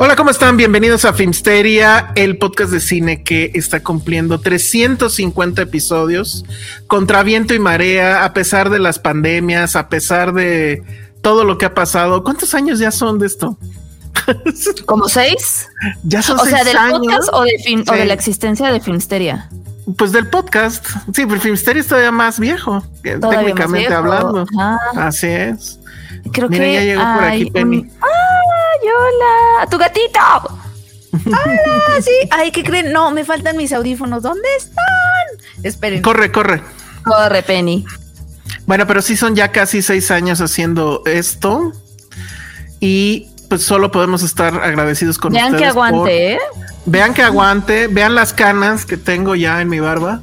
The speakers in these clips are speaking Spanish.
Hola, ¿cómo están? Bienvenidos a Filmsteria, el podcast de cine que está cumpliendo 350 episodios contra viento y marea, a pesar de las pandemias, a pesar de todo lo que ha pasado. ¿Cuántos años ya son de esto? ¿Como seis? Ya son O seis sea, del años. podcast o de, film- o Sí. de la existencia de Filmsteria. Pues del podcast. Sí, pero Filmsteria es todavía más viejo, más técnicamente viejo. hablando. Ajá. Así es. Creo Mira, que ya llegó por aquí Penny. un- ¡Ay, hola! ¡Tu gatito! ¡Hola! Sí. Ay, ¿qué creen? No, me faltan mis audífonos. ¿Dónde están? Esperen. Corre, corre. Corre, Penny. Bueno, pero sí son ya casi seis años haciendo esto y pues solo podemos estar agradecidos con Vean ustedes. que por- aguante, ¿eh? Vean que aguante, vean las canas que tengo ya en mi barba.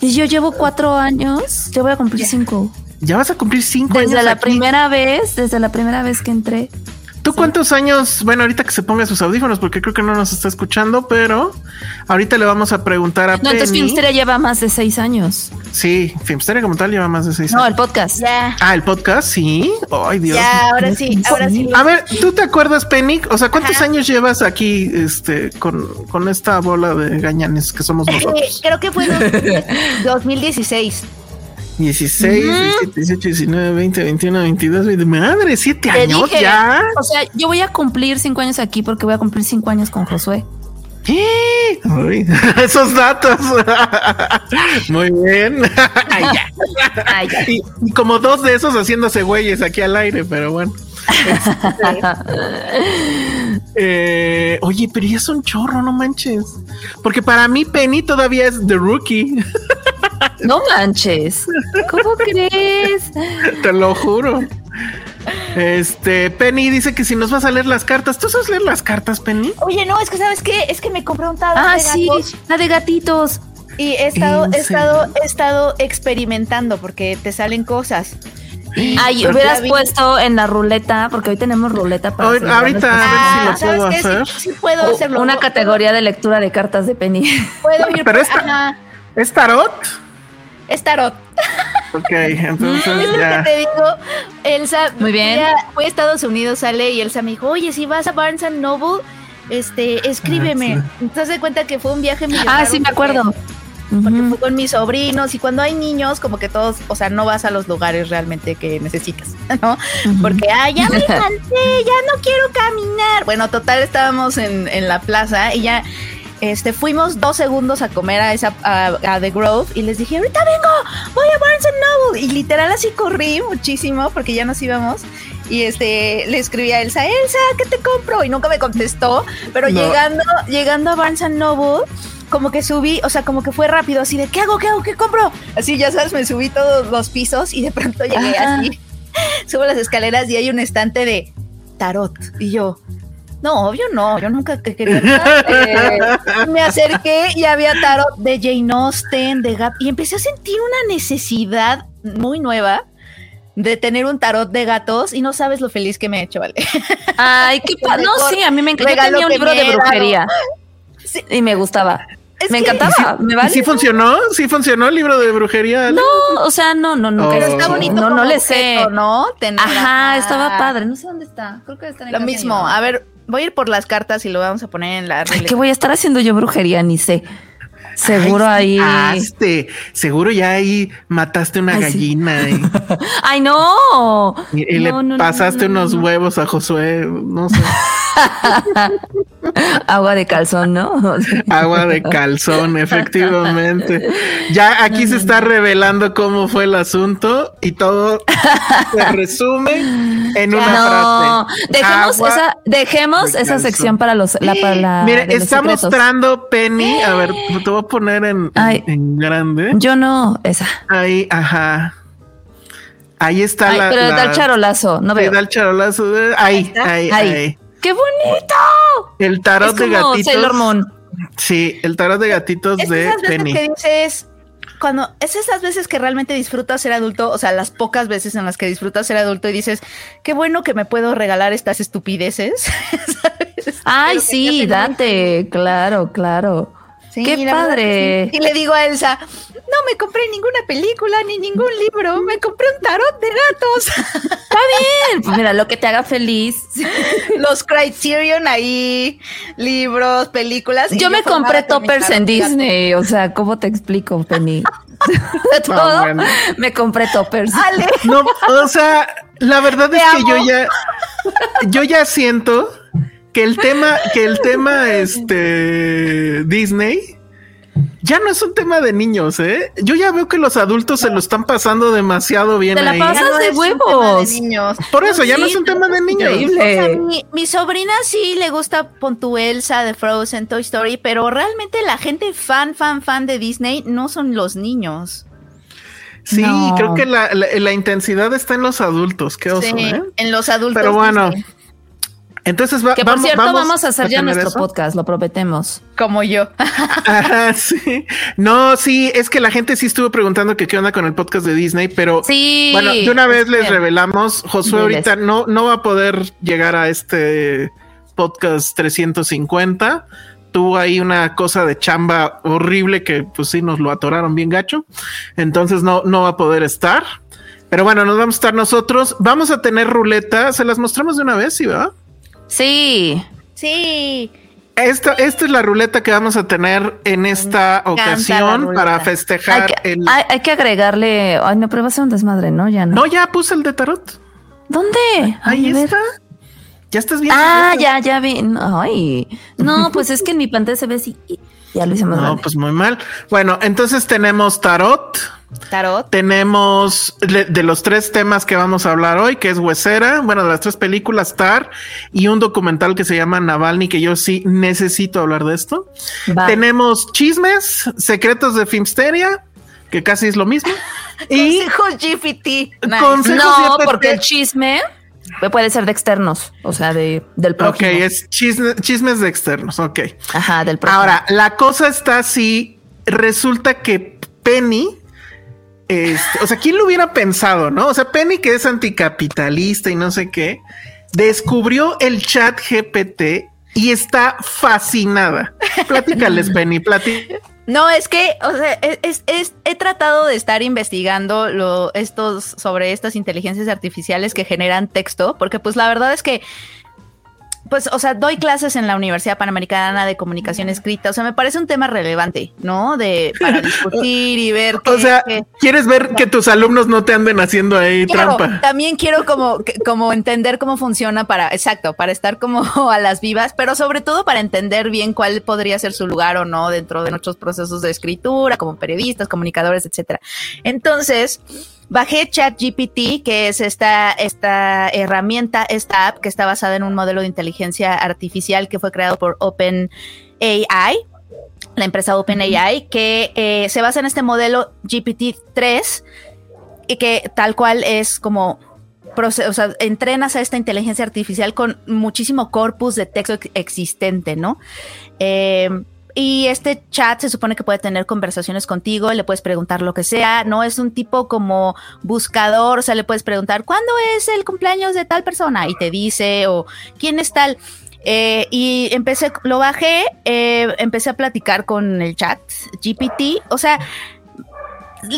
Y yo llevo cuatro años. Yo voy a cumplir cinco. Ya vas a cumplir cinco Desde años. la aquí. primera vez, desde la primera vez que entré. ¿Tú cuántos años? Bueno, ahorita que se ponga sus audífonos, porque creo que no nos está escuchando, pero ahorita le vamos a preguntar a No, entonces Penny. Filmsteria lleva más de seis años. Sí, Filmsteria como tal lleva más de seis No, el podcast. Ya, Ah, el podcast, sí. Ay, Dios. ya, ahora sí, ahora sí. A ver, ¿tú te acuerdas, Penny? O sea, ¿cuántos Ajá. años llevas aquí este, con, con esta bola de gañanes que somos nosotros? creo que fue dos- 2016. 16, 17, 18, 19, 20, 21, 22, 20. Madre, siete Te años dije, ya. O sea, yo voy a cumplir cinco años aquí porque voy a cumplir cinco años con Josué. ¿Qué? Ay, esos datos. Muy bien. Ay, ya. Ay, ya. Y, y como dos de esos haciéndose güeyes aquí al aire, pero bueno. Eh, oye, pero ya es un chorro, no manches. Porque para mí Penny todavía es The Rookie, No manches. ¿Cómo crees? te lo juro. Este, Penny dice que si nos vas a leer las cartas, ¿tú sabes leer las cartas, Penny? Oye, no, es que sabes qué, es que me compré un tarot Ah, de sí, la de gatitos. y he estado, ¿En he estado, he estado experimentando porque te salen cosas. Ay, hubieras puesto en la ruleta, porque hoy tenemos ruleta para Hoy- ahorita, nuestras- a ver si lo Ah, ¿sabes puedo qué? hacer. Sí, sí puedo hacerlo. una categoría de lectura de cartas de Penny. Puedo ir Pero por- esta- ¿Es tarot? Es tarot. Ok, entonces que te digo, Elsa. Muy bien. fui a- Estados Unidos, sale y Elsa me dijo, oye, si vas a Barnes and Noble, este, escríbeme. Ah, Entonces de cuenta que fue un viaje Ah, millonario sí, me porque- acuerdo. Porque fue con mis sobrinos y cuando hay niños, como que todos, o sea, no vas a los lugares realmente que necesitas, ¿no? Porque, ah, ya me cansé, ya no quiero caminar. Bueno, total, estábamos en, en la plaza y ya, este, fuimos dos segundos a comer a esa, a, a The Grove y les dije, ahorita vengo, voy a Barnes and Noble. Y literal así corrí muchísimo porque ya nos íbamos. Y este, le escribí a Elsa, Elsa, ¿qué te compro? Y nunca me contestó, pero No. llegando, llegando a Barnes and Noble, como que subí, o sea, como que fue rápido, así de, ¿qué hago? ¿Qué hago? ¿Qué compro? Así, ya sabes, me subí todos los pisos y de pronto llegué Ajá. así, subo las escaleras y hay un estante de tarot. Y yo, no, obvio no, yo nunca que quería tarot. Me acerqué y había tarot de Jane Austen, de Gap, y empecé a sentir una necesidad muy nueva de tener un tarot de gatos y no sabes lo feliz que me he hecho, ¿vale? Ay, qué pa- No, sí, a mí me encanta. Yo tenía un libro de brujería Sí. y me gustaba. Es me encantaba. ¿Me ¿Y vale? sí funcionó? ¿Sí funcionó el libro de brujería? No, o sea, no, no, no. Oh. Pero está bonito. No, no le sé. ¿no? Tener Ajá, estaba padre. No sé dónde está. Creo que está en el Lo mismo. A ver, voy a ir por las cartas y lo vamos a poner en la Ay. ¿Qué voy a estar haciendo yo brujería? Ni sé. Seguro ahí. Seguro ya ahí mataste una gallina. Ay, no. Y, le pasaste unos huevos a Josué. No sé. Agua de calzón, ¿no? Agua de calzón, efectivamente. Ya aquí se está revelando cómo fue el asunto y todo se resume en una frase. Dejemos esa, dejemos esa sección para los la, para Mire, está mostrando Penny. A ver, te voy a poner en, en, grande. Yo no, esa. Ahí, ajá. Ahí está la. Pero da el charolazo, no veo. Da el charolazo. Ahí, ahí, ahí. ¡Qué bonito! El tarot de gatitos. Sailor Moon. Sí, el tarot de gatitos de Penny. Que dices, cuando es esas veces que realmente disfrutas ser adulto, o sea, las pocas veces en las que disfrutas ser adulto y dices, qué bueno que me puedo regalar estas estupideces. Ay, sí, date, claro, claro. Qué padre. Y le digo a Elsa, no me compré ninguna película ni ningún libro, me compré un tarot de gatos. Está bien, pues mira, lo que te haga feliz. Los Criterion ahí, libros, películas. Yo me compré toppers en Disney, o sea, ¿cómo te explico, Penny? De todo, me compré toppers. No, o sea, la verdad es que yo ya, yo ya siento que el tema, que el tema, este, Disney, ya no es un tema de niños, ¿eh? Yo ya veo que los adultos se lo están pasando demasiado bien. Te la pasas de huevos. niños. Por eso, ya no es un tema de niños. mi, sobrina sí le gusta Pontuelsa de Frozen, Toy Story, pero realmente la gente fan, fan, fan de Disney no son los niños. Sí, creo que la, intensidad está en los adultos. Qué oso, ¿eh? En los adultos. Pero bueno. Entonces que por cierto vamos, a hacer ya nuestro podcast, lo prometemos. Como yo. sí. No, sí, es que la gente sí estuvo preguntando que qué onda con el podcast de Disney, pero sí, bueno, de una vez les revelamos, Josué ahorita no, no va a poder llegar a este podcast 350. Tuvo ahí una cosa de chamba horrible que pues sí nos lo atoraron bien gacho. Entonces no, no va a poder estar. Pero bueno, nos vamos a estar nosotros. Vamos a tener ruleta. Se las mostramos de una vez, ¿sí va? Sí. Sí. Esta, esta es la ruleta que vamos a tener en esta ocasión para festejar hay que, el. Hay, que agregarle. Ay, no, pero va a ser un desmadre, ¿no? Ya no. No, ya puse el de tarot. ¿Dónde? Ahí está. Ya estás viendo. Ah, ya, ya vi. Ay, no, pues es que en mi pantalla se ve así. Ya lo hicimos. No, pues muy mal. Bueno, entonces tenemos tarot. Tarot. Tenemos de, los tres temas que vamos a hablar hoy, que es Huesera, bueno, de las tres películas Tar y un documental que se llama Navalny, que yo sí necesito hablar de esto. Tenemos chismes, secretos de Filmsteria, que casi es lo mismo. y consejos GPT. no, porque el chisme puede ser de externos, o sea, de, del próximo. Ok, es chismes de externos, ok. Ajá, del próximo. Ahora, la cosa está así, resulta que Penny este, o sea, ¿quién lo hubiera pensado, no? O sea, Penny, que es anticapitalista y no sé qué, descubrió el chat GPT y está fascinada. Platícales, Penny, platícales. No, es que, o sea, es, he tratado de estar investigando lo, estos, sobre estas inteligencias artificiales que generan texto, porque pues la verdad es que pues, o sea, doy clases en la Universidad Panamericana de Comunicación Escrita. O sea, me parece un tema relevante, ¿no? De para discutir y ver. o sea, quieres ver que tus alumnos no te anden haciendo ahí trampa. También quiero como, como entender cómo funciona para, exacto, para estar como a las vivas, pero sobre todo para entender bien cuál podría ser su lugar o no dentro de nuestros procesos de escritura, como periodistas, comunicadores, etcétera. Entonces, Bajé ChatGPT, que es esta, esta herramienta, esta app que está basada en un modelo de inteligencia artificial que fue creado por OpenAI, la empresa OpenAI, que eh, se basa en este modelo GPT-3 y que tal cual es como o sea, entrenas a esta inteligencia artificial con muchísimo corpus de texto existente, ¿no? Eh, y este chat se supone que puede tener conversaciones contigo, le puedes preguntar lo que sea, no es un tipo como buscador, o sea, le puedes preguntar, ¿cuándo es el cumpleaños de tal persona? Y te dice, o ¿quién es tal? Eh, y empecé, lo bajé, eh, empecé a platicar con el chat GPT, o sea,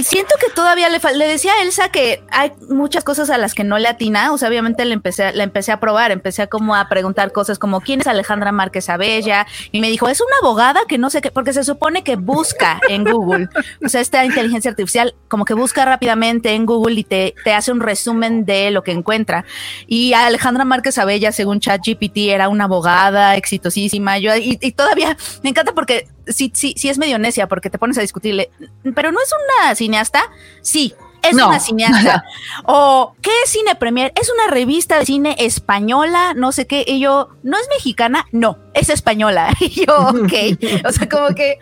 siento que todavía le. Le decía a Elsa que hay muchas cosas a las que no le atina. O sea, obviamente le empecé, la empecé a probar, empecé a como a preguntar cosas como quién es Alejandra Márquez Abella. Y me dijo, es una abogada que no sé qué, porque se supone que busca en Google. O sea, esta inteligencia artificial como que busca rápidamente en Google y te, te hace un resumen de lo que encuentra. Y Alejandra Márquez Abella, según ChatGPT, era una abogada exitosísima. Yo, y, y todavía me encanta porque sí, sí, sí es medio necia porque te pones a discutirle, pero no es una cineasta, sí. Es No. una cineasta. O, ¿qué es Cine Premier? Es una revista de cine española, no sé qué. Y yo, ¿no es mexicana? No, es española. Y yo, ok. O sea, como que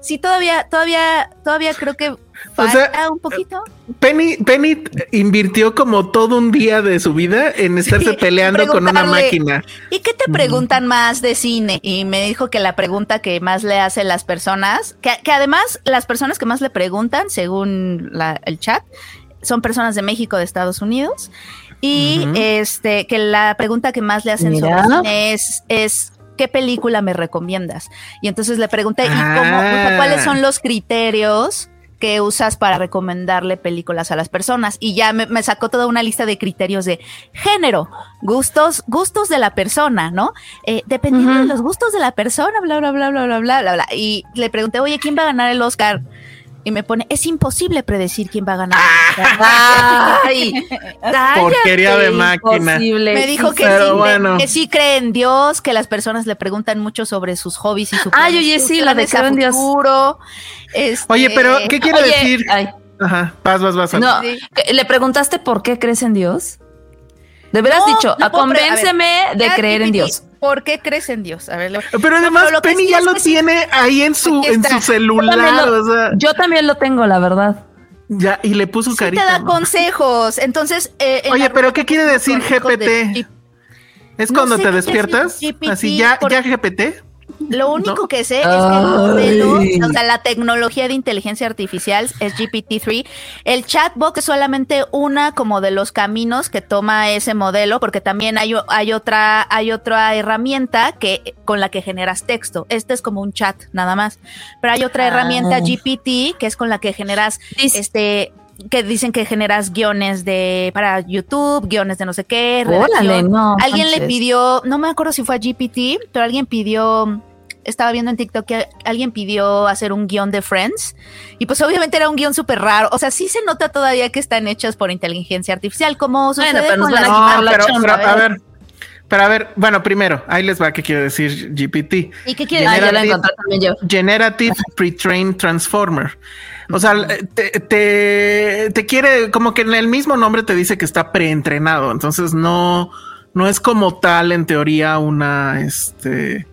sí, todavía, todavía, todavía creo que falta sea, un poquito. Penny, Penny invirtió como todo un día de su vida en estarse Sí, peleando con una máquina. ¿Y qué te preguntan más de cine? Y me dijo que la pregunta que más le hacen las personas, que, que además las personas que más le preguntan, según la- el chat, son personas de México, de Estados Unidos. Y este, que la pregunta que más le hacen Mira. sobre cine es, es ¿qué película me recomiendas? Y entonces le pregunté, ¿y cómo, o sea, Ah. cuáles son los criterios que usas para recomendarle películas a las personas? Y ya me, me sacó toda una lista de criterios de género, gustos, gustos de la persona, ¿no? Eh, dependiendo de los gustos de la persona, bla, bla, bla, bla, bla, bla, bla, bla. Y le pregunté, oye, ¿quién va a ganar el Oscar? Y me pone, es imposible predecir quién va a ganar. el Oscar". Ay, Porquería de máquina. imposible. Me dijo que Pero sí, bueno. que sí cree en Dios, que las personas le preguntan mucho sobre sus hobbies y su Ay, oye, sí, la de creo en Dios. futuro. Este, Oye, pero ¿qué quiere Oye, decir? ay, Ajá, vas, vas, vas. no, Sí. ¿que- ¿le preguntaste por qué crees en Dios? De veras No, dicho, no a ver, convénceme de creer en Dios. ¿Por qué crees en Dios? A ver, le- Pero además, pero Penny sí ya lo tiene ahí en su, en su celular. Yo también lo- o sea, Yo también lo tengo, la verdad. ya, y le puso sí te carita. da ¿no? consejos. Entonces, eh, en Oye, pero ¿qué quiere decir de GPT? ¿Es No cuando sé te despiertas? Así, ya, porque- ya GPT. Lo único ¿No? que sé es que el modelo, o sea, la tecnología de inteligencia artificial es GPT-3. El chatbot es solamente una como de los caminos que toma ese modelo, porque también hay, hay otra, hay otra herramienta que con la que generas texto. Este es como un chat, nada más. Pero hay otra Ah. herramienta GPT que es con la que generas este que dicen que generas guiones de para YouTube, guiones de no sé qué, Órale, no. Alguien le pidió, no me acuerdo si fue a GPT, pero alguien pidió, estaba viendo en TikTok que alguien pidió hacer un guion de Friends y pues obviamente era un guion súper raro. O sea, sí se nota todavía que están hechos por inteligencia artificial, como sucede pero nos con las- No, la pero, chamba, pero, a ¿eh? ver. Pero a ver, bueno, primero, ahí les va qué quiere decir GPT. ¿Y qué quiere decir? Generative- yo. Pre-Trained Transformer. O sea, te, te, te quiere, como que en el mismo nombre te dice que está preentrenado. Entonces no, no es como tal, en teoría, una, este.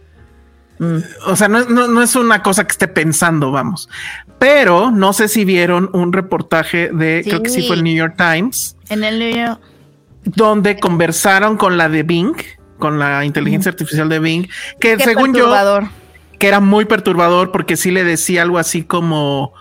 O sea, no, es- no, no es una cosa que esté pensando, vamos. Pero no sé si vieron un reportaje de, creo que sí fue el New York Times, En el libro. donde conversaron con la de Bing, con la inteligencia artificial de Bing, que Qué según yo, que era muy perturbador porque sí le decía algo así como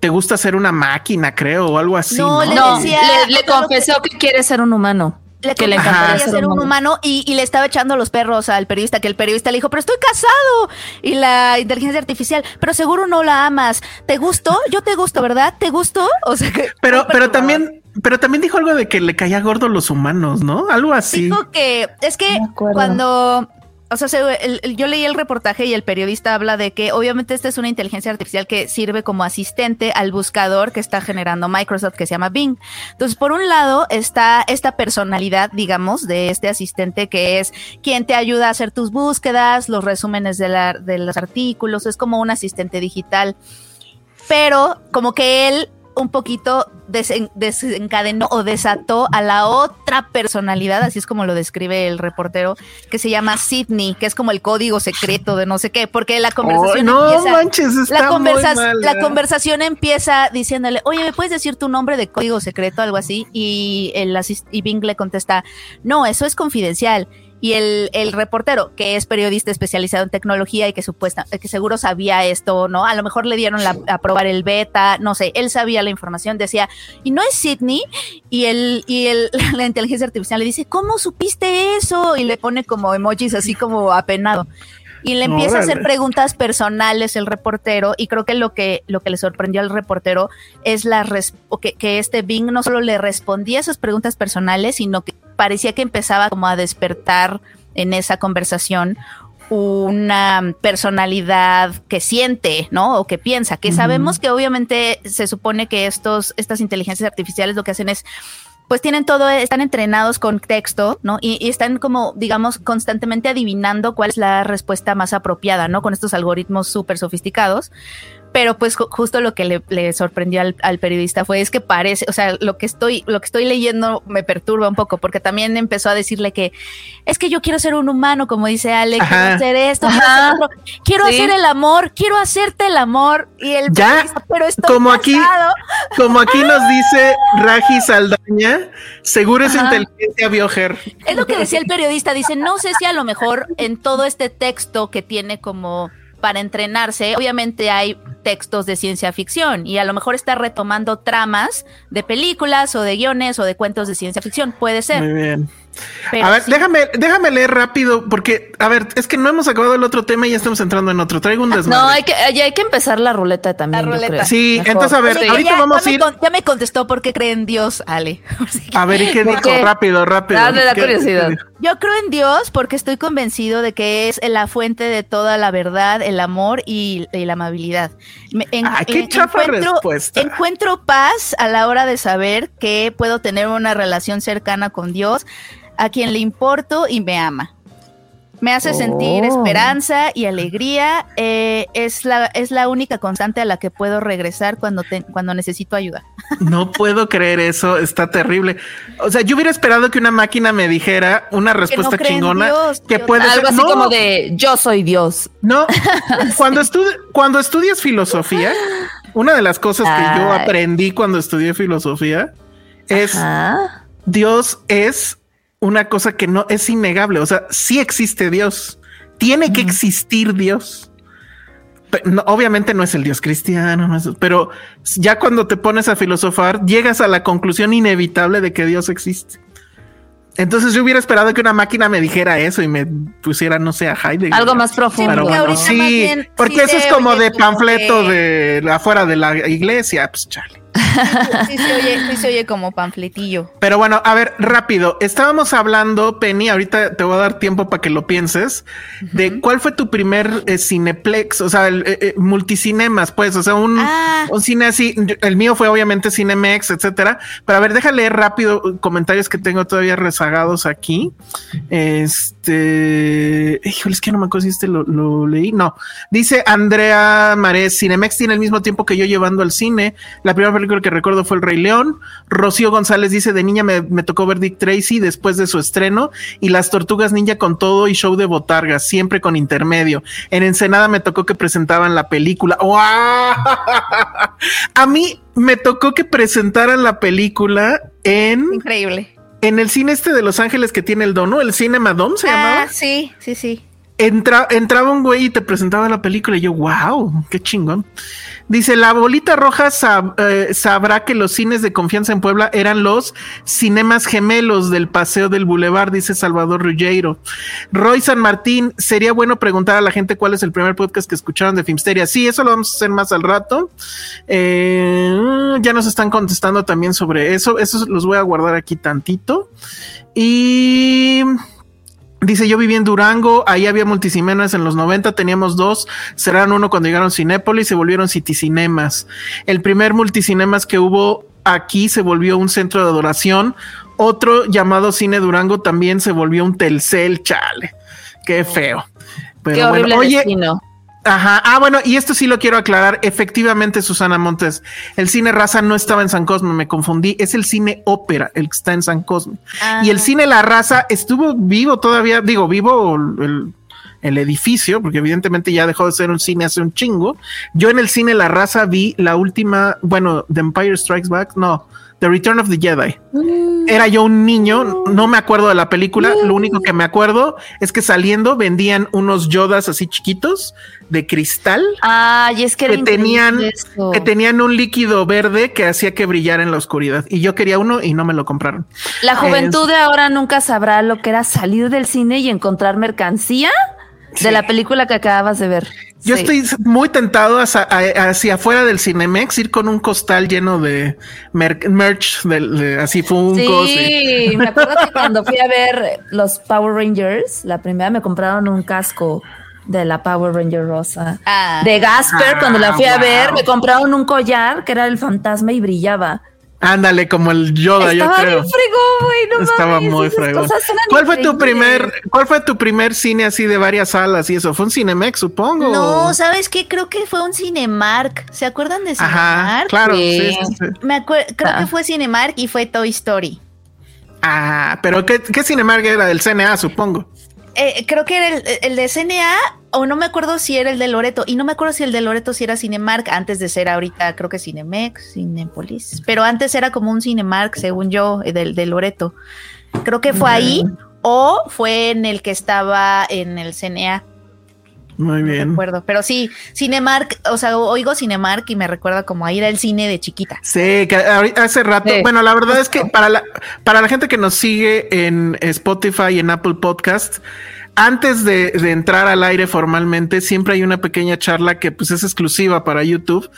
te gusta ser una máquina, creo, o algo así. No, No, le decía- le, confesó que quiere ser un humano. Le que le encantaría ser ser un humano y, y le estaba echando los perros al periodista, que el periodista le dijo, pero estoy casado. Y la inteligencia artificial, pero seguro no la amas. ¿Te gustó? Yo te gusto, ¿verdad? ¿Te gustó? O sea que. pero, pero también, pero también dijo algo de que le caía gordo los humanos, ¿no? Algo así. Dijo que es que No cuando, o sea, yo leí el reportaje y el periodista habla de que obviamente esta es una inteligencia artificial que sirve como asistente al buscador que está generando Microsoft que se llama Bing. Entonces, por un lado está esta personalidad, digamos, de este asistente que es quien te ayuda a hacer tus búsquedas, los resúmenes de, la- de los artículos, es como un asistente digital. Pero como que él un poquito desen- desencadenó o desató a la otra personalidad, así es como lo describe el reportero, que se llama Sidney, que es como el código secreto de no sé qué, porque la Oh, conversación no empieza... manches, está La, conversación empieza diciéndole, oye, ¿me puedes decir tu nombre de código secreto? Algo así. Y, el y Bing le contesta, no, eso es confidencial. Y el, el reportero, que es periodista especializado en tecnología y que supuesta, que seguro sabía esto, ¿no? A lo mejor le dieron la- a probar el beta, no sé, él sabía la información, decía, y no es Sidney, y el, y el, la inteligencia artificial le dice, ¿cómo supiste eso? Y le pone como emojis así como apenado. y le empieza a hacer preguntas personales el reportero y creo que lo que lo que le sorprendió al reportero es la que, que este Bing no solo le respondía esas preguntas personales, sino que parecía que empezaba como a despertar en esa conversación una personalidad que siente, ¿no? O que piensa, que sabemos que obviamente se supone que estos, estas inteligencias artificiales lo que hacen es pues tienen todo, están entrenados con texto, ¿no? Y, y, están como, digamos, constantemente adivinando cuál es la respuesta más apropiada, ¿no? Con estos algoritmos súper sofisticados. Pero pues justo lo que le, sorprendió al, periodista fue es que parece, o sea, lo que estoy, lo que estoy leyendo me perturba un poco, porque también empezó a decirle que es que yo quiero ser un humano, como dice Alex, quiero hacer esto, quiero, hacer el amor, quiero hacerte el amor. Y el ya, pero estoy como aquí, como aquí nos dice Raji Saldaña, seguro es inteligencia bioger. Es lo que decía el periodista, dice, no sé si a lo mejor en todo este texto que tiene como para entrenarse, obviamente hay textos de ciencia ficción y a lo mejor está retomando tramas de películas o de guiones o de cuentos de ciencia ficción, puede ser. Muy bien a ver, déjame, déjame leer rápido, porque, a ver, es que no hemos acabado el otro tema y ya estamos entrando en otro. Traigo un desmadre. No, hay que, ya hay que empezar la ruleta también. Sí, entonces, a ver, ahorita vamos a ir. ya me contestó por qué cree en Dios, Ale. a ver, ¿y qué dijo? Rápido, rápido. Dale la curiosidad. Yo creo en Dios porque estoy convencido de que es la fuente de toda la verdad, el amor y, la amabilidad. ah, qué chafa encuentro, respuesta. Encuentro paz a la hora de saber que puedo tener una relación cercana con Dios a quien le importo y me ama. Me hace sentir oh. esperanza y alegría. Eh, es, la, es la única constante a la que puedo regresar cuando, cuando necesito ayuda. No puedo creer eso, está terrible. O sea, yo hubiera esperado que una máquina me dijera una respuesta chingona que puede ser algo así como de yo soy Dios. No, cuando, cuando estudias filosofía, una de las cosas que yo aprendí cuando estudié filosofía es Dios es una cosa que no es innegable. O sea, sí existe Dios. Tiene que existir Dios. obviamente no es el Dios cristiano, pero ya cuando te pones a filosofar, llegas a la conclusión inevitable de que Dios existe. Entonces yo hubiera esperado que una máquina me dijera eso y me pusiera, no sé, a Heidegger. Algo más profundo. Sí, porque eso es como de panfleto de afuera de la iglesia. Pues chale. Sí, se oye, como panfletillo. Pero bueno, a ver, rápido. Estábamos hablando, Penny, ahorita te voy a dar tiempo para que lo pienses, de cuál fue tu primer eh, cineplex, o sea, el, eh, eh, multicinemas, pues, o sea, un, ah. un, cine así. El mío fue obviamente Cinemex, etcétera. Pero a ver, déjale leer rápido comentarios que tengo todavía rezagados aquí. Este, híjole, es que no me acuerdo si este lo, lo leí. No, dice Andrea Marés, Cinemex tiene el mismo tiempo que yo llevando al cine. La primera película que recuerdo fue El Rey León. Rocío González dice: De niña me, tocó ver Dick Tracy después de su estreno y Las Tortugas Ninja con todo y show de botargas, siempre con intermedio. En Ensenada me tocó que presentaban la película. A mí me tocó que presentaran la película en. Increíble. En el cine este de Los Ángeles que tiene el dono, el Cinema Dome se ah, llamaba. Sí, sí, sí. Entraba un güey y te presentaba la película y yo, wow, qué chingón. Dice, la bolita roja eh, sabrá que los cines de confianza en Puebla eran los cinemas gemelos del Paseo del Boulevard, dice Salvador Ruggiero. Roy San Martín, sería bueno preguntar a la gente cuál es el primer podcast que escucharon de Filmsteria. Sí, eso lo vamos a hacer más al rato. Eh, ya nos están contestando también sobre eso. Eso los voy a guardar aquí tantito. Y... Dice, yo viví en Durango, ahí había multicinemas en los 90, teníamos dos, cerraron uno cuando llegaron Cinépolis y se volvieron Citicinemas. El primer multicinemas que hubo aquí se volvió un centro de adoración, otro llamado Cine Durango también se volvió un Telcel, chale, qué feo. Pero qué horrible oye, Ajá. Ah, bueno, y esto sí lo quiero aclarar. Efectivamente, Susana Montes, el cine raza no estaba en San Cosme, me confundí. Es el cine ópera el que está en San Cosme. Y el ah. cine La Raza estuvo vivo todavía, digo, vivo el, el, edificio, porque evidentemente ya dejó de ser un cine hace un chingo. Yo en el cine La Raza vi la última, bueno, The Empire Strikes Back, no, The Return of the Jedi. Mm. Era yo un niño, no me acuerdo de la película, lo único que me acuerdo es que saliendo vendían unos Yodas así chiquitos de cristal. Ay, es que, tenían que tenían un líquido verde que hacía que brillara en la oscuridad y yo quería uno y no me lo compraron. La juventud de ahora nunca sabrá lo que era salir del cine y encontrar mercancía de la película que acabas de ver. Yo Sí. estoy muy tentado hacia, hacia afuera del Cinemex, ir con un costal lleno de mer- merch, de, de- así funcos. y- Sí, me acuerdo que cuando fui a ver los Power Rangers, la primera me compraron un casco de la Power Ranger rosa. Ah. de Gasper, Ah, cuando la fui a ver, me compraron un collar que era el fantasma y brillaba. Ándale, como el Yoda, yo Estaba creo. bien fregón, güey, no Estaba mames, muy eran ¿Cuál fue tu primer, cuál fue tu primer cine así de varias salas y eso? Fue un Cinemex, supongo. No, ¿sabes qué? Creo que fue un Cinemark. ¿Se acuerdan de Cinemark? Ajá, claro, sí, Sí. sí, sí. Me acuerdo, creo Ah. que fue Cinemark y fue Toy Story. Ah, pero ¿qué, qué Cinemark era? Del CNA, supongo. Eh, creo que era el, el de CNA o no me acuerdo si era el de Loreto y no me acuerdo si el de Loreto si era Cinemark antes de ser ahorita creo que Cinemex, Cinepolis, pero antes era como un Cinemark según yo eh, del de Loreto. Creo que fue ahí o fue en el que estaba en el CNA, Muy no bien. recuerdo, pero sí, Cinemark, o sea, oigo Cinemark y me recuerda como a ir al cine de chiquita. Sí, que hace rato. Sí. Bueno, la verdad es que para la, para la gente que nos sigue en Spotify y en Apple Podcast, antes de, de entrar al aire formalmente, siempre hay una pequeña charla que pues es exclusiva para YouTube.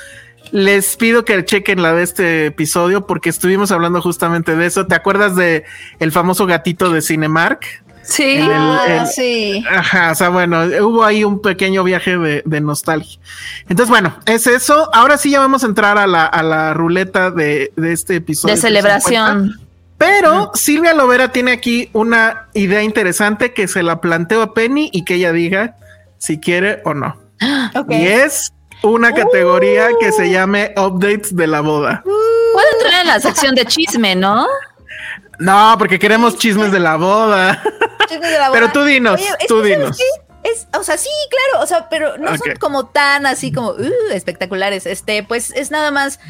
Les pido que chequen la de este episodio porque estuvimos hablando justamente de eso. ¿Te acuerdas de el famoso gatito de Cinemark? Sí. El- Ah, sí. Ajá, o sea, bueno, hubo ahí un pequeño viaje de, de nostalgia. Entonces, bueno, es eso. Ahora sí ya vamos a entrar a la, a la ruleta de, de este episodio. de celebración. 50. Pero Silvia Lovera tiene aquí una idea interesante que se la planteo a Penny y que ella diga si quiere o no. Y es una categoría que se llame Updates de la boda. Puede entrar en la sección de chisme, ¿no? No, porque queremos chismes de la boda. Chismes de la Pero boda. tú dinos, Oye, tú que, ¿sabes dinos. Es, o sea, sí, claro, o sea, pero no son como tan así como uh, espectaculares. Este, pues es nada más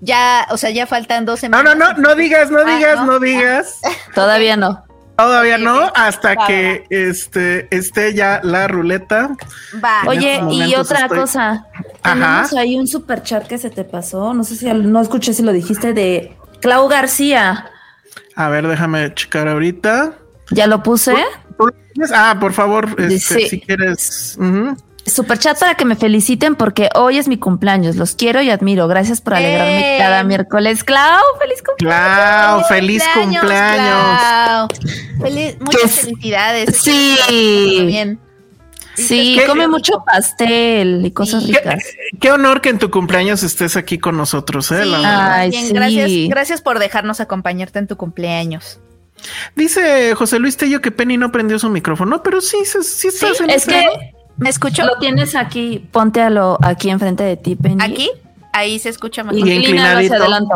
ya, o sea, ya faltan dos No, semanas. no, no, no digas, no Ah, digas, no. no digas. Todavía no. Todavía no, hasta Va, que este esté ya la ruleta. Va. En Oye, y otra estoy- cosa. Ajá. Tenemos ahí un super chat que se te pasó. No sé si no escuché si lo dijiste de Clau García. A ver, déjame checar ahorita. Ya lo puse. Ah, por favor, este, si quieres. ujú. Super chat para que me feliciten porque hoy es mi cumpleaños. Los quiero y admiro. Gracias por alegrarme ¡Eh! cada miércoles. Clau, feliz cumpleaños. Clau, feliz cumpleaños. Clau. Feliz- muchas felicidades. Sí. Bien. Sí, ¿Qué? come mucho pastel y cosas Sí. ricas. Qué honor que en tu cumpleaños estés aquí con nosotros, ¿eh? Sí, La. Ay, bien, sí. gracias, gracias por dejarnos acompañarte en tu cumpleaños. Dice José Luis Tello que Penny no prendió su micrófono, pero sí, sí, sí estás en Es que ¿Me escucho? lo tienes aquí. Ponte a lo aquí enfrente de ti, Penny. ¿Aquí? Ahí se escucha mejor. Y Inclínalo hacia adelante.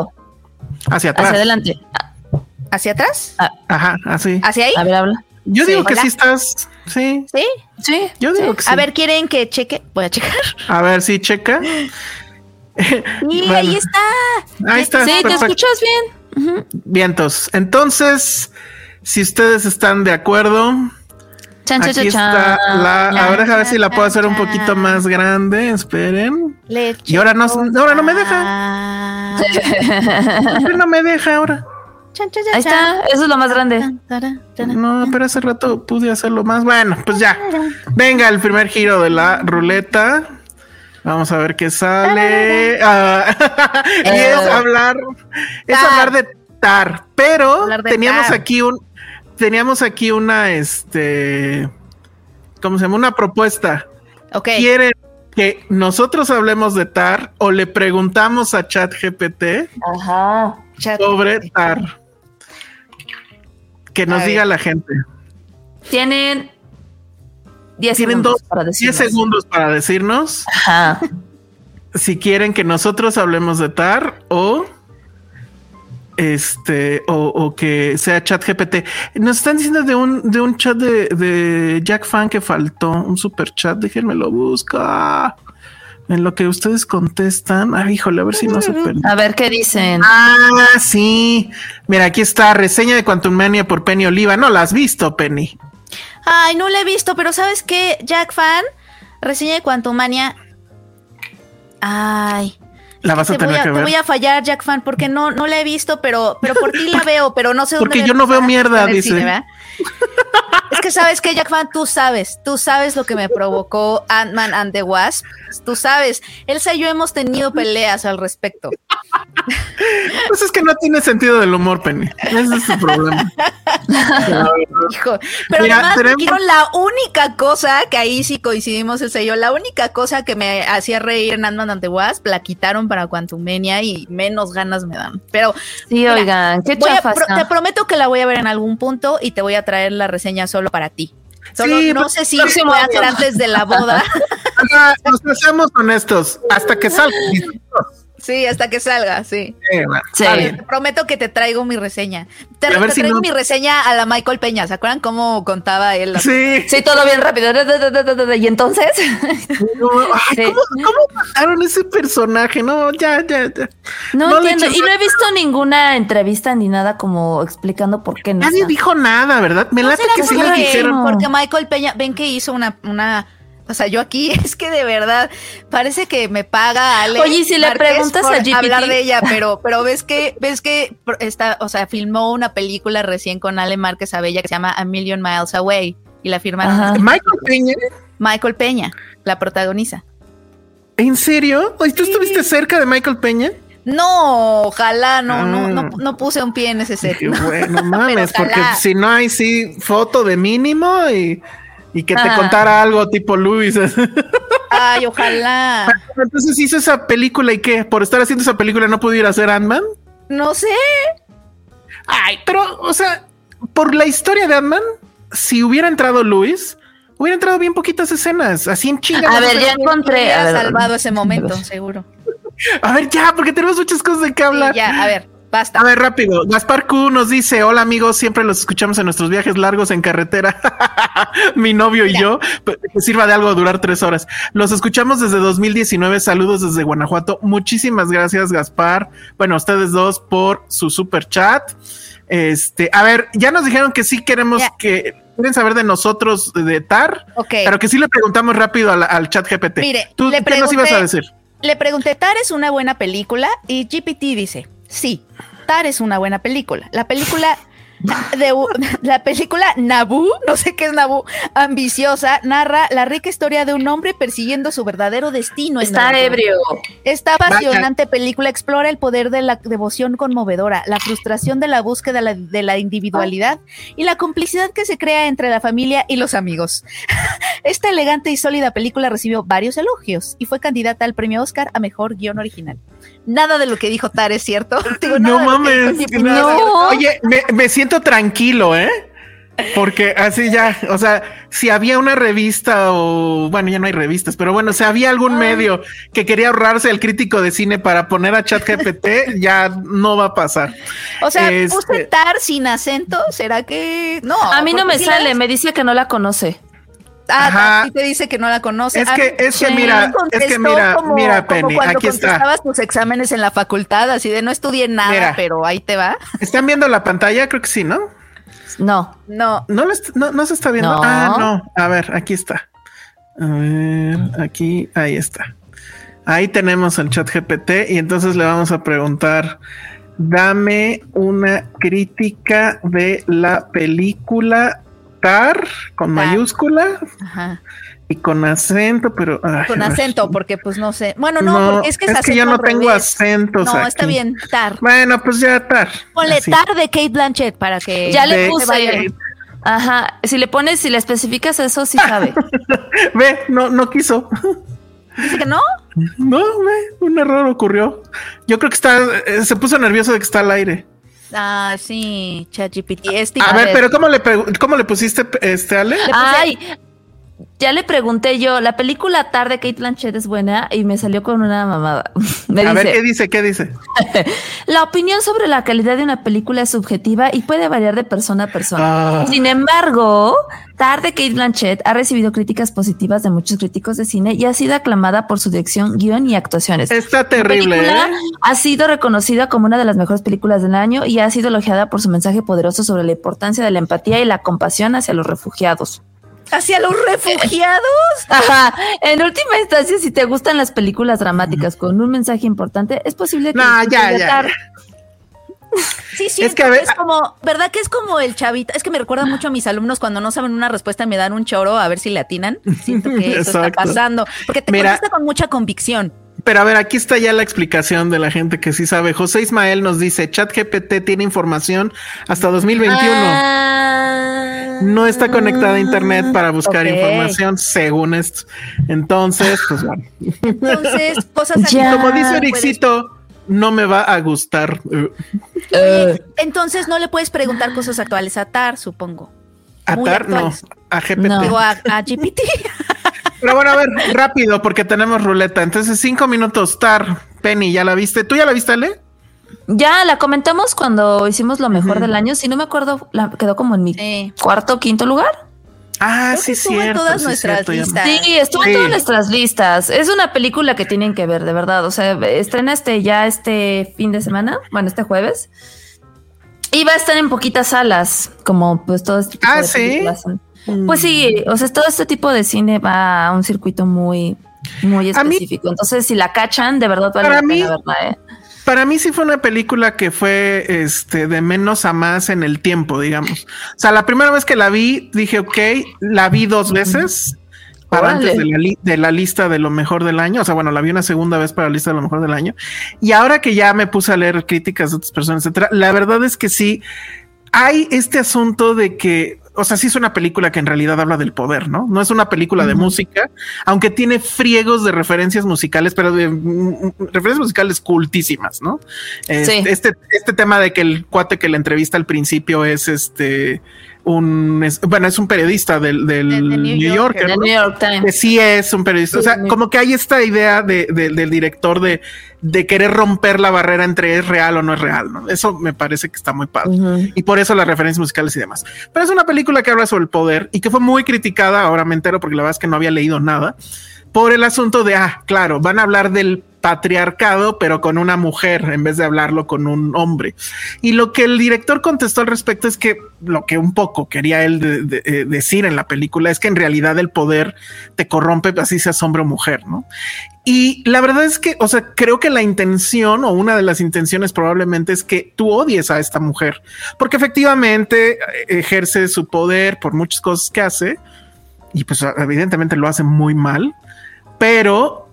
hacia atrás. Hacia adelante. ¿Hacia atrás? Ajá, así. ¿Hacia ahí? A ver, habla. Yo sí, digo que hola. sí estás. Sí, Sí. Sí. yo digo que sí. A ver, ¿quieren que cheque? Voy a checar. A ver, sí, checa. Y Bueno. ahí está. Ahí está. Sí, te escuchas bien. Vientos. Entonces, si ustedes están de acuerdo, Chan, aquí chan, está chan. la. Ahora a ver si la puedo hacer un poquito chan. más grande. Esperen. Y ahora no, ahora no me deja. Ah. ¿Por qué no me deja ahora? Chan, chan, chan, Ahí está, eso es lo más grande. No, pero hace rato pude hacerlo más. Bueno, pues ya. Venga, el primer giro de la ruleta. Vamos a ver qué sale. Ah, y es hablar, es hablar de tar, pero Hablar de teníamos tar. aquí un, teníamos aquí una, este, ¿cómo se llama? Una propuesta. Ok. ¿Quieren que nosotros hablemos de tar o le preguntamos a ChatGPT. Chat. sobre tar? Que nos A diga ver. la gente. Tienen 10 Tienen segundos dos, para 10 decirnos. segundos para decirnos Ajá. si quieren que nosotros hablemos de TAR o este o, o que sea chat GPT. Nos están diciendo de un de un chat de, de Jack Fan que faltó, un super chat, déjenme lo busca. En lo que ustedes contestan. Ay, híjole, a ver si no se perdió. A ver qué dicen. Ah, sí. Mira, aquí está reseña de Quantum Mania por Penny Oliva. No la has visto, Penny. Ay, no la he visto, pero ¿sabes qué? Jack Fan, reseña de Quantumania. Ay, La vas a te tener voy a, que te ver. voy a fallar, Jack Fan, porque no, no la he visto, pero, pero por ti la veo, pero no sé dónde. Porque yo no veo mierda, dice. es que sabes que Jack Fan, tú sabes, tú sabes lo que me provocó Ant-Man and the Wasp. Tú sabes, Elsa y yo hemos tenido peleas al respecto. Pues es que no tiene sentido del humor, Penny. Ese es su problema. Hijo, pero Mira, además tenemos- quiero la única cosa que ahí sí coincidimos el sello, la única cosa que me hacía reír en Ant-Man Wasp, la quitaron para Quantumania y menos ganas me dan. Pero Sí, Mira, oigan, qué voy a chafa pro- está. te prometo que la voy a ver en algún punto y te voy a traer la reseña solo para ti. Solo Sí, no pues, sé si puede año. ser antes de la boda. Ajá, Nos seamos honestos. Hasta que salga. sí, hasta que salga, sí. Eh, bueno, Sí. Te prometo que te traigo mi reseña. Te, A ver te si traigo no- mi reseña a la Michael Peña. ¿Se acuerdan cómo contaba él? la- Sí. Sí, todo bien rápido. Y entonces, No, ay, Sí. ¿cómo, ¿Cómo mataron ese personaje? No, ya, ya, ya. no, entiendo. Y no he visto ninguna entrevista ni nada como explicando por qué no. Nadie está. dijo nada, ¿verdad? Me ¿No late que sí le dijeron. porque Michael Peña, ven que hizo una, una, o sea, yo aquí es que de verdad parece que me paga Ale. Oye, si le preguntas por a GPT? hablar de ella, pero, pero ves que, ves que está, o sea, filmó una película recién con Ale Márquez Abella que se llama A Million Miles Away y la firmaron Ajá. Michael Peña, Michael Peña, la protagoniza. ¿en serio? Oye, ¿Tú estuviste cerca de Michael Peña? No, ojalá, no, no, no, Ah. no puse un pie en ese set. Qué bueno, mames, porque si no hay sí foto de mínimo y, y que te contara algo tipo Luis. Ay, ojalá. Entonces hizo esa película y qué, por estar haciendo esa película no pudo ir a hacer Ant-Man. No sé. Ay, pero, o sea, por la historia de Ant-Man, si hubiera entrado Luis, hubiera entrado bien poquitas escenas, así en chinga. A ver, ya encontré. A ver, salvado ese momento, seguro. A ver, ya, porque tenemos muchas cosas de qué Sí, hablar. ya, a ver, basta. A ver, rápido. Gaspar Q nos dice: Hola amigos, siempre los escuchamos en nuestros viajes largos en carretera. Mi novio y yo, pues, que sirva de algo durar tres horas. Los escuchamos desde 2019. Saludos desde Guanajuato. Muchísimas gracias, Gaspar. Bueno, a ustedes dos por su super chat. Este, a ver, ya nos dijeron que sí queremos que quieren saber de nosotros de TAR, Ok. pero que sí le preguntamos rápido al, al chat GPT. Mire, ¿Tú le qué nos ibas a decir? Le pregunté, ¿Tar es una buena película? Y GPT dice, sí, Tar es una buena película. La película de la película Naboo, no sé qué es Naboo, ambiciosa, narra la rica historia de un hombre persiguiendo su verdadero destino. en Está ebrio. Esta apasionante película explora el poder de la devoción conmovedora, la frustración de la búsqueda de la, de la individualidad y la complicidad que se crea entre la familia y los amigos. Esta elegante y sólida película recibió varios elogios y fue candidata al premio Oscar a mejor guion original. Nada de lo que dijo Tar es cierto. Digo, No que mames. no. Oye, me, me siento tranquilo, ¿eh? Porque así ya, o sea, si había una revista o bueno, ya no hay revistas, pero bueno, si había algún medio que quería ahorrarse el crítico de cine para poner a ChatGPT, ya no va a pasar. O sea, Este- puse Tar sin acento. ¿Será que no? A mí no me sale, me dice que no la conoce. Ah, Ajá. sí te dice que no la conoce. Es A que- es mira, es que mira, como- mira, como Penny, cuando aquí está. contestabas tus exámenes en la facultad, así de no estudié nada, Mira. pero ahí te va. ¿Están viendo la pantalla? Creo que sí, ¿no? No. No, No, lo est- no, no se está viendo. No. Ah, no. A ver, aquí está. A ver, aquí, ahí está. Ahí tenemos el chat GPT y entonces le vamos a preguntar, dame una crítica de la película Tar con Tar. mayúscula ajá. y con acento, pero... ay, Con acento, porque pues no sé. Bueno, no, porque es que, es que yo no tengo revés. acentos. No, está aquí. bien, Tar. Bueno, pues ya Tar. Ponle Así. Tar de Kate Blanchett para que Ya le puse. Ajá. Si le pones, si le especificas eso, sí sabe. Ve, no, no quiso. Dice que no. No, ve, un error ocurrió. Yo creo que está, eh, se puso nervioso de que está al aire. Ah, sí, ChatGPT. Este, A ver, pero ¿cómo le, cómo le pusiste, este, Ale? Ay, ya le pregunté yo, la película Tarde Kate Blanchett es buena y me salió con una mamada. Me A dice, ver, ¿qué dice? ¿Qué dice? la opinión sobre la calidad de una película es subjetiva y puede variar de persona a persona. Ah. Sin embargo, Tarde Kate Blanchett ha recibido críticas positivas de muchos críticos de cine y ha sido aclamada por su dirección, guion y actuaciones. Está La terrible, película ¿eh? ha sido reconocida como una de las mejores películas del año y ha sido elogiada por su mensaje poderoso sobre la importancia de la empatía y la compasión hacia los refugiados. Hacia los refugiados. Ajá. En última instancia, si te gustan las películas dramáticas con un mensaje importante, es posible que. No, ya, ya. Sí, sí, Es es, que, a ver, como, ¿verdad que es como el chavita? Es que me recuerda mucho a mis alumnos cuando no saben una respuesta me dan un choro a ver si le atinan. Siento que eso está pasando. Porque te Mira. contesta con mucha convicción. Pero a ver, aquí está ya la explicación de la gente que sí sabe. José Ismael nos dice, ChatGPT tiene información hasta 2021. Ah. No está conectada a internet para buscar información, según esto. Entonces, pues bueno. Entonces, cosas así. Ya. Como dice Ericito, no me va a gustar. Eh, Eh, Entonces no le puedes preguntar cosas actuales a TAR, supongo. Muy Atar, no, a GPT. No. A, a GPT. Pero bueno, a ver, rápido, porque tenemos ruleta. Entonces, cinco minutos, Tar, Penny, ¿ya la viste? ¿Tú ya la viste, Ale? Ya la comentamos cuando hicimos lo mejor del año. Si no me acuerdo, la quedó como en mi Sí. cuarto o quinto lugar. Ah, Creo sí, que estuvo en cierto. todas sí, nuestras cierto, listas. Sí, estuvo Sí. en todas nuestras listas. Es una película que tienen que ver, de verdad. O sea, estrena este ya este fin de semana, bueno, este jueves. Y va a estar en poquitas salas, como pues todo este tipo Ah, de ¿sí? películas. Pues sí, o sea, todo este tipo de cine va a un circuito muy, muy mí- específico. Entonces, si la cachan, de verdad vale Para la pena mí- verla, ¿eh? Para mí sí fue una película que fue este de menos a más en el tiempo, digamos. O sea, la primera vez que la vi, dije, ok, la vi dos veces para antes de la, li- de la lista de lo mejor del año. O sea, bueno, la vi una segunda vez para la lista de lo mejor del año. Y ahora que ya me puse a leer críticas de otras personas, etcétera, la verdad es que sí hay este asunto de que, o sea, sí es una película que en realidad habla del poder, ¿no? No es una película de música, aunque tiene friegos de referencias musicales, pero de mm, mm, referencias musicales cultísimas, ¿no? Este, Sí. este, este tema de que el cuate que la entrevista al principio es este un es- bueno, es un periodista del, del De- de New New Yorker. Yorker, ¿no? New York que Times. sí es un periodista. O sea, Sí. como que hay esta idea de, de- del director de, de querer romper la barrera entre es real o no es real, ¿no? Eso me parece que está muy padre. Ujú. Y por eso las referencias musicales y demás. Pero es una película que habla sobre el poder y que fue muy criticada, ahora me entero porque la verdad es que no había leído nada, por el asunto de, ah, claro, van a hablar del patriarcado, pero con una mujer en vez de hablarlo con un hombre. Y lo que el director contestó al respecto es que lo que un poco quería él eh, decir en la película es que en realidad el poder te corrompe, así seas hombre o mujer, ¿no? Y la verdad es que, o sea, creo que la intención o una de las intenciones probablemente es que tú odies a esta mujer, porque efectivamente eh, ejerce su poder por muchas cosas que hace y pues evidentemente lo hace muy mal, pero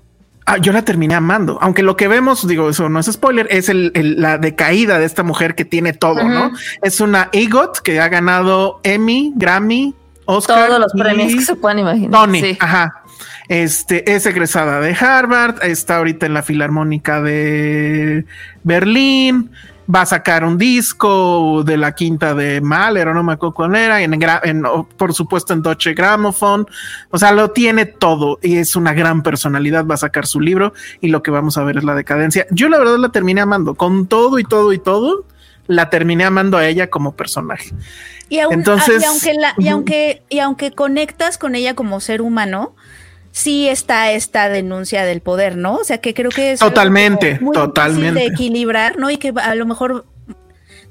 ah, yo la terminé amando, aunque lo que vemos, digo, eso no es spoiler, es el, el- la decaída de esta mujer que tiene todo, ¿no? Es una EGOT que ha ganado Emmy, Grammy, Oscar. Todos los premios que se puedan imaginar. Tony, Sí. ajá. Este es egresada de Harvard, está ahorita en la Filarmónica de Berlín, va a sacar un disco de la quinta de Mahler, o no me acuerdo cuál era, en, en- por supuesto en Deutsche Grammophon, o sea, lo tiene todo y es una gran personalidad, va a sacar su libro y lo que vamos a ver es la decadencia. Yo la verdad la terminé amando, con todo y todo y todo, la terminé amando a ella como personaje. Y, aún- Entonces- y aunque la- y Ujú. aunque y aunque conectas con ella como ser humano, sí está esta denuncia del poder, ¿no? O sea, que creo que es Totalmente, muy totalmente. de equilibrar, ¿no? Y que a lo mejor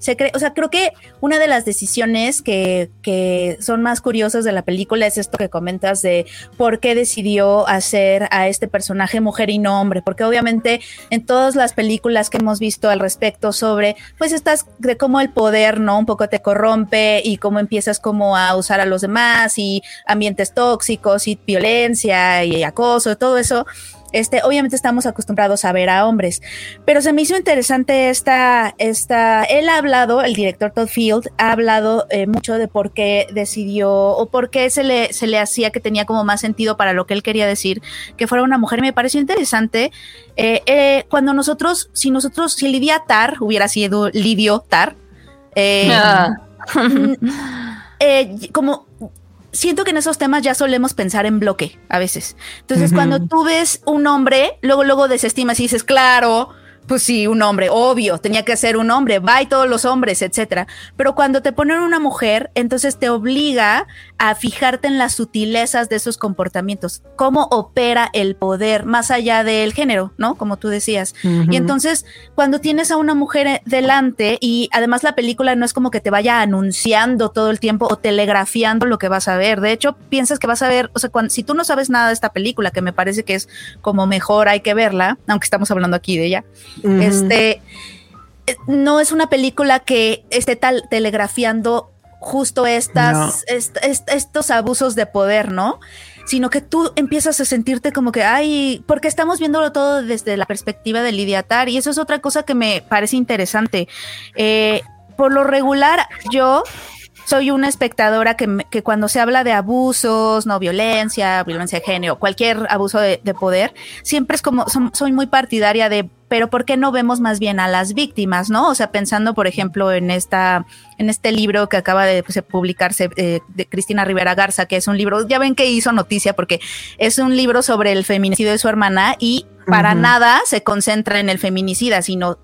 se cree, o sea, creo que una de las decisiones que, que son más curiosas de la película es esto que comentas de por qué decidió hacer a este personaje mujer y no hombre, porque obviamente en todas las películas que hemos visto al respecto sobre, pues estás de cómo el poder, ¿no? Un poco te corrompe y cómo empiezas como a usar a los demás y ambientes tóxicos y violencia y acoso, todo eso. Este, obviamente estamos acostumbrados a ver a hombres, pero se me hizo interesante esta, esta, él ha hablado, el director Todd Field ha hablado eh, mucho de por qué decidió o por qué se le, se le hacía que tenía como más sentido para lo que él quería decir, que fuera una mujer. Me pareció interesante eh, eh, cuando nosotros, si nosotros, si Lidia Tar hubiera sido Lidio Tar, Ah. como siento que en esos temas ya solemos pensar en bloque a veces. Entonces, cuando tú ves un hombre, luego, luego desestimas y dices, claro, pues sí, un hombre, obvio, tenía que ser un hombre, va y todos los hombres, etcétera. Pero cuando te ponen una mujer, entonces te obliga a fijarte en las sutilezas de esos comportamientos, cómo opera el poder más allá del género, ¿no? Como tú decías. Y entonces, cuando tienes a una mujer delante y además la película no es como que te vaya anunciando todo el tiempo o telegrafiando lo que vas a ver. De hecho, piensas que vas a ver, o sea, cuando, si tú no sabes nada de esta película, que me parece que es como mejor hay que verla, aunque estamos hablando aquí de ella este no es una película que esté tal telegrafiando justo estas, estos abusos de poder, ¿no? Sino que tú empiezas a sentirte como que, ay, porque estamos viéndolo todo desde la perspectiva de Lidia Tar, y eso es otra cosa que me parece interesante. Eh, por lo regular, yo soy una espectadora que, que, cuando se habla de abusos, no violencia, violencia de género, cualquier abuso de, poder, siempre es como, soy muy partidaria de, pero ¿por qué no vemos más bien a las víctimas, no? O sea, pensando, por ejemplo, en esta, en este libro que acaba de pues, publicarse eh, de Cristina Rivera Garza, que es un libro, ya ven que hizo noticia porque es un libro sobre el feminicidio de su hermana y para nada se concentra en el feminicida, sino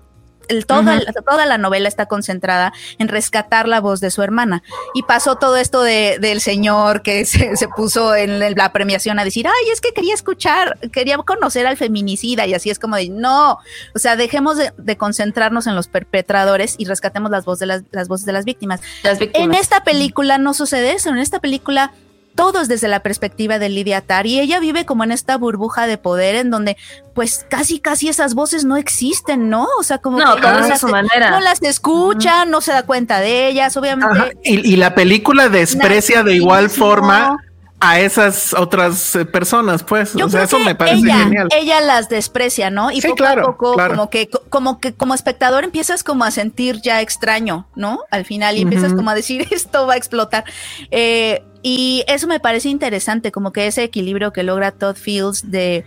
toda, toda, la novela está concentrada en rescatar la voz de su hermana. Y pasó todo esto de, del señor que se, puso en la premiación a decir, ay, es que quería escuchar, quería conocer al feminicida y así es como de, no, o sea, dejemos de, concentrarnos en los perpetradores y rescatemos las voces de las, las voces de las víctimas. las víctimas. En esta película no sucede eso, en esta película todos desde la perspectiva de Lidia Tar y ella vive como en esta burbuja de poder en donde pues casi casi esas voces no existen, ¿no? O sea, como no, que no, las, su manera. no las escucha, no se da cuenta de ellas, obviamente. Y, la película desprecia de igual forma a esas otras eh, personas, pues. o sea, eso me parece genial. Ella las desprecia, ¿no? Y poco a poco, como que, como que como espectador empiezas como a sentir ya extraño, ¿no? Al final, y empiezas como a decir, esto va a explotar. Eh, y eso me parece interesante, como que ese equilibrio que logra Todd Fields de,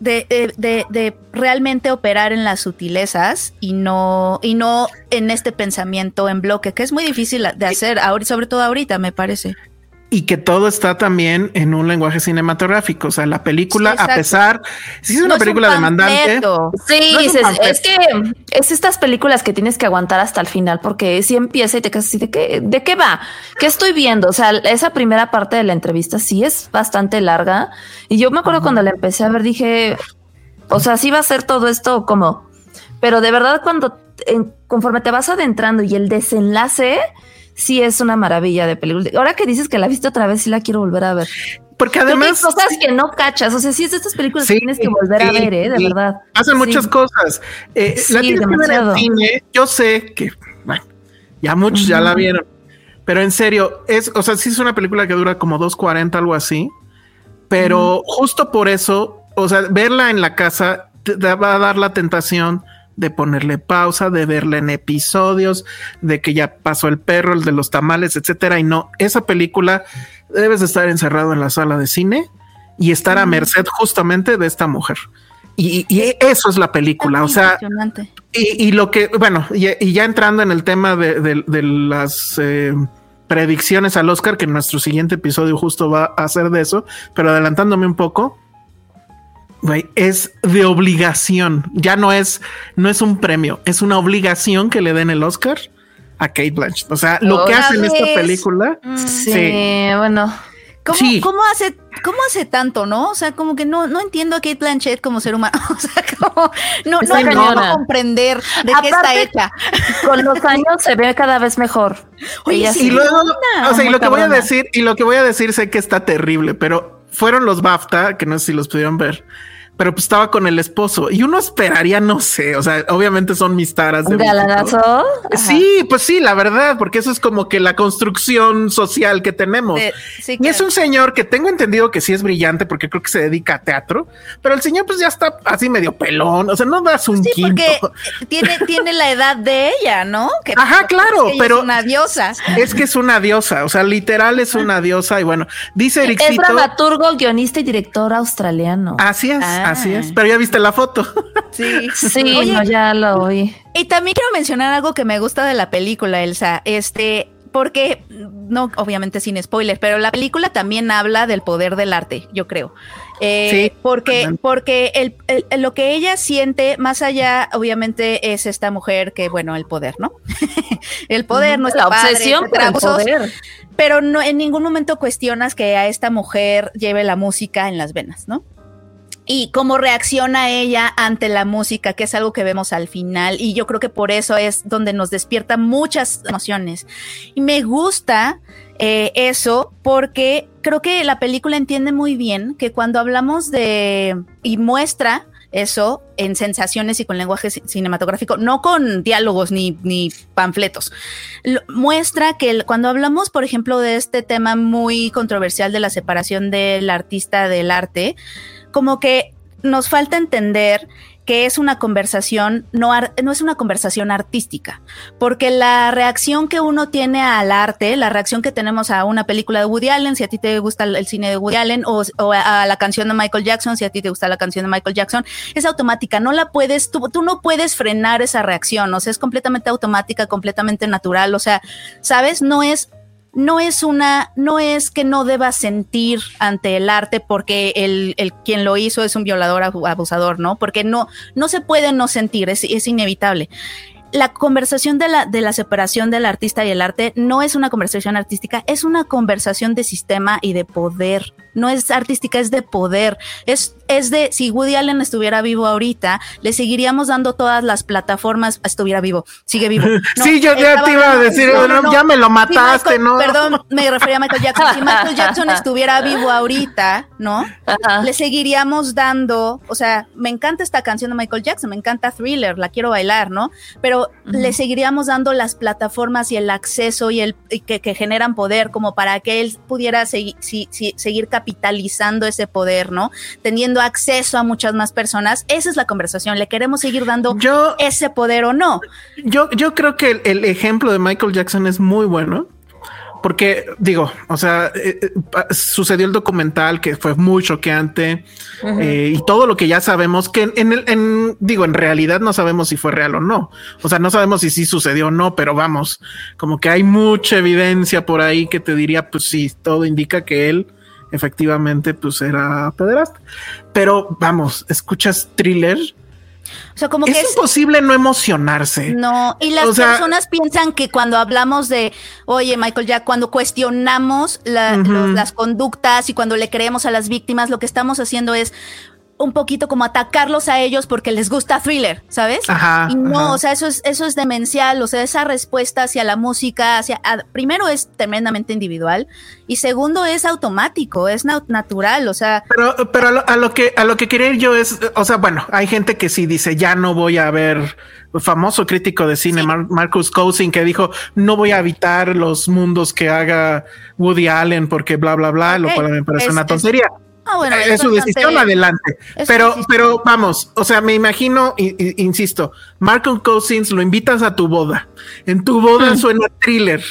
de, de, de, realmente operar en las sutilezas y no, y no en este pensamiento en bloque, que es muy difícil de hacer, sobre todo ahorita, me parece y que todo está también en un lenguaje cinematográfico. O sea, la película, a pesar, si es una película demandante. Sí, es, que es estas películas que tienes que aguantar hasta el final, porque si empieza y te quedas así de qué, de qué va, qué estoy viendo. O sea, esa primera parte de la entrevista sí es bastante larga. Y yo me acuerdo cuando la empecé a ver, dije, o sea, sí va a ser todo esto como, pero de verdad, cuando conforme te vas adentrando y el desenlace sí es una maravilla de película. Ahora que dices que la viste otra vez, sí la quiero volver a ver. Porque además. Hay cosas que no cachas. O sea, sí es de estas películas que tienes que volver a ver, ¿eh? De verdad. Hacen muchas cosas. Eh, la demasiado. cine, yo sé que, bueno, ya muchos ya la vieron. Pero en serio, es, o sea, sí es una película que dura como 2.40, algo así. Pero justo por eso, o sea, verla en la casa te va a dar la tentación de ponerle pausa, de verla en episodios, de que ya pasó el perro, el de los tamales, etcétera. Y no, esa película debes de estar encerrado en la sala de cine y estar a merced justamente de esta mujer. Y, eso es la película. O sea, y, lo que, bueno, y, ya entrando en el tema de, las eh, predicciones al Oscar, que nuestro siguiente episodio justo va a hacer de eso, pero adelantándome un poco es de obligación. Ya no es, no es un premio, es una obligación que le den el Oscar a Kate Blanchett. O sea, lo que hace en esta película. Mm. Sí, bueno. ¿Cómo, hace, ¿Cómo hace tanto, no? O sea, como que no, no entiendo a Kate Blanchett como ser humano. O sea, como no, no, no comprender de qué está hecha. Con los años se ve cada vez mejor. Oye, y luego, o sea, y lo que voy a decir, y lo que voy a decir sé que está terrible, pero fueron los BAFTA, que no sé si los pudieron ver pero pues estaba con el esposo y uno esperaría, no sé, o sea, obviamente son mis taras. ¿Un galanazo? Sí, pues sí, la verdad, porque eso es como que la construcción social que tenemos. Y es un señor que tengo entendido que sí es brillante porque creo que se dedica a teatro, pero el señor pues ya está así medio pelón, o sea, no das un sí, Porque tiene, tiene la edad de ella, ¿no? Ajá, claro, pero es una diosa. Es que es una diosa, o sea, literal es una diosa y bueno, dice Eric. Es dramaturgo, guionista y director australiano. Así es. Ah, Así es, pero ya viste la foto. Sí, sí, ya lo oí. Y también quiero mencionar algo que me gusta de la película, Elsa. Este, porque, no, obviamente sin spoiler, pero la película también habla del poder del arte, yo creo. Eh, sí, porque, porque el, lo que ella siente, más allá, obviamente, es esta mujer que, bueno, el poder, ¿no? el poder, no es la obsesión por el poder. Pero no, en ningún momento cuestionas que a esta mujer lleve la música en las venas, ¿no? Y cómo reacciona ella ante la música, que es algo que vemos al final. Y yo creo que por eso es donde nos despierta muchas emociones. Y me gusta eh, eso porque creo que la película entiende muy bien que cuando hablamos de y muestra eso en sensaciones y con lenguaje cinematográfico, no con diálogos ni, ni panfletos. muestra que cuando hablamos, por ejemplo, de este tema muy controversial de la separación del artista del arte, como que nos falta entender que es una conversación, no, no, es una conversación artística, porque la reacción que uno tiene al arte, la reacción que tenemos a una película de Woody Allen, si a ti te gusta el cine de Woody Allen, o, a la canción de Michael Jackson, si a ti te gusta la canción de Michael Jackson, es automática, no la puedes, tú, tú no puedes frenar esa reacción, o sea, es completamente automática, completamente natural, o sea, ¿sabes? No es no es una, no es que no deba sentir ante el arte porque el, el, quien lo hizo es un violador abusador, ¿no? Porque no, no se puede no sentir, es, es inevitable la conversación de la, de la separación del artista y el arte no es una conversación artística, es una conversación de sistema y de poder. No es artística, es de poder. Es, es de, si Woody Allen estuviera vivo ahorita, le seguiríamos dando todas las plataformas, estuviera vivo, sigue vivo. sí, yo ya te iba a decir, ya me lo mataste, ¿no? Perdón, me refería a Michael Jackson. Si Michael Jackson estuviera vivo ahorita, ¿no? Le seguiríamos dando, o sea, me encanta esta canción de Michael Jackson, me encanta Thriller, la quiero bailar, ¿no? Pero le seguiríamos dando las plataformas y el acceso y el que, generan poder como para que él pudiera seguir capitalizando ese poder, ¿no? Teniendo acceso a muchas más personas. Esa es la conversación. ¿Le queremos seguir dando ese poder o no? Yo, yo creo que el ejemplo de Michael Jackson es muy bueno porque digo, o sea, eh, eh, sucedió el documental que fue muy choqueante eh, y todo lo que ya sabemos que en el, en, digo, en realidad no sabemos si fue real o no. O sea, no sabemos si sí sucedió o no, pero vamos, como que hay mucha evidencia por ahí que te diría, pues sí, todo indica que él efectivamente pues era pederasta. Pero vamos, escuchas thriller o sea, como es que es imposible no emocionarse. No, y las personas piensan que cuando hablamos de, oye, Michael Jack, cuando cuestionamos las conductas y cuando le creemos a las víctimas, lo que estamos haciendo es un poquito como atacarlos a ellos porque les gusta thriller, ¿sabes? Ajá, y no, o sea, eso es, eso es demencial, o sea, esa respuesta hacia la música, hacia, primero es tremendamente individual y segundo es automático, es natural, o sea. Pero, pero a lo, que, a lo que quería ir yo es, o sea, bueno, hay gente que sí dice, ya no voy a ver, famoso crítico de cine, Marcus Cousin, que dijo, no voy a evitar los mundos que haga Woody Allen porque bla, bla, bla, lo cual me parece una tontería. Ah, bueno, es, su decisión adelante. pero, pero vamos, o sea, me imagino, insisto, Marco Cousins lo invitas a tu boda. En tu boda hmm. suena thriller.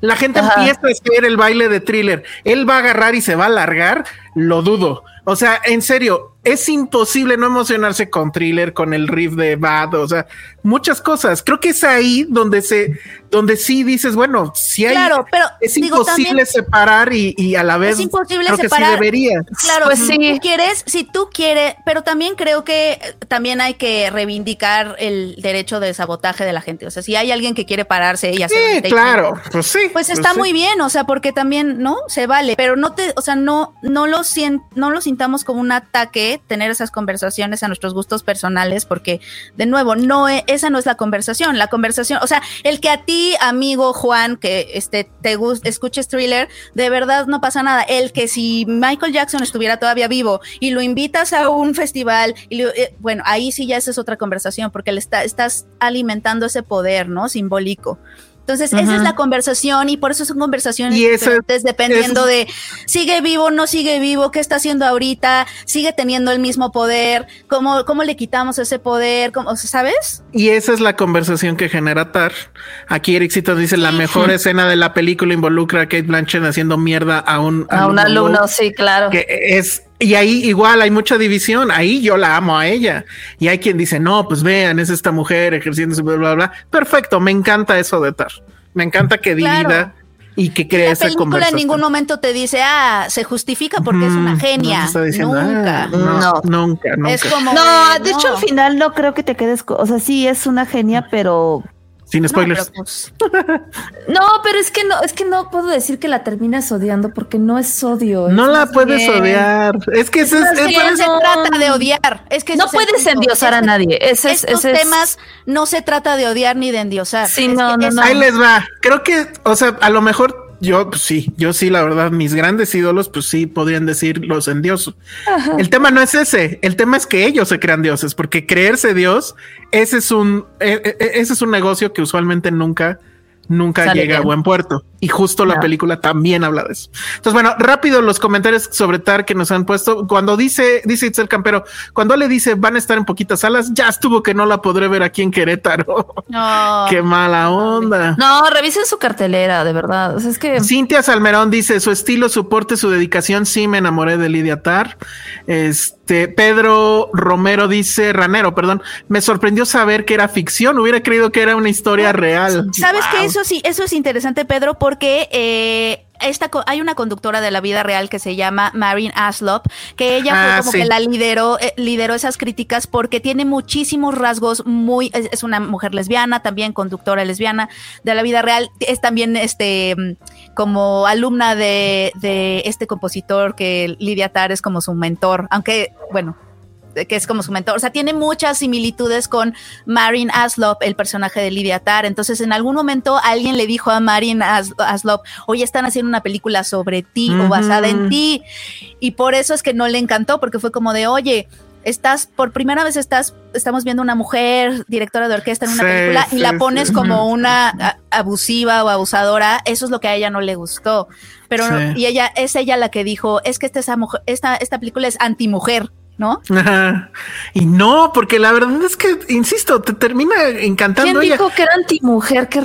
La gente empieza a escribir el baile de thriller. Él va a agarrar y se va a largar. Lo dudo. O sea, en serio, es imposible no emocionarse con thriller, con el riff de Bad, o sea, muchas cosas. Creo que es ahí donde se, donde sí dices, bueno, si hay, claro, pero es imposible separar y, a la vez es imposible creo separar. que sí debería. Claro, pues si tú quieres, si tú quieres, pero también creo que también hay que reivindicar el derecho de sabotaje de la gente. O sea, si hay alguien que quiere pararse y hacer, sí, claro, pues sí, pues, pues está muy bien, o sea, porque también no se vale, pero no te, o sea, no, no lo siento, no lo sintamos como un ataque tener esas conversaciones a nuestros gustos personales, porque de nuevo, no, e, esa no es la conversación. La conversación, o sea, el que a ti, amigo Juan, que este, te escuches thriller, de verdad no pasa nada. El que si Michael Jackson estuviera todavía vivo y lo invitas a un festival, y eh, bueno, ahí sí ya esa es otra conversación, porque le está, estás alimentando ese poder, ¿no? Simbólico. Entonces, esa es la conversación y por eso son conversaciones diferentes dependiendo de sigue vivo, no sigue vivo, qué está haciendo ahorita, sigue teniendo el mismo poder, cómo, cómo le quitamos ese poder, ¿Cómo, ¿sabes? Y esa es la conversación que genera Tar. Aquí Eric dice la mejor escena de la película involucra a Kate Blanchett haciendo mierda a un, a un alumno, sí, claro. Que es y ahí igual hay mucha división. Ahí yo la amo a ella. Y hay quien dice, no, pues vean, es esta mujer ejerciendo su bla, bla, bla. Perfecto, me encanta eso de Tar. Me encanta que divida y que cree esa película en ningún momento te dice, ah, se justifica porque es una genia. nunca. Ah, no, nunca, nunca. Es como. No, de, hecho, al final no creo que te quedes. O sea, sí es una genia, pero sin spoilers. Pues, no, pero, es que no, es que no puedo decir que la terminas odiando porque no es odio. No la puedes odiar. Es que eso es, no se trata de odiar. Es que no puedes endiosar a nadie. Ese, estos temas no se trata de odiar ni de endiosar. Sí, no, no, Ahí les va. Creo que, o sea, a lo mejor yo pues, sí, yo sí, la verdad, mis grandes ídolos, pues sí, podrían decir los en Dios. El tema no es ese, el tema es que ellos se crean dioses, porque creerse Dios, ese es un, e, e, e, ese es un negocio que usualmente nunca nunca llega a buen puerto. Y justo la película también habla de eso. Entonces, bueno, rápido los comentarios sobre Tar que nos han puesto. Cuando dice, dice Itzel Campero, cuando le dice van a estar en poquitas salas, ya estuvo que no la podré ver aquí en Querétaro. No. Qué mala onda. No, revisen su cartelera, de verdad. es que. Cintia Salmerón dice su estilo, su porte, su dedicación. Sí, me enamoré de Lidia Tar. Este Pedro Romero dice, Ranero, perdón, me sorprendió saber que era ficción. Hubiera creído que era una historia real. ¿Sabes que Eso sí, eso es interesante, Pedro, porque eh, esta, hay una conductora de la vida real que se llama Marin Aslop, que ella fue ah, como que la lideró, eh, lideró esas críticas porque tiene muchísimos rasgos muy, es, una mujer lesbiana, también conductora lesbiana de la vida real, es también este como alumna de, de este compositor que Lidia Tar es como su mentor, aunque bueno, que es como su mentor. O sea, tiene muchas similitudes con Marin Aslop, el personaje de Lydia Tarr. Entonces, en algún momento alguien le dijo a Marin Aslop, oye, están haciendo una película sobre ti o basada en ti. Y por eso es que no le encantó, porque fue como de, oye, estás, por primera vez estás, estamos viendo una mujer directora de orquesta en una película y la pones como una abusiva o abusadora. Eso es lo que a ella no le gustó. Pero, y ella, es ella la que dijo, es que esta, esa mujer, esta, esta película es antimujer. ¿No? Y no, porque la verdad es que, insisto, te termina encantando. ¿Quién dijo que era antimujer? Que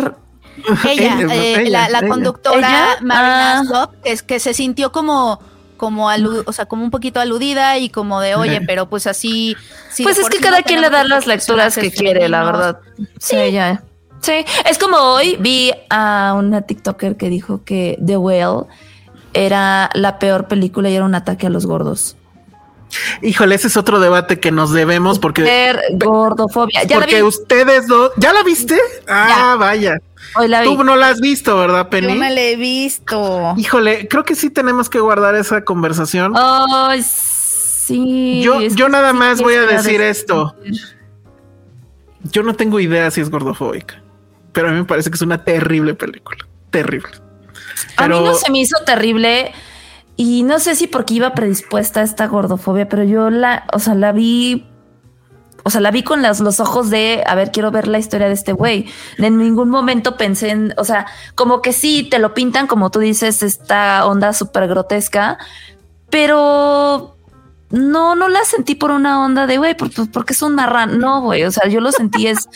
ella, eh, la, conductora Marina ah. es que se sintió como como o sea, como un poquito aludida y como de, oye, pero pues así. pues es que cada quien le da las lecturas que quiere, la verdad. Sí, ya. Sí, es como hoy vi a una TikToker que dijo que The Whale era la peor película y era un ataque a los gordos. Híjole, ese es otro debate que nos debemos porque gordofobia. porque ustedes dos, ¿ya la viste? Ah, vaya. Tú no la has visto, ¿verdad, Penny? Yo no la he visto. Híjole, creo que sí tenemos que guardar esa conversación. Ay, sí. Yo, yo nada más voy a decir esto. Yo no tengo idea si es gordofóbica, pero a mí me parece que es una terrible película. Terrible. A mí no se me hizo terrible. Y no sé si porque iba predispuesta a esta gordofobia, pero yo la, o sea, la vi, o sea, la vi con los ojos de, a ver, quiero ver la historia de este güey. En ningún momento pensé en, o sea, como que sí, te lo pintan, como tú dices, esta onda súper grotesca, pero no, no la sentí por una onda de, güey, pues, porque es un marrán. No, güey, o sea, yo lo sentí es,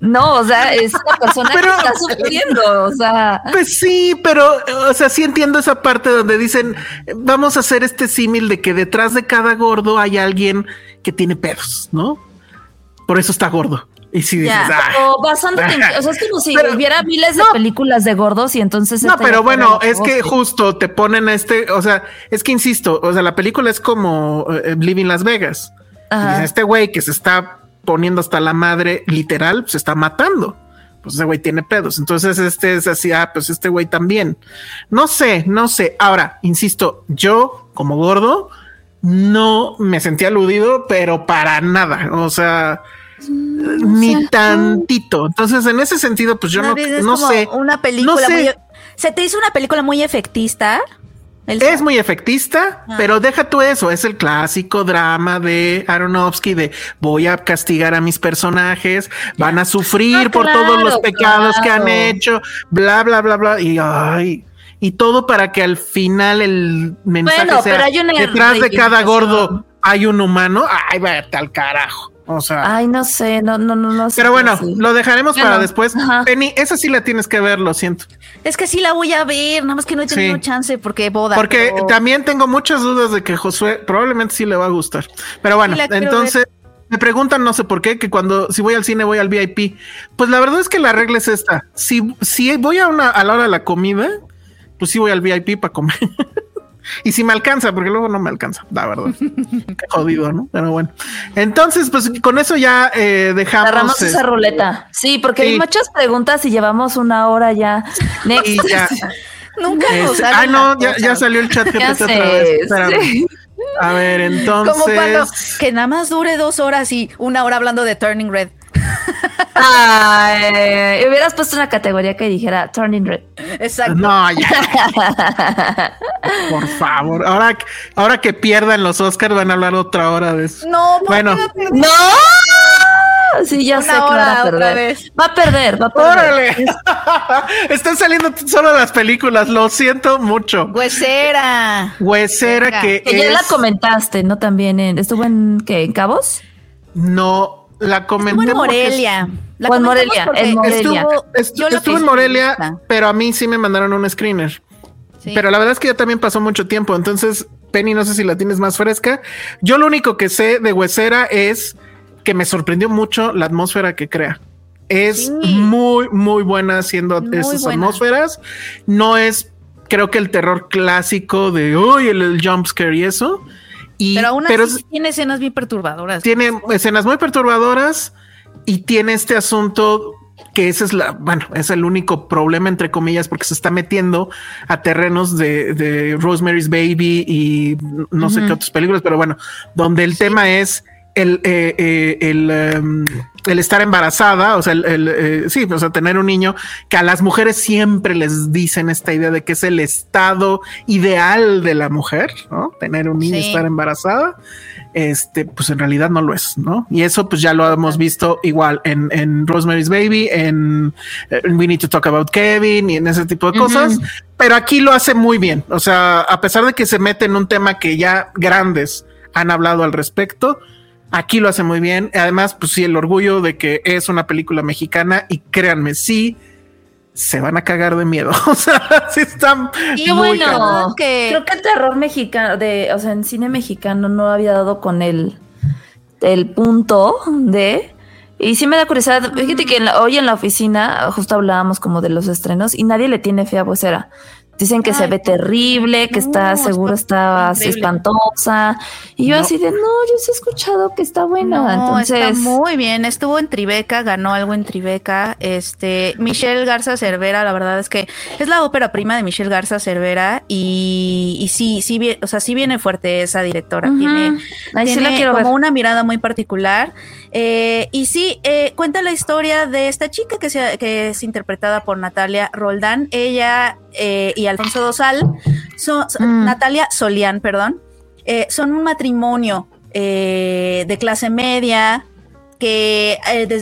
no, o sea, es una persona que está sufriendo, o sea. Pues sí, pero, o sea, sí entiendo esa parte donde dicen, vamos a hacer este símil de que detrás de cada gordo hay alguien que tiene pedos, ¿no? Por eso está gordo. Y si dices, ah, o bastante, o sea, es como si hubiera miles de películas de gordos y entonces. No, pero bueno, es que justo te ponen a este, o sea, es que insisto, o sea, la película es como eh, Living Las Vegas. este güey que se está poniendo hasta la madre, literal, se está matando. Pues ese güey tiene pedos. Entonces, este es así, ah, pues este güey también. No sé, no sé. Ahora, insisto, yo como gordo no me sentí aludido, pero para nada. O sea, ni tantito. Entonces, en ese sentido, pues yo no, no sé. Una película muy, se te hizo una película muy efectista. Es muy efectista, ah. pero deja tú eso, es el clásico drama de Aronofsky de voy a castigar a mis personajes, van a sufrir por todos los pecados que han hecho, bla, bla, bla, bla, y ay, y todo para que al final el mensaje sea detrás de cada gordo hay un humano, ay, va al carajo. O sea. Ay, no sé, no, no, no, no sé. Pero bueno, lo dejaremos para después. Penny, esa sí la tienes que ver, lo siento. Es que sí la voy a ver, nada más que no he tenido chance porque boda. Porque también tengo muchas dudas de que Josué probablemente sí le va a gustar. Pero bueno, entonces. Me preguntan, no sé por qué, que cuando si voy al cine voy al VIP. Pues la verdad es que la regla es esta. Si, si voy a una a la hora de la comida, pues sí voy al VIP para comer. y si me alcanza, porque luego no me alcanza, la verdad. Qué jodido, ¿no? Pero bueno. Entonces, pues con eso ya eh, dejamos. Cerramos esa ruleta. Sí, porque hay muchas preguntas y llevamos una hora ya. Next. Nunca nos Ah, no, ya, ya, salió el chat GPT otra vez. A ver, entonces. Como cuando que nada más dure dos horas y una hora hablando de Turning Red. Ay, hubieras puesto una categoría que dijera Turning Red. Exacto. No, ya. Por favor. Ahora, ahora que pierdan los Oscars van a hablar otra hora de eso. No, bueno. No. Sí, ya sé que va a perder. Va a perder, va a perder. Órale. Están saliendo solo las películas, lo siento mucho. Huesera. Huesera que, que ya la comentaste, ¿no? También en, estuvo en ¿qué? ¿En Cabos? No, la comenté. en Morelia. La en Morelia, en Morelia. Estuvo, estuvo en Morelia, pero a mí sí me mandaron un screener. Pero la verdad es que ya también pasó mucho tiempo. Entonces, Penny, no sé si la tienes más fresca. Yo lo único que sé de Huesera es que me sorprendió mucho la atmósfera que crea. Es muy, muy buena haciendo esas atmósferas. No es, creo que el terror clásico de uy, el, el jumpscare y eso pero aún así tiene escenas bien perturbadoras. Tiene escenas muy perturbadoras y tiene este asunto que ese es la, bueno, es el único problema entre comillas porque se está metiendo a terrenos de, Rosemary's Baby y no sé qué otros películas, pero bueno, donde el tema es el, eh, eh, el, em, el, estar embarazada, o sea, el, eh, sí, o sea, tener un niño, que a las mujeres siempre les dicen esta idea de que es el estado ideal de la mujer, ¿no? Tener un niño, y estar embarazada, este, pues en realidad no lo es, ¿no? Y eso pues ya lo hemos visto igual en, en Rosemary's Baby, en, We Need to Talk About Kevin y en ese tipo de cosas, pero aquí lo hace muy bien, o sea, a pesar de que se mete en un tema que ya grandes han hablado al respecto, Aquí lo hace muy bien. Además, pues sí, el orgullo de que es una película mexicana y créanme, sí, se van a cagar de miedo. o sea, sí están. Y bueno, que... creo que el terror mexicano, de, o sea, en cine mexicano no había dado con el, el punto de. Y sí me da curiosidad. Fíjate que hoy en la oficina justo hablábamos como de los estrenos y nadie le tiene fe a Buesera. Dicen que se ve terrible, que está seguro está espantosa. Y yo así de, no, yo sí he escuchado que está buena. Entonces, está muy bien. Estuvo en Tribeca, ganó algo en Tribeca. Este, Michelle Garza Cervera, la verdad es que es la ópera prima de Michelle Garza Cervera y, y sí, sí, o sea, sí viene fuerte esa directora. Tiene, como una mirada muy particular. Eh, y sí, eh, cuenta la historia de esta chica que, se, que es interpretada por Natalia Roldán. Ella eh, y Alfonso Dosal, son, mm. Natalia Solián, perdón, son un matrimonio de clase media que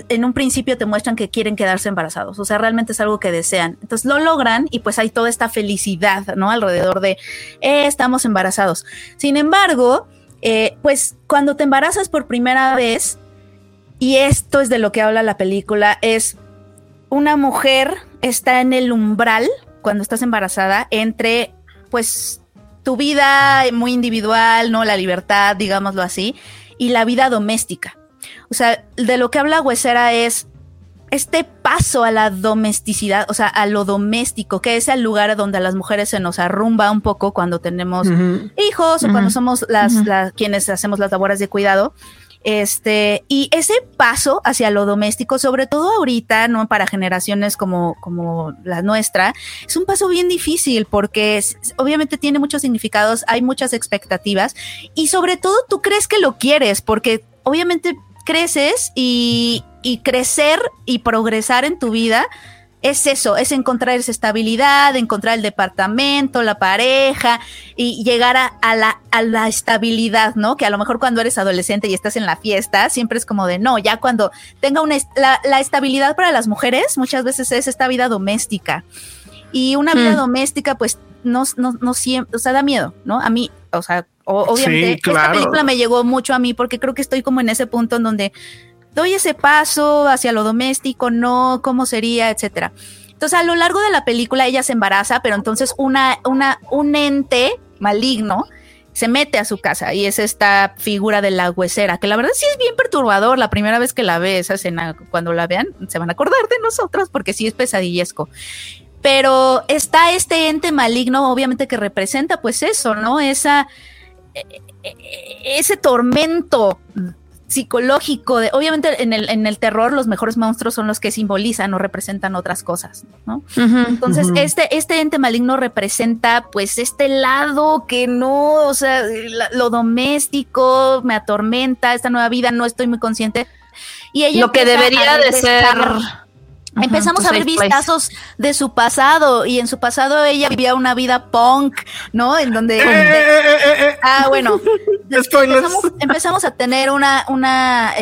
en un principio te muestran que quieren quedarse embarazados, o sea, realmente es algo que desean. Entonces lo logran y pues hay toda esta felicidad, ¿no? Alrededor de, estamos embarazados. Sin embargo, pues cuando te embarazas por primera vez, y esto es de lo que habla la película, es una mujer está en el umbral cuando estás embarazada entre pues tu vida muy individual, ¿no? La libertad, digámoslo así, y la vida doméstica. O sea, de lo que habla Huesera es este paso a la domesticidad, o sea, a lo doméstico, que es el lugar donde a las mujeres se nos arrumba un poco cuando tenemos hijos o cuando somos las, las, quienes hacemos las labores de cuidado. Este, y ese paso hacia lo doméstico, sobre todo ahorita, ¿no? Para generaciones como, como la nuestra, es un paso bien difícil porque obviamente tiene muchos significados, hay muchas expectativas y sobre todo tú crees que lo quieres porque obviamente creces y, y crecer y progresar en tu vida es eso, es encontrar esa estabilidad, encontrar el departamento, la pareja y llegar a, la, a, la, estabilidad, ¿no? Que a lo mejor cuando eres adolescente y estás en la fiesta, siempre es como de, no, ya cuando tenga una, la, estabilidad para las mujeres muchas veces es esta vida doméstica. Y una vida hmm. doméstica, pues, no, no, no siempre, o sea, da miedo, ¿no? A mí, o sea, obviamente, esta película me llegó mucho a mí porque creo que estoy como en ese punto en donde doy ese paso hacia lo doméstico, no, cómo sería, etcétera. Entonces, a lo largo de la película ella se embaraza, pero entonces una, una, un ente maligno se mete a su casa y es esta figura de la huesera, que la verdad sí es bien perturbador la primera vez que la ve esa escena, cuando la vean se van a acordar de nosotros porque sí es pesadillesco. pero está este ente maligno, obviamente que representa pues eso, ¿no? Esa, e, e, e, ese tormento psicológico de obviamente en el, en el terror los mejores monstruos son los que simbolizan o representan otras cosas, ¿no? Entonces, este, este ente maligno representa pues este lado que no, o sea, lo doméstico me atormenta, esta nueva vida, no estoy muy consciente. Y ella lo que debería de ser Empezamos a ver vistazos de su pasado y en su pasado ella vivía una vida punk, ¿no? En donde... Eh, eh, eh, ah, bueno. empezamos, a tener una, una,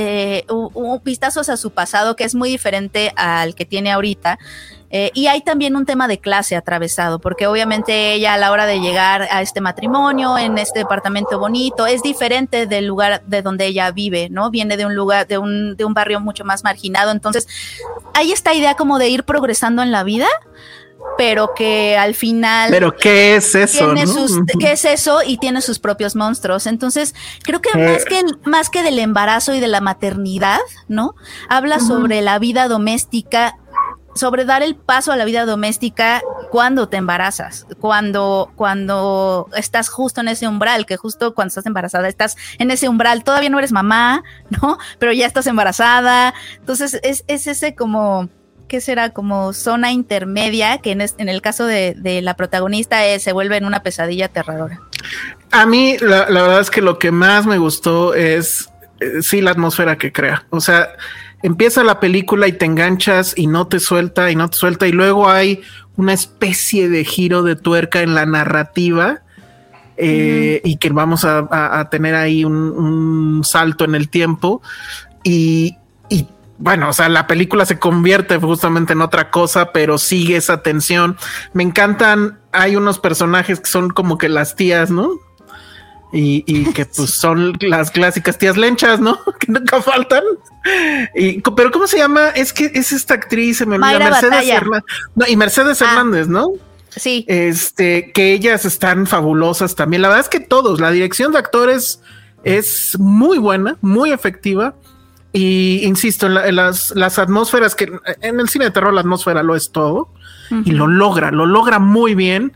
un, vistazos a su pasado que es muy diferente al que tiene ahorita. Eh, y hay también un tema de clase atravesado, porque obviamente ella a la hora de llegar a este matrimonio, en este departamento bonito, es diferente del lugar de donde ella vive, ¿no? Viene de un lugar, de un, de un barrio mucho más marginado. Entonces, hay esta idea como de ir progresando en la vida, pero que al final. Pero qué es eso. ¿Qué es eso? Y tiene sus propios monstruos. Entonces, creo que más eh. que más que del embarazo y de la maternidad, ¿no? Habla sobre la vida doméstica sobre dar el paso a la vida doméstica cuando te embarazas, cuando, cuando estás justo en ese umbral, que justo cuando estás embarazada estás en ese umbral, todavía no eres mamá, ¿no? Pero ya estás embarazada. Entonces es, ese como, ¿qué será? Como zona intermedia, que en, el caso de, la protagonista se vuelve en una pesadilla aterradora. A mí, la, la verdad es que lo que más me gustó es, eh, sí, la atmósfera que crea. O sea, empieza la película y te enganchas y no te suelta y no te suelta y luego hay una especie de giro de tuerca en la narrativa eh, y que vamos a, tener ahí un, salto en el tiempo y, y, bueno, o sea, la película se convierte justamente en otra cosa, pero sigue esa tensión. Me encantan, hay unos personajes que son como que las tías, ¿no? Y, que pues son las clásicas tías lenchas, ¿no? que nunca faltan. Y, pero ¿cómo se llama? Es que es esta actriz, se me olvida, Mercedes Hernández. No, y Mercedes ah. Hernández, ¿no? Sí. Este, que ellas están fabulosas también. La verdad es que todos, la dirección de actores es muy buena, muy efectiva. Y insisto, en, las, las, atmósferas que en el cine de terror la atmósfera lo es todo y lo logra, lo logra muy bien.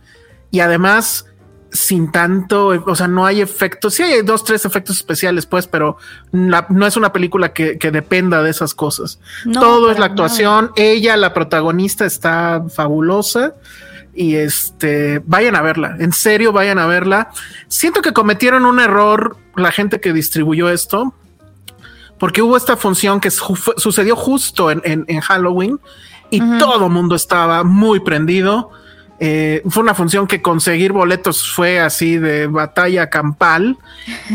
Y además, sin tanto, o sea, no hay efectos, sí hay dos, tres efectos especiales, pues, pero no es una película que, dependa de esas cosas. Todo es la actuación, ella, la protagonista, está fabulosa. Y este, vayan a verla, en serio, vayan a verla. Siento que cometieron un error la gente que distribuyó esto, porque hubo esta función que sucedió justo en, Halloween y todo el mundo estaba muy prendido eh, fue una función que conseguir boletos fue así de batalla campal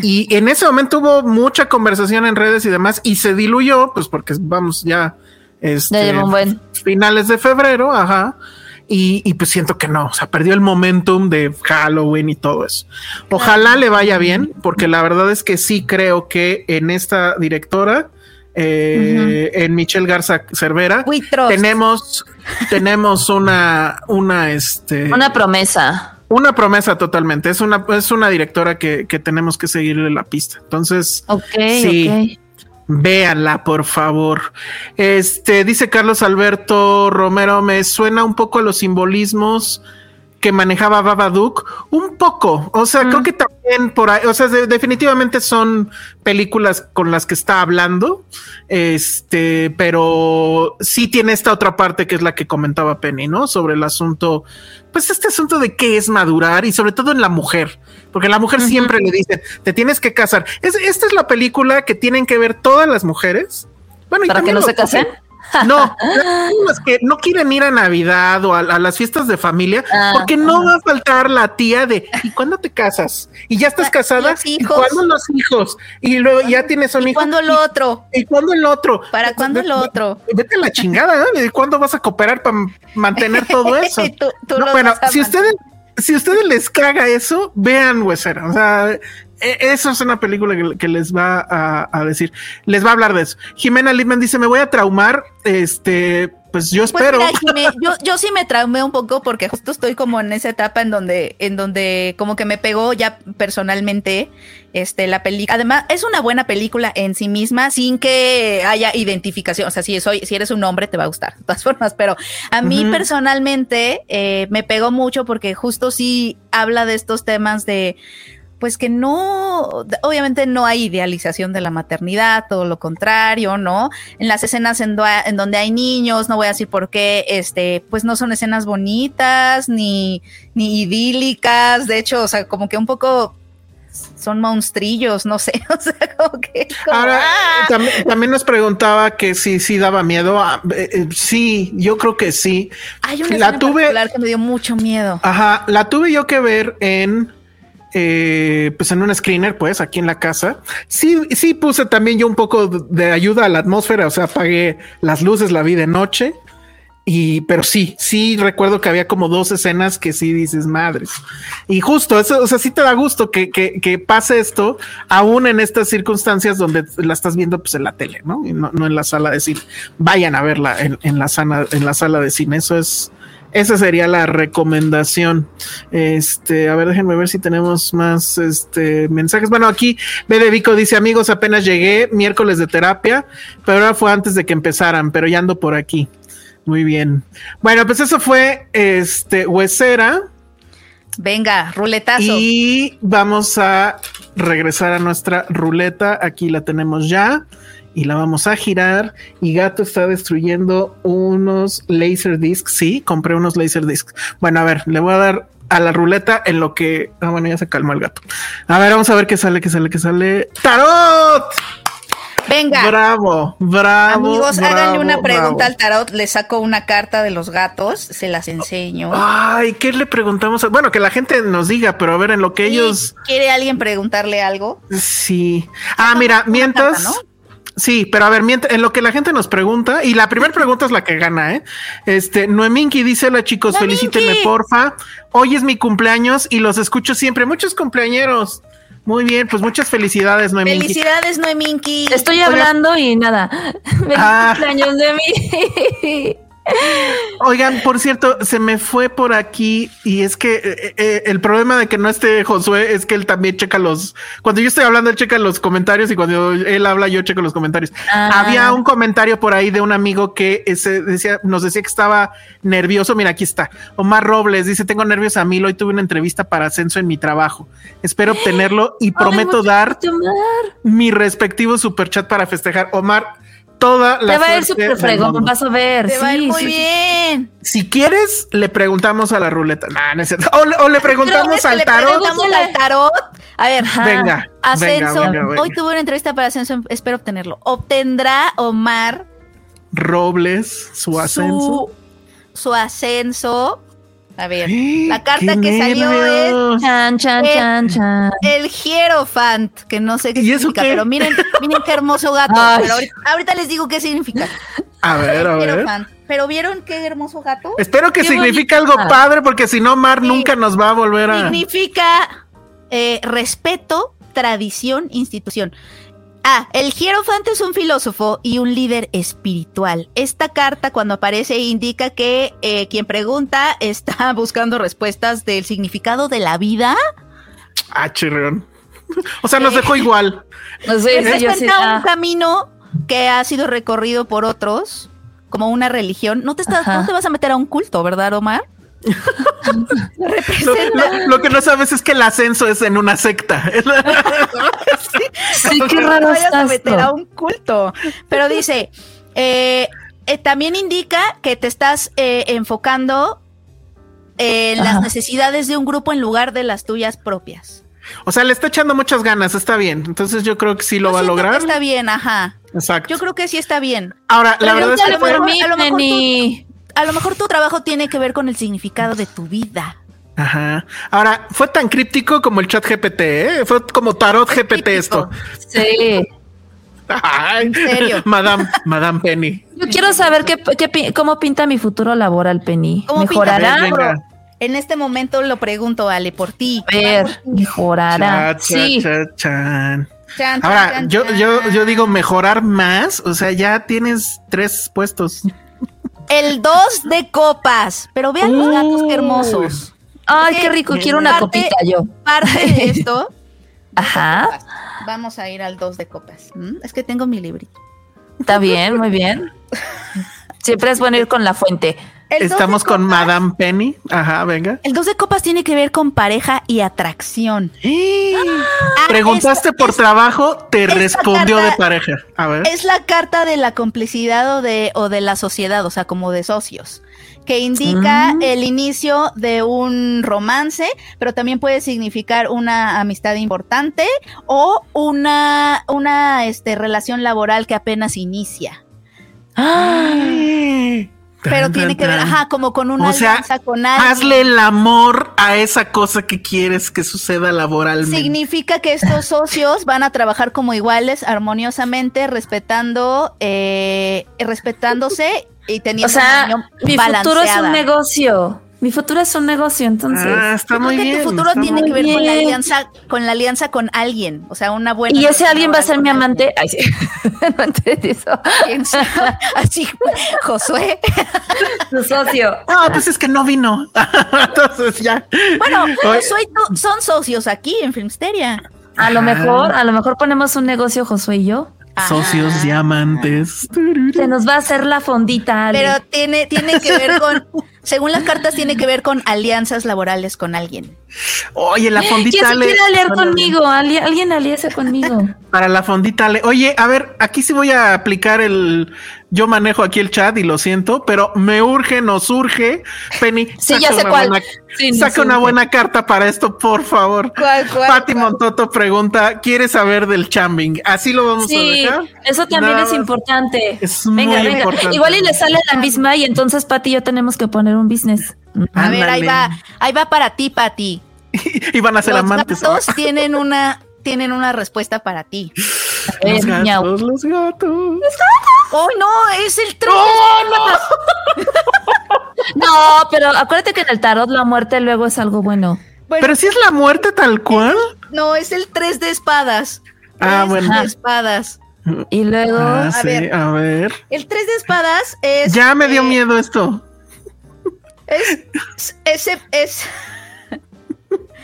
y en ese momento hubo mucha conversación en redes y demás y se diluyó pues porque vamos ya este, finales de febrero, ajá. Y, pues siento que no, o sea, perdió el momentum de Halloween y todo eso. Ojalá le vaya bien, porque la verdad es que sí creo que en esta directora eh, en Michelle Garza Cervera. Tenemos, tenemos una, una, este, una promesa. Una promesa totalmente. Es una, es una directora que, tenemos que seguirle la pista. Entonces, sí, véanla, por favor. Este dice Carlos Alberto Romero: Me suena un poco a los simbolismos que manejaba Babadook, un poco, o sea, creo que también por ahí, o sea, definitivamente son películas con las que está hablando, este, pero sí tiene esta otra parte que es la que comentaba Penny, ¿no? Sobre el asunto, pues este asunto de qué es madurar y sobre todo en la mujer, porque la mujer siempre le dicen, te tienes que casar. Es, esta es la película que tienen que ver todas las mujeres. Bueno, para que no se casen. No, es que no quieren ir a Navidad o a, las fiestas de familia ah, porque no va a faltar la tía de ¿y cuándo te casas? Y ya estás casada. ¿Y cuándo los hijos? Y luego ya tienes un hijo. ¿Y cuándo el otro? ¿Y cuándo el otro? ¿Para cuándo el otro? Vete a la chingada, ¿eh? ¿Cuándo vas a cooperar para mantener todo eso? bueno, si ustedes si ustedes les caga eso, vean Huesera. O sea, e, eso es una película que, les va a, decir, les va a hablar de eso. Jimena Littman dice, me voy a traumar, este, pues yo pues espero. yo, yo sí me traumé un poco porque justo estoy como en esa etapa en donde, en donde como que me pegó ya personalmente este, la película. Además, es una buena película en sí misma sin que haya identificación. O sea, si, soy, si eres un hombre, te va a gustar, de todas formas. Pero a mí personalmente eh, me pegó mucho porque justo sí habla de estos temas de pues que no, obviamente no hay idealización de la maternidad, todo lo contrario, ¿no? En las escenas en, donde hay niños, no voy a decir por qué, este, pues no son escenas bonitas ni, ni idílicas, de hecho, o sea, como que un poco son monstrillos, no sé, o sea, como que... Ahora, ¡ah! también, nos preguntaba que si sí daba miedo. Ah, eh, eh, sí, yo creo que sí. Hay una la tuve, que me dio mucho miedo. Ajá, la tuve yo que ver en eh, pues en un screener, pues aquí en la casa. Sí, sí puse también yo un poco de ayuda a la atmósfera, o sea, apagué las luces, la vi de noche. Y, pero sí, sí recuerdo que había como dos escenas que sí dices madres. Y justo eso, o sea, sí te da gusto que, que, que pase esto, aún en estas circunstancias donde la estás viendo pues en la tele, ¿no? Y no, no en la sala de cine. Vayan a verla en, en la sala, en la sala de cine. Eso es, esa sería la recomendación. Este, a ver, déjenme ver si tenemos más este, mensajes. Bueno, aquí Bede Vico dice: Amigos, apenas llegué, miércoles de terapia, pero ahora fue antes de que empezaran, pero ya ando por aquí. Muy bien. Bueno, pues eso fue este Huesera. Venga, ruletazo. Y vamos a regresar a nuestra ruleta. Aquí la tenemos ya y la vamos a girar y Gato está destruyendo unos laser discs. Sí, compré unos laser discs. Bueno, a ver, le voy a dar a la ruleta en lo que... Ah, bueno, ya se calmó el gato. A ver, vamos a ver qué sale, qué sale, qué sale. ¡Tarot! Venga. Bravo, bravo. Amigos, háganle una pregunta al tarot. Le saco una carta de los gatos, se las enseño. Ay, ¿qué le preguntamos? Bueno, que la gente nos diga, pero a ver, en lo que ellos. ¿Quiere alguien preguntarle algo? Sí. Ah, mira, mientras. Sí, pero a ver, en lo que la gente nos pregunta, y la primera pregunta es la que gana, ¿eh? Este, Noeminki dice, hola chicos, felicítenme porfa. Hoy es mi cumpleaños y los escucho siempre. Muchos cumpleañeros. Muy bien, pues muchas felicidades, Noeminki. Felicidades, Noeminki. Estoy hablando y nada. Feliz ah. cumpleaños de mí. Oigan, por cierto, se me fue por aquí y es que eh, eh, el problema de que no esté Josué es que él también checa los. Cuando yo estoy hablando, él checa los comentarios y cuando él habla, yo checo los comentarios. Ah. Había un comentario por ahí de un amigo que ese decía, nos decía que estaba nervioso. Mira, aquí está. Omar Robles dice: Tengo nervios a mí. Hoy tuve una entrevista para ascenso en mi trabajo. Espero obtenerlo y prometo dar mi respectivo superchat para festejar. Omar, toda la. Te va a ir súper fregón, vas a ver. Te va a ir muy bien. Si quieres, le preguntamos a la ruleta. o, le preguntamos al tarot. Le preguntamos al tarot. A ver, venga. Ascenso. Hoy tuve una entrevista para Ascenso, espero obtenerlo. ¿Obtendrá Omar Robles su ascenso? su ascenso a ver, la carta que salió es chan, chan, el, chan, chan. el Hierophant, que no sé qué significa, pero miren, miren qué hermoso gato. ahorita, les digo qué significa. A ver, a ver. Pero vieron qué hermoso gato. Espero que signifique algo padre, porque si no, Mar nunca nos va a volver a. Significa eh, respeto, tradición, institución. Ah, el Hierophante es un filósofo y un líder espiritual. Esta carta cuando aparece indica que eh, quien pregunta está buscando respuestas del significado de la vida. Ah, chirrión. O sea, nos dejó igual. No sé, es un ah. camino que ha sido recorrido por otros, como una religión. No te, estás, no te vas a meter a un culto, ¿verdad, Omar? lo, que no sabes es que el ascenso es en una secta. sí, qué raro vayas a meter a un culto. Pero dice, eh, eh, también indica que te estás eh, enfocando en las necesidades de un grupo en lugar de las tuyas propias. O sea, le está echando muchas ganas, está bien. Entonces yo creo que sí lo va a lograr. está bien, ajá. Exacto. Yo creo que sí está bien. Ahora, la verdad es que a lo mejor tu trabajo tiene que ver con el significado de tu vida. Ajá. Ahora, fue tan críptico como el chat GPT, ¿eh? Fue como tarot GPT esto. Sí. ¿En serio? Madame, Madame Penny. Yo quiero saber qué, cómo pinta mi futuro laboral, Penny. ¿Mejorará? en este momento lo pregunto, Ale, por ti. A ver, mejorará. sí. Ahora, yo, yo, yo digo mejorar más, o sea, ya tienes tres puestos. El 2 de copas. Pero vean los gatos qué hermosos. Ay, qué rico, quiero una copita yo. Parte de esto. Ajá. Vamos a ir al 2 de copas. ¿Mm? Es que tengo mi librito. Está bien, muy bien. Siempre es bueno ir con la fuente. Estamos con Madame Penny. Ajá, venga. El 2 de copas tiene que ver con pareja y atracción. Ah, Preguntaste por trabajo, te respondió de pareja. A ver. Es la carta de la complicidad o de, o de la sociedad, o sea, como de socios, que indica mm. el inicio de un romance, pero también puede significar una amistad importante o una, una este, relación laboral que apenas inicia. ¡Ah! Pero tiene que ver, ajá, como con una alianza con alguien. Hazle el amor a esa cosa que quieres que suceda laboralmente. Significa que estos socios van a trabajar como iguales, armoniosamente, respetando, eh, respetándose y teniendo o sea, mi futuro es un negocio. Mi futuro es un negocio, entonces. Ah, está muy bien. Tu futuro tiene que ver con la alianza, con la alianza con alguien, o sea, una buena. Y ese alguien va a ser mi amante. Ay, sí. no eso. Así, Josué. Tu socio. Ah, pues es que no vino. entonces ya. Bueno, Josué son socios aquí en Filmsteria. A lo mejor, a lo mejor ponemos un negocio, Josué y yo. Socios diamantes. Se nos va a hacer la fondita. Pero tiene, tiene que ver con, según las cartas, tiene que ver con alianzas laborales con alguien. Oye, la fondita. ¿Quién se quiere aliar conmigo? alguien aliase conmigo. Para la fondita. Oye, a ver, aquí sí voy a aplicar el, yo manejo aquí el chat y lo siento, pero me urge, nos urge. Penny, sí, ya sé cuál. saca una buena carta para esto, por favor. ¿Cuál, cuál, Pati Montoto pregunta, ¿quieres saber del chambing? Así lo vamos a dejar. Eso también es importante. Es venga, muy importante. Igual y le sale la misma y entonces Pati y yo tenemos que poner un business. A ver, ahí va, ahí va para ti, Pati. y van a ser amantes. Todos tienen una tienen una respuesta para ti. Los gatos, los gatos. ¡Oh, no! ¡Es el 3! no! pero acuérdate que en el tarot la muerte luego es algo bueno. pero si es la muerte tal cual. No, es el 3 de espadas. Ah, bueno. de espadas. Y luego. Ah, a, ver, a ver. El 3 de espadas es. Ya me dio eh, miedo esto. Es. Ese es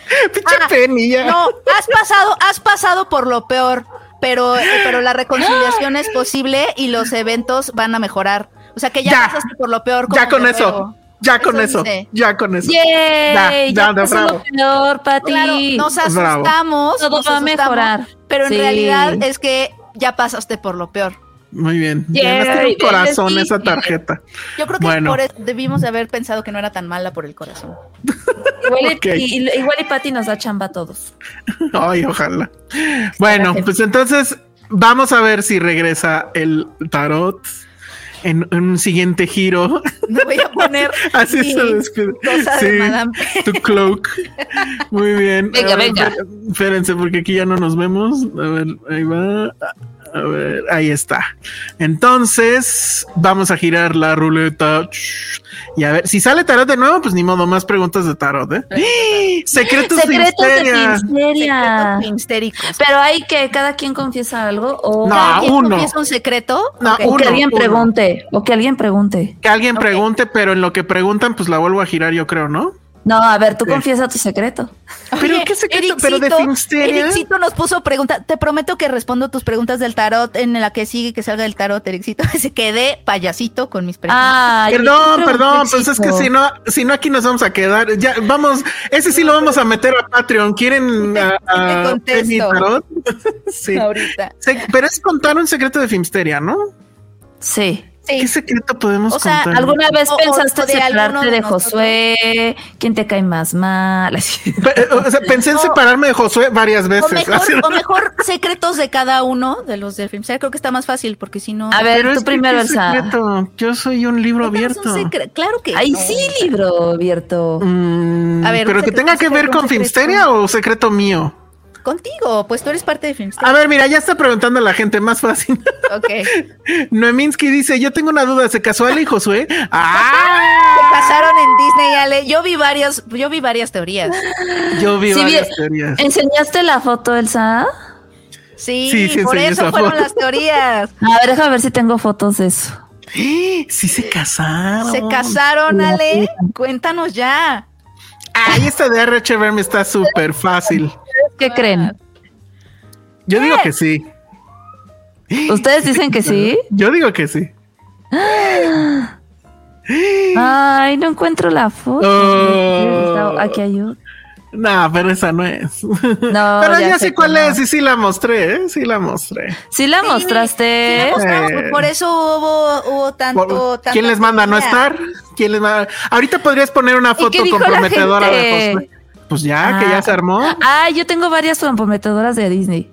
Pinche ah, No, has pasado, has pasado por lo peor, pero, pero la reconciliación es posible y los eventos van a mejorar. O sea que ya, pasaste por lo peor. Ya con eso. Ya con eso, ya con eso. Yay, ya, ya, Lo peor, Pati. nos asustamos. Todo va a mejorar. Pero en realidad es que ya pasaste por lo peor. Muy bien. Ya un corazón esa tarjeta. Yo creo que bueno. debimos de haber pensado que no era tan mala por el corazón. igual, y, igual y Pati nos da chamba a todos. Ay, ojalá. Bueno, pues entonces vamos a ver si regresa el tarot en, un siguiente giro. Me voy a poner así se despide. Sí, tu cloak. Muy bien. Venga, venga. Espérense, porque aquí ya no nos vemos. A ver, ahí va. A ver, ahí está. Entonces, vamos a girar la ruleta. Y a ver, si sale tarot de nuevo, pues ni modo, más preguntas de tarot, ¿eh? Secretos, Secretos de Secretos Pero hay que cada quien confiesa algo o no, uno. confiesa un secreto. No, o que alguien pregunte, o que alguien pregunte. Que alguien pregunte, pero en lo que preguntan, pues la vuelvo a girar, yo creo, ¿no? No, a ver, tú confiesa tu secreto. ¿Pero qué secreto? ¿Pero de Finsteria? Ericito nos puso pregunta. Te prometo que respondo tus preguntas del tarot en la que sigue que salga el tarot, Ericito. Se quedé payasito con mis preguntas. perdón, perdón, pues es que si no, si no aquí nos vamos a quedar. Ya, vamos, ese sí lo vamos a meter a Patreon. ¿Quieren a, a tarot? sí. Ahorita. pero es contar un secreto de Filmsteria, ¿no? Sí. ¿Qué secreto podemos o sea, ¿Alguna vez pensaste separarte de, Josué? ¿Quién te cae más mal? Eh, o sea, pensé en separarme de Josué varias veces. O mejor, secretos de cada uno de los del film. creo que está más fácil porque si no. A ver, tú primero, Elsa. Yo soy un libro abierto. claro que. Ay, sí, libro abierto. Mm, a ver, pero que tenga que ver con Filmsteria o secreto mío. Contigo, pues tú eres parte de Filmster. A ver, mira, ya está preguntando a la gente, más fácil. Ok. Noeminsky dice, yo tengo una duda, ¿se casó Ale y Josué? ¡Ah! Se casaron en Disney, Ale. Yo vi varias, yo vi varias teorías. Yo vi varias teorías. ¿Enseñaste la foto, Elsa? Sí, sí, por eso fueron las teorías. A ver, déjame ver si tengo fotos de eso. Sí se casaron. Se casaron, Ale. Cuéntanos ya. Ay, esta de RH me está súper fácil. ¿Qué creen? Yo digo que sí. ¿Ustedes dicen que sí? Yo digo que sí. Ay, no encuentro la foto. Oh. Aquí hay otra. No, pero esa no es. No, pero ya, ya sé, sé cuál es y sí la mostré, ¿eh? Sí la mostré. Sí la mostraste. Sí, la mostramos. Por eso hubo, hubo tanto, Por- ¿Quién les manda a no estar? ¿Quién les manda? Ahorita podrías poner una foto comprometedora de? Josué. Pues ya, que ya Ah. se armó. Ah, yo tengo varias comprometedoras de Disney.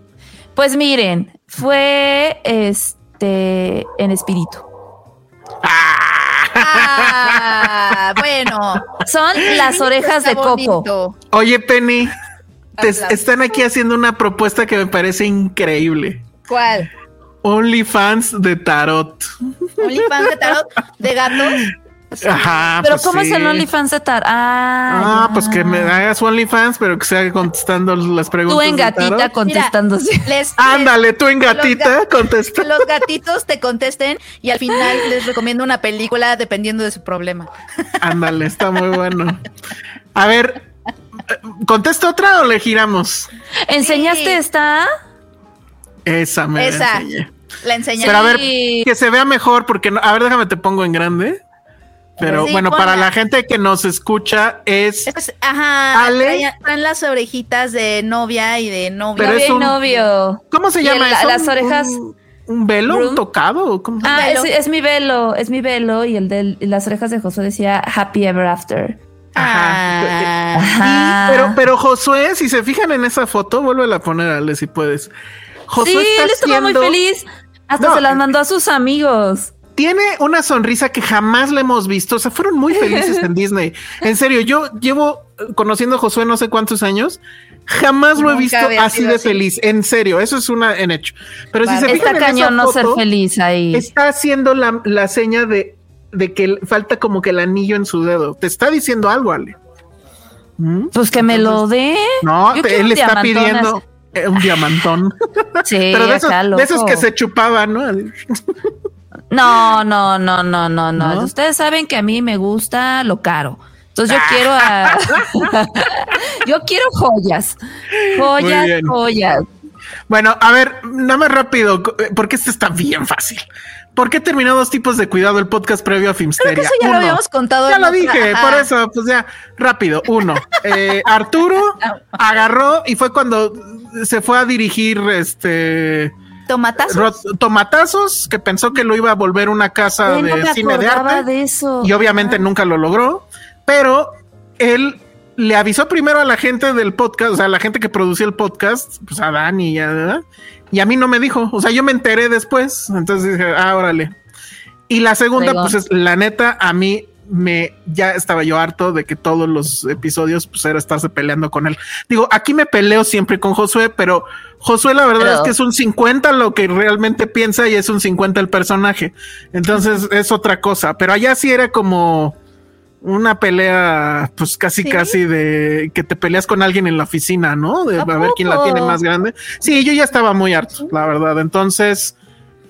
Pues miren, fue este en espíritu. Ah, bueno. Son las orejas de Coco. Oye, Penny, te están aquí haciendo una propuesta que me parece increíble. ¿Cuál? OnlyFans de tarot. OnlyFans de tarot de gatos. Ajá. Pero pues ¿cómo es el OnlyFans de Tar? Ah, Ah, pues que me hagas OnlyFans, pero que sea contestando las preguntas. Tú en gatita tarot. contestando. sí. Les, Ándale, tú en los gatita, ga- contesta. los gatitos te contesten y al final les recomiendo una película dependiendo de su problema. Ándale, está muy bueno. A ver, ¿contesta otra o le giramos? ¿Enseñaste Sí. esta? Esa me la Esa. enseñé. La enseñé. Pero a ver, que se vea mejor, porque no, a ver, déjame te pongo en grande. Pero Sí, bueno, ponla. para la gente que nos escucha es, Es- ajá, Ale. traen las orejitas de novia y de novio. Pero Novio es y un- novio. ¿cómo se Y llama el- eso? las ¿Un- orejas- un, un velo, un tocado? ¿o cómo se Ah, es, es mi velo, es mi velo y el de las orejas de Josué decía Happy Ever After. Ah, Ajá. Pero, pero Josué, si se fijan en esa foto, vuelve a poner, Ale, si puedes. Josué sí, está él estaba muy haciendo- feliz. Hasta No, se las mandó a sus amigos. Tiene una sonrisa que jamás le hemos visto. O sea, fueron muy felices en Disney. En serio, yo llevo conociendo a Josué no sé cuántos años. Jamás lo he visto así de así. feliz. En serio, eso es una en hecho. Pero si se fijan Está en esa cañón no ser foto, feliz ahí. está haciendo la, la seña de, de que falta como que el anillo en su dedo. Te está diciendo algo, Ale. ¿Mm? Pues que me lo dé. No, te- él está pidiendo eh, un diamantón. Sí, Pero de esos, acá, de esos que se chupaban, ¿no? No, no, no, no, no, no. Ustedes saben que a mí me gusta lo caro. Entonces yo quiero a... yo quiero joyas. Joyas, joyas. Bueno, a ver, nada más rápido, eh, porque este está bien fácil. ¿Por qué terminó dos tipos de cuidado el podcast previo a Filmsteria? Creo que eso ya lo habíamos contado. Ya lo dije, ajá. por eso, pues ya, rápido. Uno, eh, Arturo agarró y fue cuando se fue a dirigir este Tomatazos. Tomatazos, que pensó que lo iba a volver una casa de cine de arte de eso. y obviamente nunca lo logró, pero él le avisó primero a la gente del podcast, o sea, a la gente que producía el podcast, pues a Dani y a, y a mí no me dijo, o sea, yo me enteré después, entonces dije, ah, órale. Y la segunda, pues es, la neta, a mí me, ya estaba yo harto de que todos los episodios, pues era estarse peleando con él. Digo, aquí me peleo siempre con Josué, pero Josué la verdad Pero- es que es un 50 lo que realmente piensa y es un 50 el personaje. Entonces es otra cosa, pero allá sí era como una pelea, pues casi ¿Sí? casi de que te peleas con alguien en la oficina, ¿no? De ¿A a, ver quién la tiene más grande. Sí, yo ya estaba muy harto, la verdad. Entonces,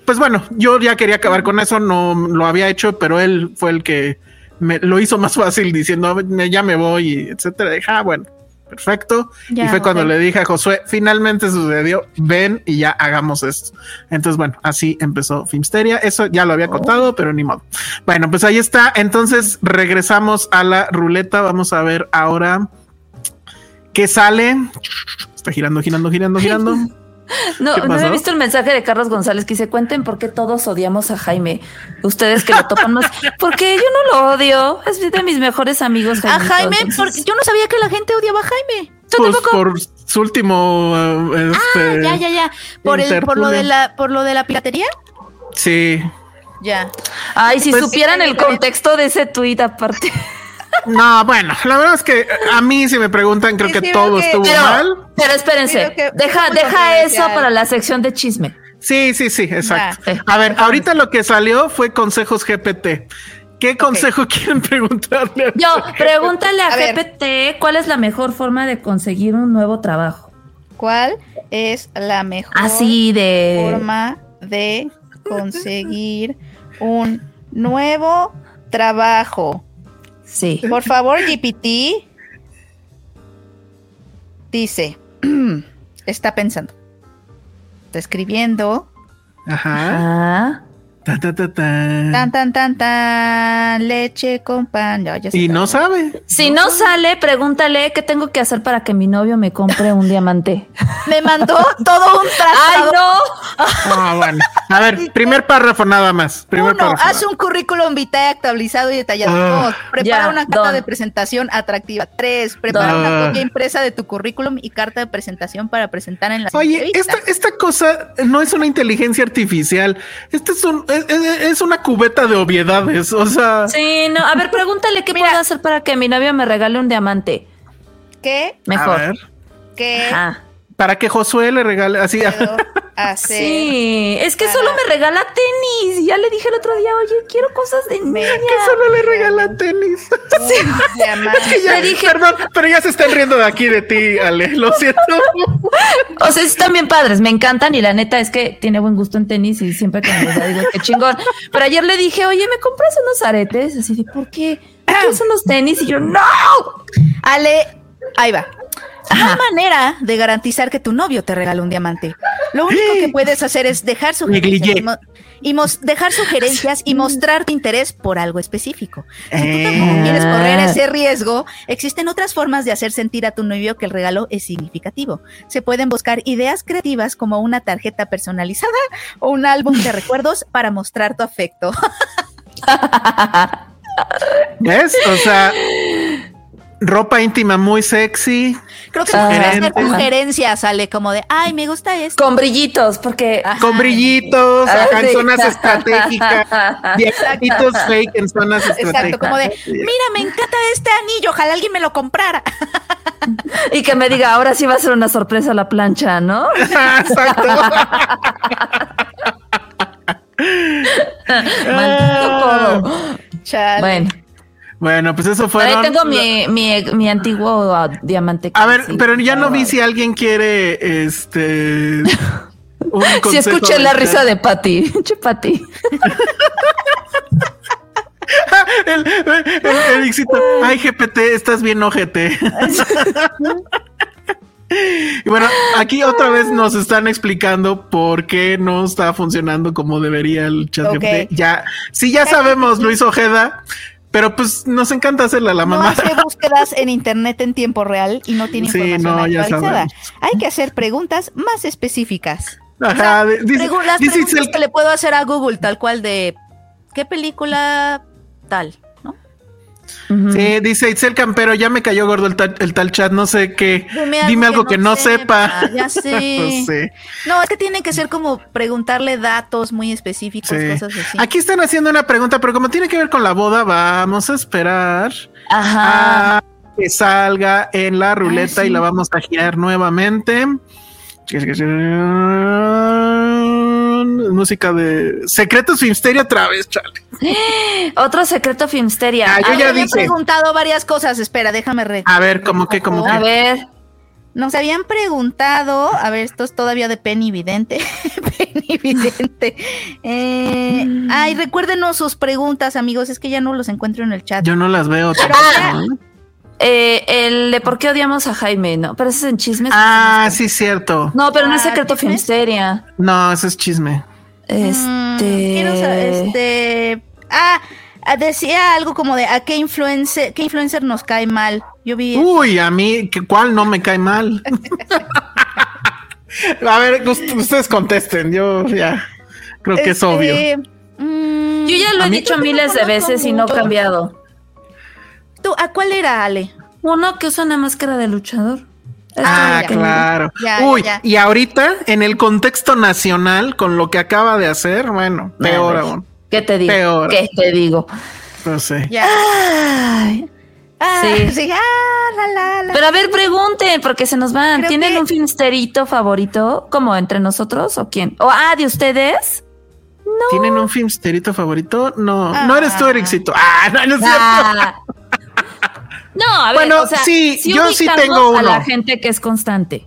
pues bueno, yo ya quería acabar con eso, no lo había hecho, pero él fue el que me lo hizo más fácil diciendo "Me- ya me voy, etcétera. Dije, ah, bueno, perfecto. Ya, y fue cuando le dije a Josué, finalmente sucedió, ven y ya hagamos esto. Entonces, bueno, así empezó Filmsteria. Eso ya lo había contado, pero ni modo. Bueno, pues ahí está. Entonces regresamos a la ruleta. Vamos a ver ahora qué sale. Está girando, girando, girando, girando. No, ¿Qué no he visto el mensaje de Carlos González que dice, cuenten por qué todos odiamos a Jaime. Ustedes que lo topan más. Porque yo no lo odio. Es de mis mejores amigos. A Jaimito, Jaime, entonces- porque yo no sabía que la gente odiaba a Jaime. Yo Pues tampoco. por su último. eh, este, Ya, ya, ya. Por el, por lo de la, por lo de la piratería. Sí. Ya. Ay, si Pues- supieran el contexto de ese tuit aparte. No, bueno, la verdad es que a mí, si me preguntan, creo Sí, que sí, todo que- estuvo Pero, mal. pero espérense, que deja, deja eso para la sección de chisme. Sí, sí, sí, exacto. Ya, sí. A ver, ahorita lo que salió fue consejos GPT. ¿Qué consejo quieren preguntarle? a- Yo, pregúntale a, A ver. GPT cuál es la mejor forma de conseguir un nuevo trabajo. ¿Cuál es la mejor Así de... forma de conseguir un Nuevo trabajo. Sí. Por favor, GPT. Dice, está pensando. Está escribiendo. Ajá. Ah. Ta, ta, ta, ta. Tan, tan, tan, tan. Leche con pan. No, Y no sabe. Si no sale, pregúntale qué tengo que hacer para que mi novio me compre un diamante. Me mandó todo un ¡Ay, tratado. no! Ah, bueno. A ver, primer párrafo nada más. Primer Uno, párrafo. haz un currículum vitae actualizado y detallado. Ah. Dos, prepara Ya, una carta don. de presentación atractiva. Tres, prepara Don. una copia impresa de tu currículum y carta de presentación para presentar en la Oye, esta, esta cosa no es una inteligencia artificial. Esta es, un, es, una cubeta de obviedades. O sea, Sí, no. A ver, pregúntale qué Mira. puedo hacer para que mi novio me regale un diamante. ¿Qué? a Mejor. ver, ¿Qué Ajá. Para que Josué le regale así. hacer? Sí, es que para- solo me regala tenis. Y ya le dije el otro día, oye, quiero cosas de niña. Que solo le regala tenis. Diamante. Es que ya, Le dije- perdón, pero ya se están riendo de aquí de ti, Ale. Lo siento. O sea, están bien padres, me encantan y la neta es que tiene buen gusto en tenis y siempre que me los da digo, qué chingón. Pero ayer le dije, oye, ¿me compras unos aretes? Así de, ¿por qué? ¿Quieres unos tenis? Y yo, ¡no! Ale, ahí va. No hay manera de garantizar que tu novio te regale un diamante. Lo único que puedes hacer es dejar sugerencias y, mo- y mos- dejar sugerencias y mostrar tu interés por algo específico. Si tú tampoco Eh. quieres correr ese riesgo, existen otras formas de hacer sentir a tu novio que el regalo es significativo. Se pueden buscar ideas creativas como una tarjeta personalizada o un álbum de recuerdos para mostrar tu afecto. ¿Ves? O sea, ropa íntima muy sexy. Creo que Ah. hacer sugerencias, sale como de, ay, me gusta esto. Con brillitos, porque... Ajá. Con brillitos, Ah, ajá, en sí. zonas estratégicas, diamantitos fake en zonas estratégicas. Exacto, como de, mira, me encanta este anillo, ojalá alguien me lo comprara. Y que me diga, ahora sí va a ser una sorpresa la plancha, ¿no? Exacto. Maldito codo. Chale. Bueno, Bueno, pues eso por ahí fue. tengo mi, mi, mi antiguo ah, diamante. A ver, pero ya no vi si alguien quiere este. un Si escuché la risa de Patty. Che, Patty. el, el, el éxito. Ay, GPT, estás bien ojete. Y bueno, aquí otra vez nos están explicando por qué no está funcionando como debería el chat. GPT. Ya, sí, ya sabemos, Luis Ojeda, pero pues nos encanta hacerle a la No mamá. hace búsquedas en internet en tiempo real y no tiene Sí, información no, actualizada. Hay que hacer preguntas más específicas. Ajá, de- dice, Pregu- las dice preguntas Itzel- que le puedo hacer a Google, tal cual de ¿qué película tal? Sí, dice Itzel Campero, ya me cayó gordo el, tal- el tal chat, no sé qué. Dime, algo, que, no sepa. Ya sé. No sé. No, es que tiene que ser como preguntarle datos muy específicos, Sí. cosas así. Aquí están haciendo una pregunta, pero como tiene que ver con la boda, vamos a esperar Ajá. a que salga en la ruleta sí. y la vamos a girar nuevamente. Música de Secretos Filmsteria otra vez, chale. Otro secreto Filmsteria. Ah, yo A ya dije. preguntado varias cosas. Espera, déjame re. A ver, como que, como A que. ver. Nos habían preguntado, a ver, esto es todavía de Penny Vidente. Penny Vidente. Eh, Mm. Ay, recuérdenos sus preguntas, amigos. Es que ya no los encuentro en el chat. Yo no las veo. Ah, eh, el de por qué odiamos a Jaime, ¿no? Pero ese es en chismes. Ah, sí, cierto. No, pero no es Ah, secreto. Filmsteria. No, eso es chisme. Mm, Este. quiero saber, este. Ah, decía algo como de a qué influencer, qué influencer nos cae mal. Yo vi. Uy, a mí, ¿qué- ¿cuál no me cae mal? a ver, us- ustedes contesten, yo ya creo que es Este, obvio. mm, Yo ya lo he dicho miles de veces y no ha mucho. cambiado. ¿Tú, ¿A cuál era, Ale? Uno que usa una máscara de luchador. Ah, claro. Ya, Uy, ya, ya. y ahorita en el contexto nacional, con lo que acaba de hacer, bueno, peor aún. ¿Qué te digo? Peor. ¿Qué te digo? No sé. Ya. Ay. Ah, Sí. sí. Ah, la, la, la. Pero a ver, pregunten, porque se nos van. Creo ¿Tienen que- un filmsterito favorito? ¿Como entre nosotros o quién? ¿O ah, de ustedes? ¿Tienen un filmsterito favorito? No, Ah. no eres tú, Ericito. Ah, no, no es cierto. No, a ver, Bueno, o sea, sí, yo sí tengo a la uno. gente que es constante.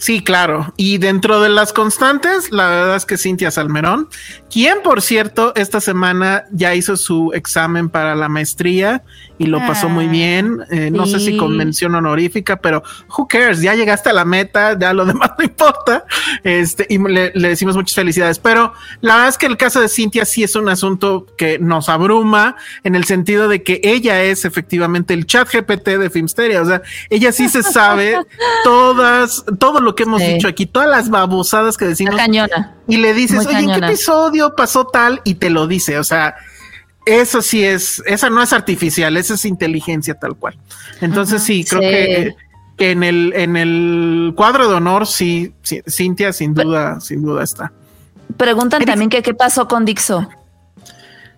Sí, claro. Y dentro de las constantes, la verdad es que Cintia Salmerón, quien por cierto esta semana ya hizo su examen para la maestría y lo pasó muy Ah, bien. Eh, No sé si con mención honorífica, pero who cares? Ya llegaste a la meta, ya lo demás no importa. Este, y le, le decimos muchas felicidades. Pero la verdad es que el caso de Cintia sí es un asunto que nos abruma en el sentido de que ella es efectivamente el chat GPT de Filmsteria. O sea, ella sí se sabe todas, todo lo que hemos Sí. dicho aquí, todas las babosadas que La decimos cañona. y le dices, Muy oye, ¿en qué episodio pasó tal? Y te lo dice. O sea, eso sí es, esa no es artificial, esa es inteligencia tal cual. Entonces sí, creo Sí. que, que en el, en el cuadro de honor, sí, sí, Cintia sin duda, sin duda está. Preguntan también que qué pasó con Dixo.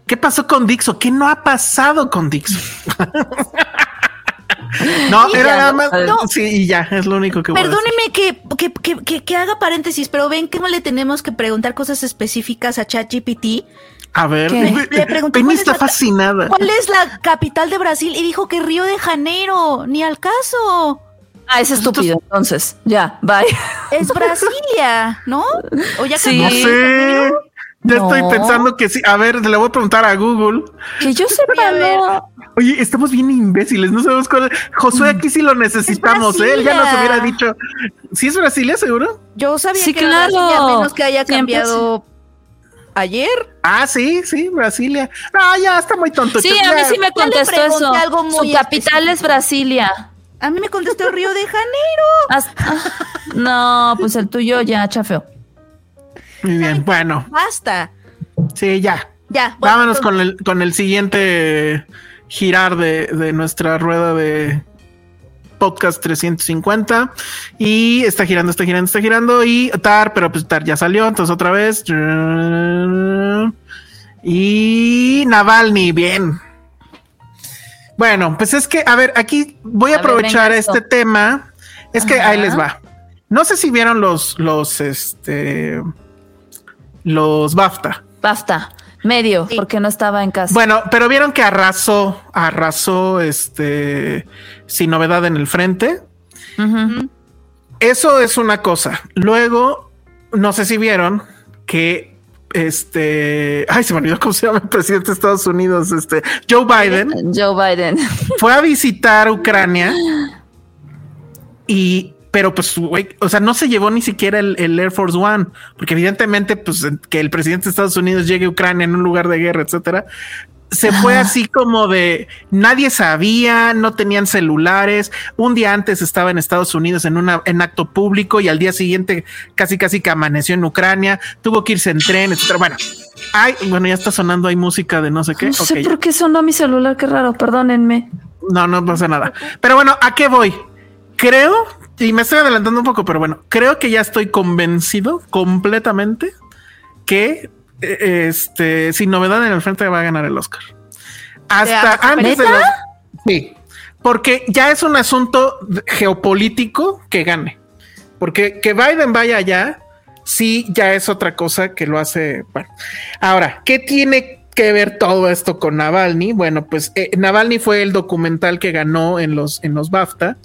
¿Qué pasó con Dixo? ¿Qué no ha pasado con Dixo? no, Y era ya, nada más. no. Sí, y ya, es lo único que voy a decir. Perdóneme que, que, que, que, que haga paréntesis, pero ven que no le tenemos que preguntar cosas específicas a ChatGPT. A ver. Le pregunté Penny cuál es está la- fascinada. ¿Cuál es la capital de Brasil? Y dijo que Río de Janeiro, ni al caso. Ah, es estúpido. Entonces, ya, bye. Es Brasilia, ¿no? O ya Sí. cambió. No sé. Ya No. estoy pensando que sí. A ver, le voy a preguntar a Google. Que yo sepa, no. Oye, estamos bien imbéciles, no sabemos cuál es. Josué aquí sí lo necesitamos, ¿eh? Él ya nos hubiera dicho. ¿Sí es Brasilia, seguro? Yo sabía Sí, que era claro. Brasilia, a menos que haya Siempre cambiado ayer. Ah, sí, sí, Brasilia. No, ya está muy tonto. Sí, Ya- a mí sí me contestó eso. algo muy Su capital es Brasilia. A mí me contestó Río de Janeiro. As- ah, no, pues el tuyo ya chafeó. Muy bien, bueno, Basta. sí, ya. Ya. bueno, Vámonos con el, con el siguiente girar de, de nuestra rueda de podcast 350 y está girando, está girando, está girando y Tar, pero pues Tar ya salió, entonces otra vez y Navalny, bien. Bueno, pues es que, a ver, aquí voy a, aprovechar este tema. Es que ahí les va. No sé si vieron los, los, este, los BAFTA. Basta. Medio, Sí. porque no estaba en casa. Bueno, pero vieron que arrasó, arrasó, este, sin novedad en el frente. Eso es una cosa. Luego, no sé si vieron que este, ay, se me olvidó cómo se llama el presidente de Estados Unidos, este, Joe Biden Joe Biden. fue a visitar Ucrania y, pero pues, güey, o sea, no se llevó ni siquiera el, el Air Force One, porque evidentemente, pues, que el presidente de Estados Unidos llegue a Ucrania en un lugar de guerra, etcétera, se fue así como de nadie sabía, no tenían celulares. Un día antes estaba en Estados Unidos en una en acto público y al día siguiente casi casi que amaneció en Ucrania, tuvo que irse en tren, etcétera. Bueno, ay, bueno, ya está sonando hay música de no sé qué. No sé por qué sonó mi celular, qué raro, perdónenme. no, no pasa nada. Pero bueno, ¿a qué voy? Creo, y me estoy adelantando un poco, pero bueno, creo que ya estoy convencido completamente que eh, este, sin novedad en el frente va a ganar el Oscar. Hasta antes de los- Sí, porque ya es un asunto geopolítico que gane. Porque que Biden vaya allá, sí, ya es otra cosa que lo hace. Bueno, ahora, ¿qué tiene que ver todo esto con Navalny? Bueno, pues eh, Navalny fue el documental que ganó en los, en los BAFTA.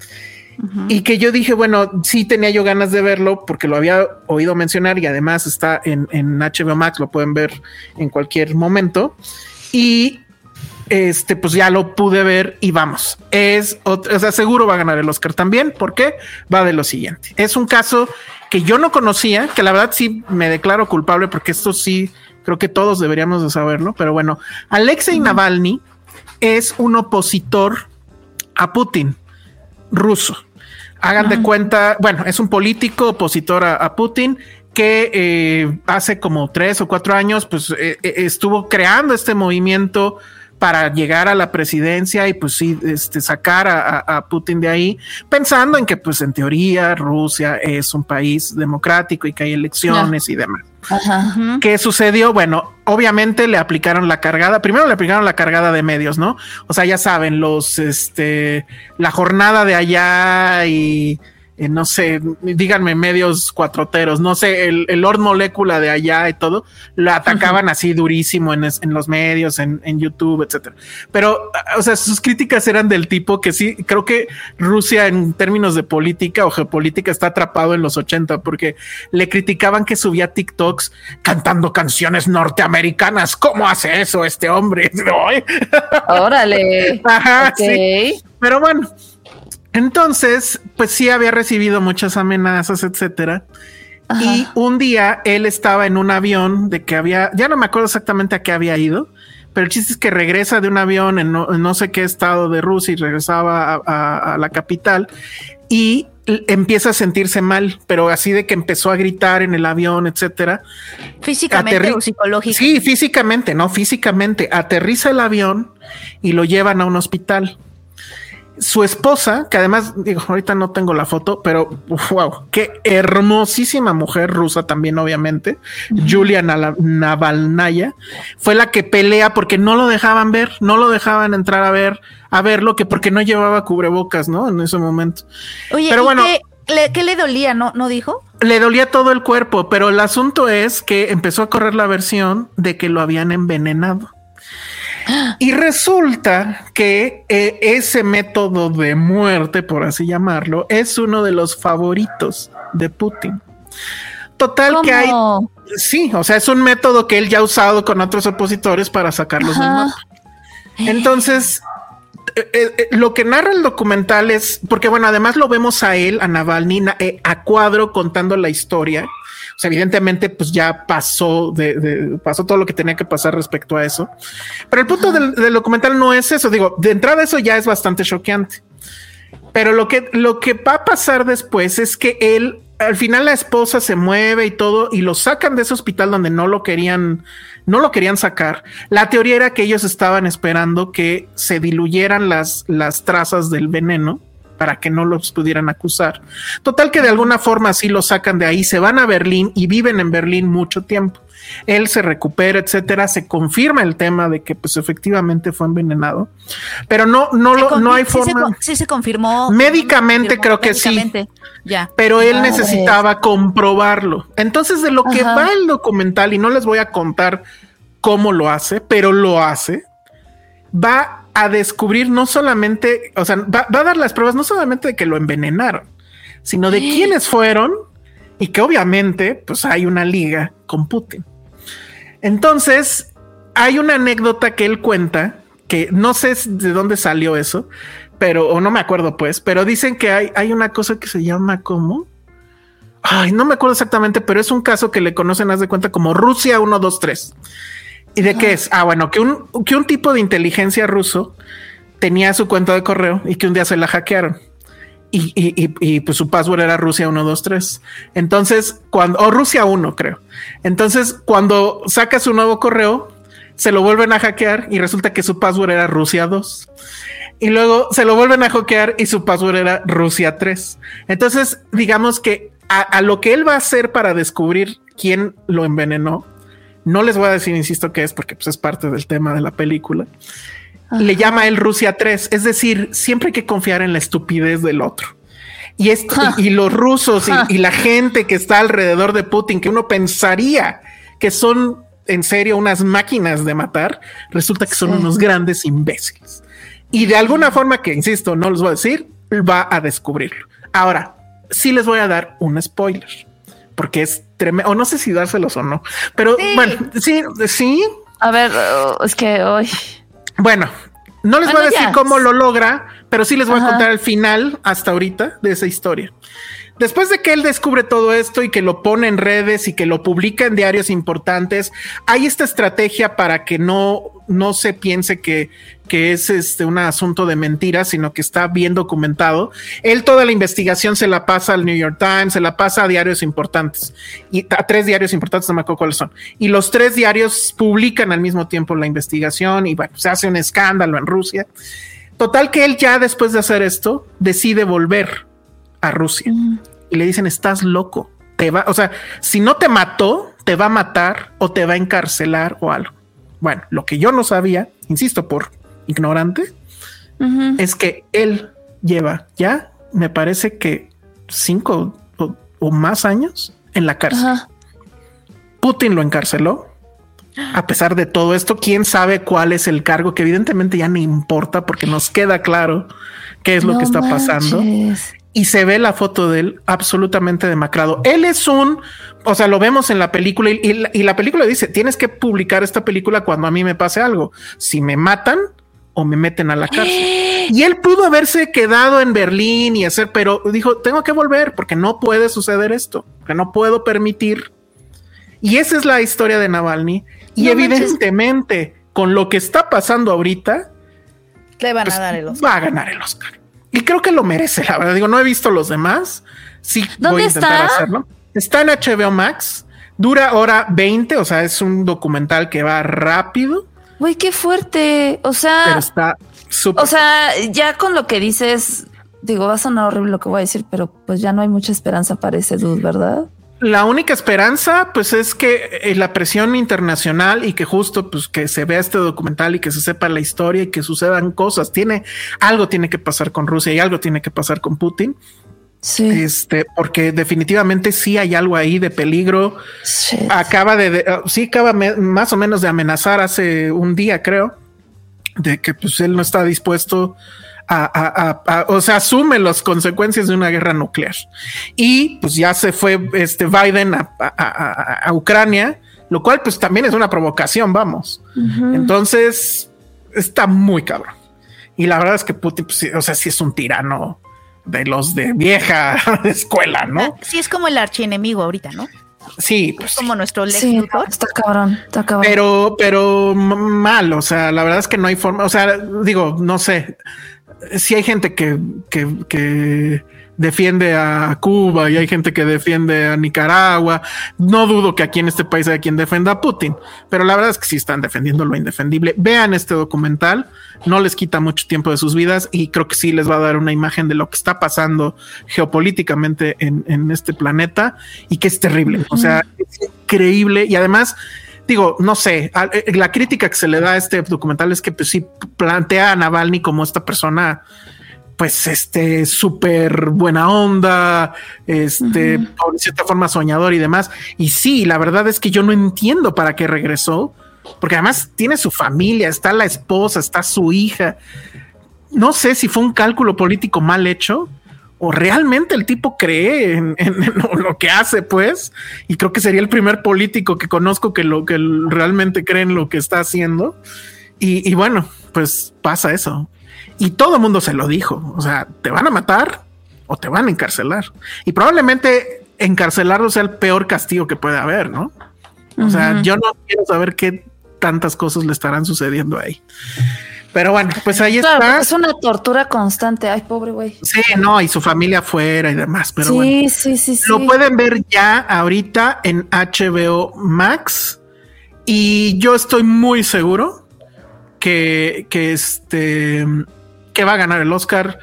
Y que yo dije, bueno, sí tenía yo ganas de verlo porque lo había oído mencionar y además está en, en HBO Max, lo pueden ver en cualquier momento. Y este, pues ya lo pude ver y vamos. Es, ot- o sea, seguro va a ganar el Oscar también. ¿Por qué? Va de lo siguiente. Es un caso que yo no conocía, que la verdad sí me declaro culpable porque esto sí creo que todos deberíamos de saberlo. Pero bueno, Alexei Navalny es un opositor a Putin ruso. Hagan de cuenta, bueno, es un político opositor a, a Putin que eh, hace como tres o cuatro años, pues eh, eh, estuvo creando este movimiento para llegar a la presidencia y pues sí, este, sacar a, a- a Putin de ahí, pensando en que pues en teoría Rusia es un país democrático y que hay elecciones y demás. Ajá. ¿Qué sucedió? Bueno, obviamente le aplicaron la cargada. Primero le aplicaron la cargada de medios, ¿no? O sea, ya saben, los, este, la jornada de allá y, eh, no sé, díganme medios cuatroteros, no sé, el, el Lord Molécula de allá y todo, lo atacaban así durísimo en, en los medios, en, en, YouTube, etcétera. Pero, o sea, sus críticas eran del tipo que sí, creo que Rusia en términos de política o geopolítica está atrapado en los 80 porque le criticaban que subía TikToks cantando canciones norteamericanas. ¿Cómo hace eso este hombre? Órale. Ajá, sí. Pero bueno, entonces, pues sí había recibido muchas amenazas, etcétera. Y un día él estaba en un avión de que había, ya no me acuerdo exactamente a qué había ido, pero el chiste es que regresa de un avión en no, sé qué estado de Rusia y regresaba a, la capital y empieza a sentirse mal, pero así de que empezó a gritar en el avión, etcétera. Físicamente o psicológicamente. Sí, físicamente, no físicamente. Aterriza el avión y lo llevan a un hospital su esposa, que además, digo, ahorita no tengo la foto, pero wow, qué hermosísima mujer rusa también, obviamente, Julia Navalnaya, fue la que pelea porque no lo dejaban ver, no lo dejaban entrar a ver, a verlo, que porque no llevaba cubrebocas, ¿no? En ese momento. Oye, pero bueno. Qué le, ¿Qué le dolía? ¿No, ¿No dijo? Le dolía todo el cuerpo, pero el asunto es que empezó a correr la versión de que lo habían envenenado. Y resulta que eh, ese método de muerte, por así llamarlo, es uno de los favoritos de Putin. Total que hay. Sí, o sea, es un método que él ya ha usado con otros opositores para sacarlos del mapa. Entonces, eh, eh, lo que narra el documental es, porque bueno, además lo vemos a él, a Navalny, a cuadro contando la historia evidentemente, pues ya pasó de, pasó todo lo que tenía que pasar respecto a eso. Pero el punto del, documental no es eso. Digo, de entrada eso ya es bastante choqueante. Pero lo que, lo que va a pasar después es que él, al final la esposa se mueve y todo y lo sacan de ese hospital donde no lo querían, no lo querían sacar. La teoría era que ellos estaban esperando que se diluyeran las, las trazas del veneno para que no los pudieran acusar. Total que de alguna forma sí lo sacan de ahí, se van a Berlín y viven en Berlín mucho tiempo. Él se recupera, etcétera, se confirma el tema de que pues efectivamente fue envenenado, pero no no lo, no hay forma. Sí se, confirmó médicamente creo que sí. Ya. Pero él necesitaba comprobarlo. Entonces de lo que va el documental y no les voy a contar cómo lo hace, pero lo hace, va a descubrir no solamente, o sea, va, a dar las pruebas no solamente de que lo envenenaron, sino de quiénes fueron y que obviamente pues hay una liga con Putin. Entonces, hay una anécdota que él cuenta, que no sé de dónde salió eso, pero, o no me acuerdo pues, pero dicen que hay, hay una cosa que se llama como... Ay, no me acuerdo exactamente, pero es un caso que le conocen, haz de cuenta, como Rusia 123. ¿Y de qué es? Ah, bueno, que un, que un tipo de inteligencia ruso tenía su cuenta de correo y que un día se la hackearon. Y, y, y, pues su password era Rusia 123. Entonces, cuando, o Rusia 1, creo. Entonces, cuando saca su nuevo correo, se lo vuelven a hackear y resulta que su password era Rusia 2. Y luego se lo vuelven a hackear y su password era Rusia 3. Entonces, digamos que a, a lo que él va a hacer para descubrir quién lo envenenó, no les voy a decir, insisto, que es porque pues, es parte del tema de la película. Le llama él Rusia 3, es decir, siempre hay que confiar en la estupidez del otro. Y, esto, y, los rusos y, la gente que está alrededor de Putin, que uno pensaría que son en serio unas máquinas de matar, resulta que son unos grandes imbéciles. Y de alguna forma que, insisto, no les voy a decir, va a descubrirlo. Ahora, sí les voy a dar un spoiler porque es tremendo, o no sé si dárselos o no, pero bueno, sí, sí. A ver, uh, es que hoy. Bueno, no les voy a decir cómo lo logra, pero sí les voy a contar el final hasta ahorita de esa historia. Después de que él descubre todo esto y que lo pone en redes y que lo publica en diarios importantes, hay esta estrategia para que no, no se piense que, que es este un asunto de mentiras, sino que está bien documentado. Él toda la investigación se la pasa al New York Times, se la pasa a diarios importantes y a tres diarios importantes, no me acuerdo cuáles son. Y los tres diarios publican al mismo tiempo la investigación y bueno, se hace un escándalo en Rusia. Total que él ya después de hacer esto decide volver a Rusia y le dicen estás loco, te va, o sea, si no te mató, te va a matar o te va a encarcelar o algo. Bueno, lo que yo no sabía, insisto, por ignorante, es que él lleva ya, me parece que cinco o, más años en la cárcel. Putin lo encarceló. A pesar de todo esto, quién sabe cuál es el cargo que evidentemente ya no importa porque nos queda claro qué es lo que está pasando y se ve la foto de él absolutamente demacrado. Él es un, o sea, lo vemos en la película y, la, película dice, tienes que publicar esta película cuando a mí me pase algo. Si me matan o me meten a la cárcel. Y él pudo haberse quedado en Berlín y hacer, pero dijo, tengo que volver porque no puede suceder esto, que no puedo permitir. Y esa es la historia de Navalny. Y evidentemente, con lo que está pasando ahorita, le van a pues, dar el Oscar. Va a ganar el Oscar. Y creo que lo merece, la verdad. Digo, no he visto los demás. Sí, voy a intentar hacerlo. Está en HBO Max. Dura hora 20, o sea, es un documental que va rápido. Uy, qué fuerte. O sea, pero está súper. O sea, ya con lo que dices, digo, va a sonar horrible lo que voy a decir, pero pues ya no hay mucha esperanza para ese dude, ¿verdad? La única esperanza, pues, es que eh, la presión internacional y que justo, pues, que se vea este documental y que se sepa la historia y que sucedan cosas. Tiene algo tiene que pasar con Rusia y algo tiene que pasar con Putin. Sí. Este, porque definitivamente sí hay algo ahí de peligro. Acaba de, uh, sí, acaba más o menos de amenazar hace un día, creo, de que pues él no está dispuesto a, o sea, asume las consecuencias de una guerra nuclear. Y pues ya se fue este Biden a, Ucrania, lo cual pues también es una provocación, vamos. Entonces, está muy cabrón. Y la verdad es que Putin, pues, o sea, sí es un tirano de los de vieja escuela, ¿no? Ah, sí, es como el archienemigo ahorita, ¿no? Sí, pues. Como nuestro Lex Está cabrón, está cabrón. Pero, pero mal, o sea, la verdad es que no hay forma, o sea, digo, no sé si hay gente que, que, defiende a Cuba y hay gente que defiende a Nicaragua. No dudo que aquí en este país haya quien defienda a Putin, pero la verdad es que sí están defendiendo lo indefendible. Vean este documental, no les quita mucho tiempo de sus vidas y creo que sí les va a dar una imagen de lo que está pasando geopolíticamente en, en este planeta y que es terrible. O sea, es increíble y además digo, no sé, eh, la crítica que se le da a este documental es que pues sí plantea a Navalny como esta persona pues este súper buena onda, este por cierta forma soñador y demás. Y sí, la verdad es que yo no entiendo para qué regresó, porque además tiene su familia, está la esposa, está su hija. No sé si fue un cálculo político mal hecho, o realmente el tipo cree en, lo que hace, pues, y creo que sería el primer político que conozco que lo que realmente cree en lo que está haciendo. Y, bueno, pues pasa eso. Y todo el mundo se lo dijo. O sea, te van a matar o te van a encarcelar. Y probablemente encarcelarlo sea el peor castigo que puede haber, ¿no? O sea, yo no quiero saber qué tantas cosas le estarán sucediendo ahí. Pero bueno, pues ahí está. Es una tortura constante. Ay, pobre güey. Sí, no, y su familia afuera y demás. Pero sí, sí, sí, Lo pueden ver ya ahorita en HBO Max. Y yo estoy muy seguro que, que este que va a ganar el Oscar.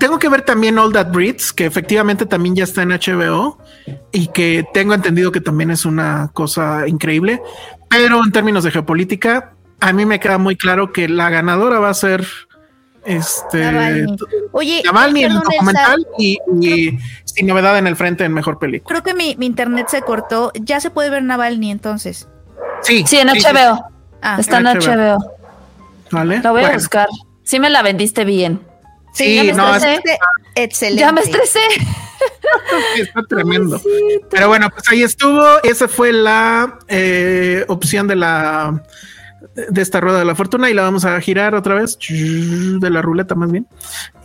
Tengo que ver también All That Breeds, que efectivamente también ya está en HBO y que tengo entendido que también es una cosa increíble. Pero en términos de geopolítica, a mí me queda muy claro que la ganadora va a ser este Oye, Navalny en el documental y, sin novedad en el frente en mejor película. Creo que mi, internet se cortó. Ya se puede ver Navalny entonces. Sí, sí, en HBO. Ah, Está en HBO. Vale. La voy a buscar. Sí me la vendiste bien. Sí, ya me no, excelente. Ya me estresé. está tremendo. Pero bueno, pues ahí estuvo. Esa fue la eh, opción de la de esta rueda de la fortuna y la vamos a girar otra vez de la ruleta más bien.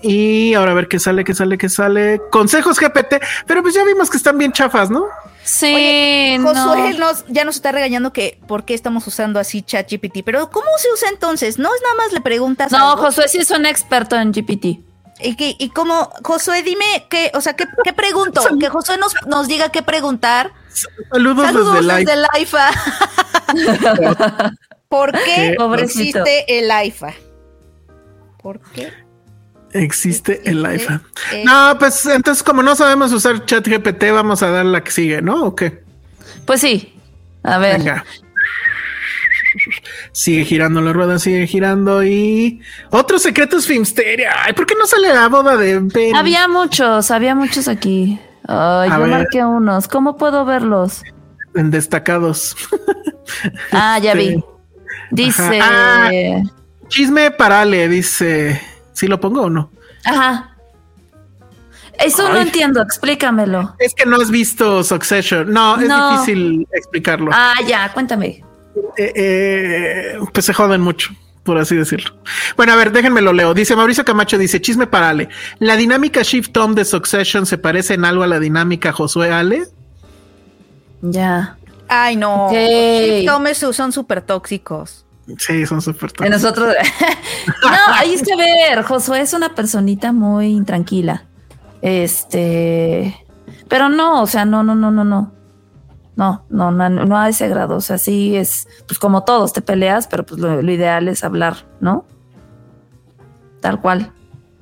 Y ahora a ver qué sale, qué sale, qué sale. Consejos GPT, pero pues ya vimos que están bien chafas, ¿no? Sí. Josué nos, ya nos está regañando que por qué estamos usando así ChatGPT, pero ¿cómo se usa entonces? No es nada más le preguntas. No, Josué sí es un experto en GPT. ¿Y, que, y cómo, Josué, dime qué, o sea, qué, qué pregunto? que Josué nos, nos diga qué preguntar. Saludos, Saludos desde, desde IFA. ¿Por qué existe el AIFA? ¿Por qué? Existe el AIFA. No, pues entonces como no sabemos usar ChatGPT, vamos a dar la que sigue, ¿no? ¿O qué? Pues sí. A ver. Venga. Sigue girando la rueda, sigue girando y otros secretos Filmsteria. Ay, ¿por qué no sale la boda de Ben? Había muchos, había muchos aquí. Ay, yo marqué unos. ¿Cómo puedo verlos? En destacados. Ah, ya vi. Dice. Ah, chisme parale, dice. ¿Si lo pongo o no? Ajá. Eso no entiendo, explícamelo. Es que no has visto Succession. No, es difícil explicarlo. Ah, ya, cuéntame. Eh, eh, pues se joden mucho, por así decirlo. Bueno, a ver, déjenme lo leo. Dice Mauricio Camacho, dice, chisme para Ale. ¿La dinámica Shift Tom de Succession se parece en algo a la dinámica Josué Ale? Ya. Ay, no. Tom son súper tóxicos. Sí, son súper tóxicos. Nosotros. no, ahí es que ver, Josué es una personita muy intranquila. Este, pero no, o sea, no, no, no, no, no. No, no, no, no a ese grado. O sea, sí es, pues como todos te peleas, pero pues lo, ideal es hablar, ¿no? Tal cual.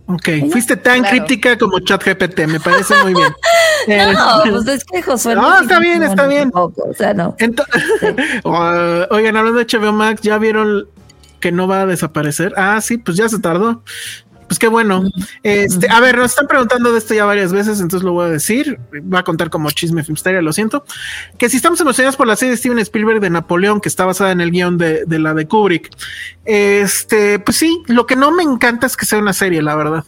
Ok, fuiste tan crítica como ChatGPT, me parece muy bien. no, pues es que Josué. No, está bien, está bien. o sea, no. oigan, hablando de HBO Max, ¿ya vieron que no va a desaparecer? Ah, sí, pues ya se tardó. Pues qué bueno. Este, a ver, nos están preguntando de esto ya varias veces, entonces lo voy a decir. Va a contar como chisme filmsteria, lo siento. Que si estamos emocionados por la serie de Steven Spielberg de Napoleón, que está basada en el guion de, de, la de Kubrick. Este, pues sí, lo que no me encanta es que sea una serie, la verdad.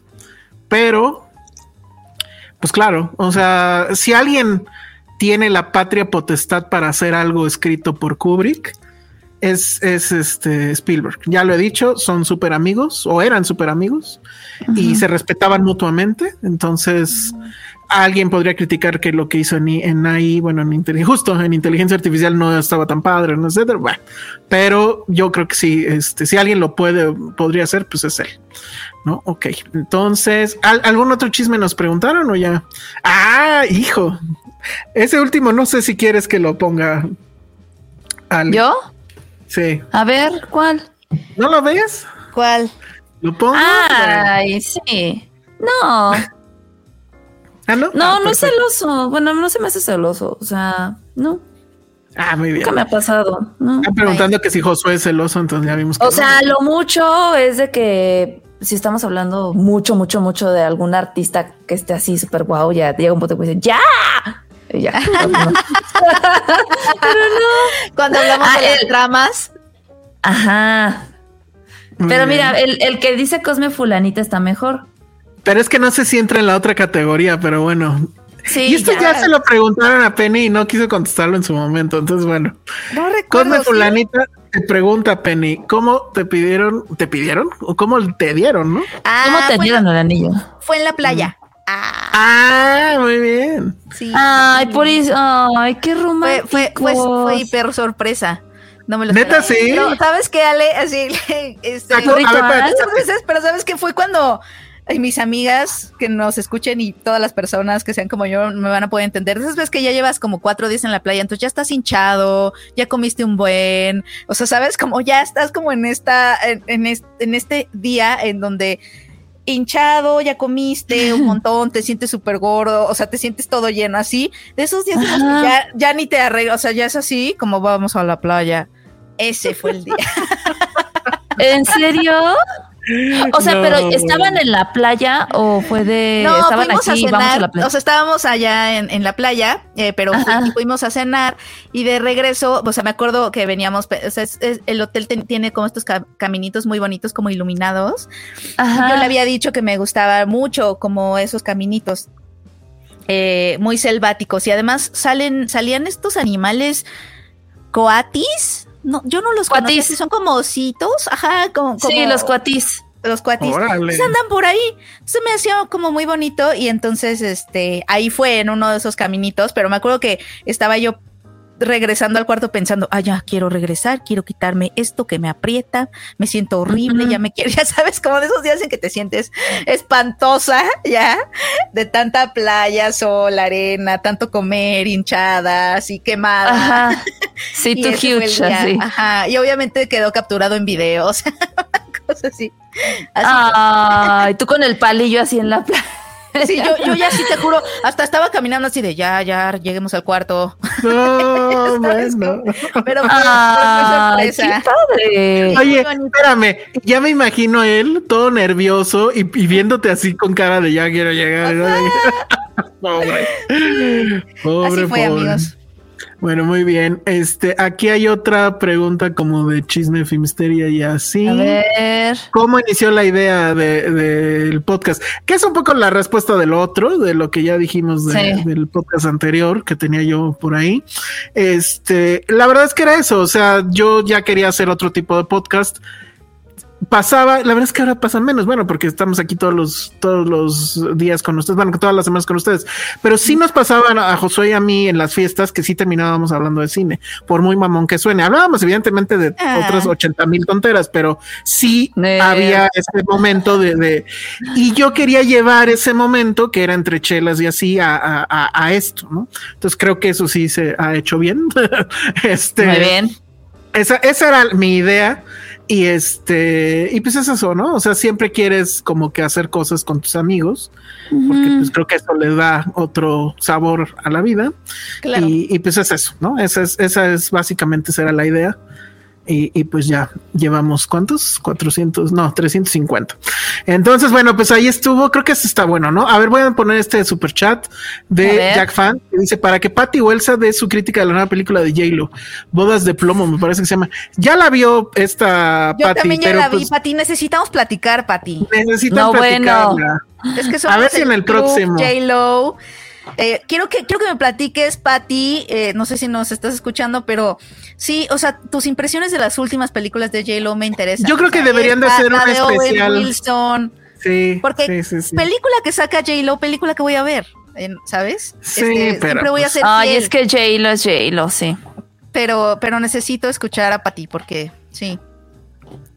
Pero, pues claro, o sea, si alguien tiene la patria potestad para hacer algo escrito por Kubrick, es, es este Spielberg. Ya lo he dicho, son súper amigos o eran súper amigos y se respetaban mutuamente. Entonces, alguien podría criticar que lo que hizo en, en AI, bueno, en justo en inteligencia artificial no estaba tan padre, no etcétera. Bueno, pero yo creo que sí, este, si alguien lo puede, podría hacer, pues es él. ¿No? Ok. Entonces, ¿algún otro chisme nos preguntaron o ya? Ah, hijo. Ese último, no sé si quieres que lo ponga. ¿Yo? Sí. A ver, ¿cuál? ¿No lo ves? ¿Cuál? ¿Lo pongo? Ay, sí. No. ¿Ah, no? No, ah, no es celoso. Bueno, no se me hace celoso. O sea, no. Ah, muy bien. Nunca me ha pasado. ¿no? Están preguntando que si Josué es celoso, entonces ya vimos que. O sea, lo mucho es de que si estamos hablando mucho, mucho, mucho de algún artista que esté así súper guau, ya llega un punto que dice, ¡ya! ya. Pero no. Cuando hablamos ah, de las dramas. Ajá. Pero mira, el, el, que dice Cosme Fulanita está mejor. Pero es que no sé si entra en la otra categoría, pero bueno. Sí, y esto ya, se lo preguntaron a Penny y no quiso contestarlo en su momento. Entonces, bueno. No Cosme Fulanita te pregunta, Penny, ¿cómo te pidieron? ¿Te pidieron? ¿O cómo te dieron, no? Ah, ¿Cómo te dieron el anillo? Fue en la playa. Ah. muy bien. Sí. Ay, por eso. Ay, qué romántico. Fue, fue, fue, hiper sorpresa. No me lo Neta, sí. ¿Sabes qué, Ale? Así, este, veces, pero ¿sabes qué? Fue cuando mis amigas que nos escuchen y todas las personas que sean como yo me van a poder entender. Esas veces que ya llevas como cuatro días en la playa, entonces ya estás hinchado, ya comiste un buen, o sea, sabes, como ya estás como en esta, en, en este día en donde hinchado, ya comiste un montón, te sientes súper gordo, o sea, te sientes todo lleno así. De esos días ya, ya ni te arreglas, o sea, ya es así como vamos a la playa. Ese fue el día. ¿En serio? O sea, pero ¿estaban en la playa o fue de no, estaban aquí, a vamos a la playa? O sea, estábamos allá en, la playa, eh, pero fuimos a cenar y de regreso, o sea, me acuerdo que veníamos, o sea, el hotel tiene como estos caminitos muy bonitos, como iluminados. Yo le había dicho que me gustaba mucho como esos caminitos. Eh, muy selváticos y además salen salían estos animales coatis no, yo no los cuatis. son como ositos, ajá, como, Sí, los cuatis. Los cuatis. Pues andan por ahí. Se me hacía como muy bonito y entonces, este, ahí fue en uno de esos caminitos, pero me acuerdo que estaba yo regresando al cuarto pensando, ah, ya quiero regresar, quiero quitarme esto que me aprieta, me siento horrible, ya me quiero, ya sabes, como de esos días en que te sientes espantosa, ya, de tanta playa, sol, arena, tanto comer, hinchada, así quemada. Ajá. Sí, tu huge, así. Ajá. Y obviamente quedó capturado en video, o sea, cosas así. Ay, tú con el palillo así en la playa. Sí, yo, yo ya sí te juro, hasta estaba caminando así de ya, ya, lleguemos al cuarto. No, bueno. Pero fue, Ah, fue qué sorpresa. padre. Oye, espérame, ya me imagino a él todo nervioso y, y viéndote así con cara de ya quiero llegar. ¿no? Pobre. Pobre, Así fue, pobre. amigos. Bueno, muy bien. Este, aquí hay otra pregunta como de chisme filmsteria y así. A ver. ¿Cómo inició la idea de- del podcast? Que es un poco la respuesta del otro, de lo que ya dijimos de- Sí. del podcast anterior que tenía yo por ahí. Este, la verdad es que era eso. O sea, yo ya quería hacer otro tipo de podcast. Pasaba, la verdad es que ahora pasan menos, bueno, porque estamos aquí todos los, todos los días con ustedes, bueno, todas las semanas con ustedes, pero sí nos pasaban a Josué y a mí en las fiestas que sí terminábamos hablando de cine, por muy mamón que suene. Hablábamos evidentemente de Ah. otras 80 mil tonteras, pero sí Eh. había ese momento de, de- y yo quería llevar ese momento que era entre chelas y así a, a- a- a esto, ¿no? Entonces creo que eso sí se ha hecho bien. este, Muy bien. esa, esa era mi idea. Y este, y pues es eso, ¿no? O sea, siempre quieres como que hacer cosas con tus amigos, porque pues creo que eso le da otro sabor a la vida. Claro. Y, y, pues es eso, ¿no? Esa es, esa es básicamente será la idea. Y, y, pues ya llevamos cuántos? 400, no, 350. Entonces, bueno, pues ahí estuvo. Creo que eso está bueno, ¿no? A ver, voy a poner este super chat de. Jack Fan que dice para que Patty Welsa dé su crítica de la nueva película de J-Lo, Bodas de Plomo, me parece que se llama. Ya la vio esta Yo Patty, también ya pero la vi, pues Pati. Necesitamos platicar, Pati. necesitan No, bueno. Es que A ver si en el próximo. J-Lo. Eh, quiero que quiero que me platiques, Patty. eh, no sé si nos estás escuchando, pero sí, o sea, tus impresiones de las últimas películas de J-Lo me interesan. Yo creo O sea, que deberían de la un especial. Wilson. Sí, Porque sí, sí, sí. película que saca J-Lo, película que voy a ver, ¿sabes? Sí, Este, pero, siempre voy a pues, ser Ay, fiel, es que J-Lo es J-Lo, sí. pero, pero necesito escuchar a Patty porque sí.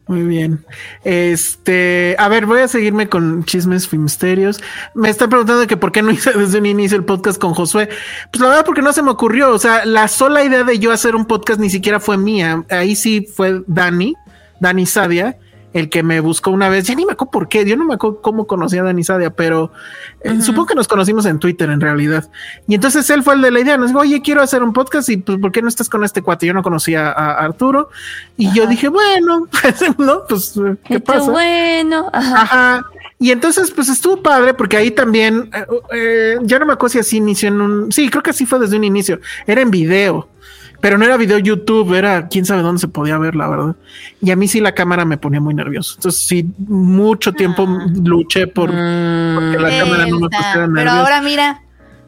Muy bien. Este, a ver, voy a seguirme con chismes filmsterios. Me están preguntando que por qué no hice desde un inicio el podcast con Josué. Pues la verdad, porque no se me ocurrió. O sea, la sola idea de yo hacer un podcast ni siquiera fue mía. Ahí sí fue Dani, Dani Sadia, el que me buscó una vez. Ya ni me acuerdo por qué. Yo no me acuerdo cómo conocí a Dani Sadia, pero eh, supongo que nos conocimos en Twitter en realidad. Y entonces él fue el de la idea. Nos dijo, oye, quiero hacer un podcast y pues, ¿por qué no estás con este cuate? Yo no conocía a Arturo. Y yo dije, bueno, no, pues, ¿qué Qué pasa? bueno. Ajá. Ajá. Y entonces, pues estuvo padre porque ahí también, eh, eh, ya no me acuerdo si así inició en un, sí, creo que así fue desde un inicio, era en video, pero no era video YouTube, era quién sabe dónde se podía ver, la verdad. Y a mí sí la cámara me ponía muy nervioso. Entonces sí, mucho tiempo luché por porque la cámara no me pusiera pero nervioso. ahora mira,